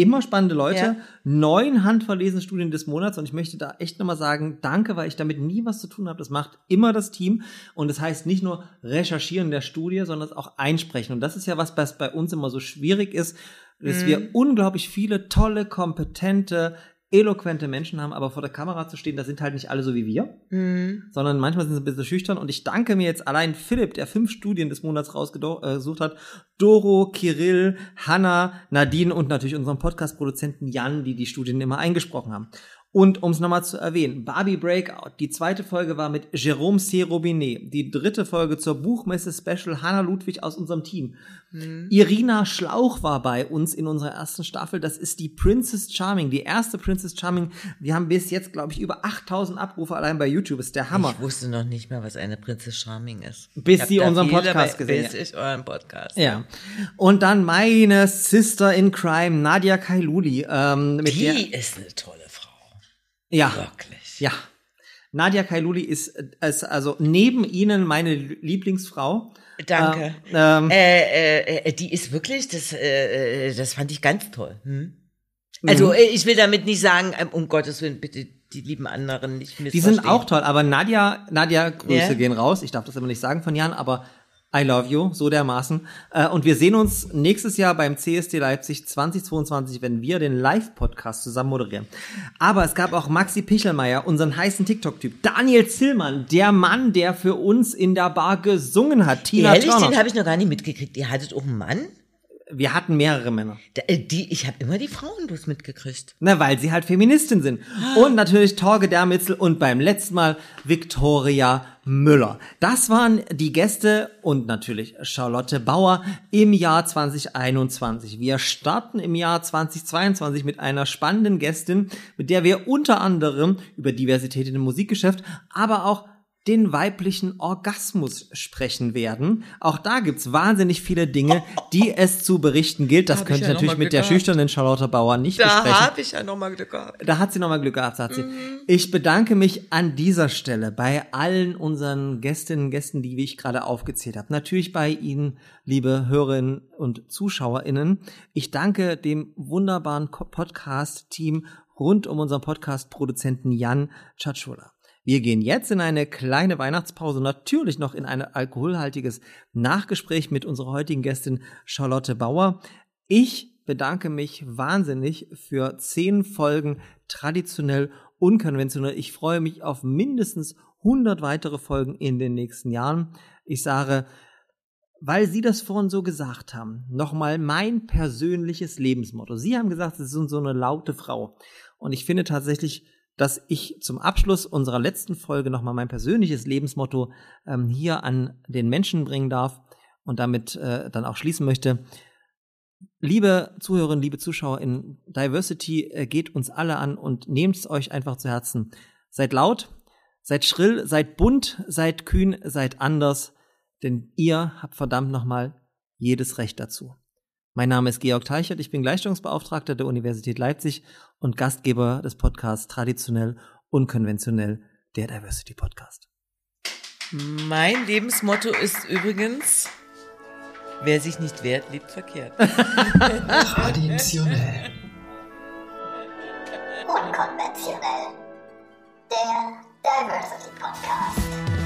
Speaker 3: Immer spannende Leute,
Speaker 4: Ja.
Speaker 3: neun handverlesene Studien des Monats und ich möchte da echt nochmal sagen, danke, weil ich damit nie was zu tun habe. Das macht immer das Team und das heißt nicht nur recherchieren der Studie, sondern es auch einsprechen. Und das ist ja was, was bei uns immer so schwierig ist, dass
Speaker 4: Mhm.
Speaker 3: wir unglaublich viele tolle, kompetente, eloquente Menschen haben, aber vor der Kamera zu stehen, da sind halt nicht alle so wie wir,
Speaker 4: Mhm.
Speaker 3: sondern manchmal sind sie ein bisschen schüchtern. Und ich danke mir jetzt allein Philipp, der fünf Studien des Monats rausgesucht hat, Doro, Kirill, Hanna, Nadine und natürlich unserem Podcast-Produzenten Jan, die die Studien immer eingesprochen haben. Und um es nochmal zu erwähnen, Barbie Breakout, die zweite Folge war mit Jérôme C. Robinet, die dritte Folge zur Buchmesse Special Hanna Ludwig aus unserem Team. Irina Schlauch war bei uns in unserer ersten Staffel, das ist die Princess Charming, die erste Princess Charming. Wir haben bis jetzt, glaube ich, über 8000 Abrufe allein bei YouTube, ist der Hammer.
Speaker 4: Ich wusste noch nicht mal, was eine Prinzess Charming ist.
Speaker 3: Bis sie unseren Podcast gesehen
Speaker 4: Bis ich euren Podcast.
Speaker 3: Ja. Und dann meine Sister in Crime, Nadia Kailuli, ähm,
Speaker 4: Die ist eine tolle.
Speaker 3: Ja,
Speaker 4: Wirklich.
Speaker 3: ja. Nadia Kailuli ist, äh, ist also neben Ihnen meine Lieblingsfrau.
Speaker 4: Danke.
Speaker 3: Äh, ähm,
Speaker 4: Äh, äh, äh, die ist wirklich, das, äh, äh, das fand ich ganz toll. Hm? Also äh, ich will damit nicht sagen, ähm, um Gottes Willen, bitte die lieben anderen nicht
Speaker 3: die
Speaker 4: missverstehen.
Speaker 3: sind auch toll, aber Nadia, Nadia, Grüße
Speaker 4: Ja.
Speaker 3: gehen raus. Ich darf das immer nicht sagen von Jan, aber I love you, so dermaßen. Äh, und wir sehen uns nächstes Jahr beim CSD Leipzig 2022, wenn wir den Live-Podcast zusammen moderieren. Aber es gab auch Maxi Pichelmeier, unseren heißen TikTok-Typ. Daniel Zillmann, der Mann, der für uns in der Bar gesungen hat. Tina
Speaker 4: Ehrlich, den
Speaker 3: Turner.
Speaker 4: habe ich noch gar nicht mitgekriegt. Ihr hattet auch einen Mann?
Speaker 3: Wir hatten mehrere Männer.
Speaker 4: Äh, die, ich habe immer die Frauen bloß mitgekriegt.
Speaker 3: Na, weil sie halt Feministin sind. Und natürlich Torge Dermitzel und beim letzten Mal Victoria Müller. Das waren die Gäste und natürlich Charlotte Bauer im Jahr 2021. Wir starten im Jahr 2022 mit einer spannenden Gästin, mit der wir unter anderem über Diversität in dem Musikgeschäft, aber auch den weiblichen Orgasmus sprechen werden. Auch da gibt's wahnsinnig viele Dinge, die es zu berichten gilt. Das könnte ich
Speaker 4: ja
Speaker 3: natürlich mit der
Speaker 4: gehabt.
Speaker 3: schüchternen Charlotte Bauer nicht
Speaker 4: Da
Speaker 3: besprechen.
Speaker 4: habe ich ja nochmal Glück gehabt.
Speaker 3: Da hat sie nochmal Glück gehabt, sagt sie.
Speaker 4: Mhm.
Speaker 3: Ich bedanke mich an dieser Stelle bei allen unseren Gästinnen und Gästen, die wie ich gerade aufgezählt habe. Natürlich bei Ihnen, liebe Hörerinnen und ZuschauerInnen. Ich danke dem wunderbaren Podcast-Team rund um unseren Podcast-Produzenten Jan Tschatschula. Wir gehen jetzt in eine kleine Weihnachtspause, natürlich noch in ein alkoholhaltiges Nachgespräch mit unserer heutigen Gästin Charlotte Bauer. Ich bedanke mich wahnsinnig für zehn Folgen traditionell unkonventionell. Ich freue mich auf mindestens 100 weitere Folgen in den nächsten Jahren. Ich sage, weil Sie das vorhin so gesagt haben, nochmal mein persönliches Lebensmotto. Sie haben gesagt, Sie sind so eine laute Frau. Und ich finde tatsächlich, dass ich zum Abschluss unserer letzten Folge nochmal mein persönliches Lebensmotto ähm, hier an den Menschen bringen darf und damit äh, dann auch schließen möchte. Liebe Zuhörerinnen, liebe Zuschauer, in Diversity äh, geht uns alle an und nehmt es euch einfach zu Herzen. Seid laut, seid schrill, seid bunt, seid kühn, seid anders, denn ihr habt verdammt nochmal jedes Recht dazu. Mein Name ist Georg Teichert, ich bin Gleichstellungsbeauftragter der Universität Leipzig und Gastgeber des Podcasts Traditionell Unkonventionell, der Diversity Podcast.
Speaker 4: Mein Lebensmotto ist übrigens, wer sich nicht wehrt, lebt verkehrt. *laughs*
Speaker 6: Traditionell.
Speaker 2: Unkonventionell. Der Diversity Podcast.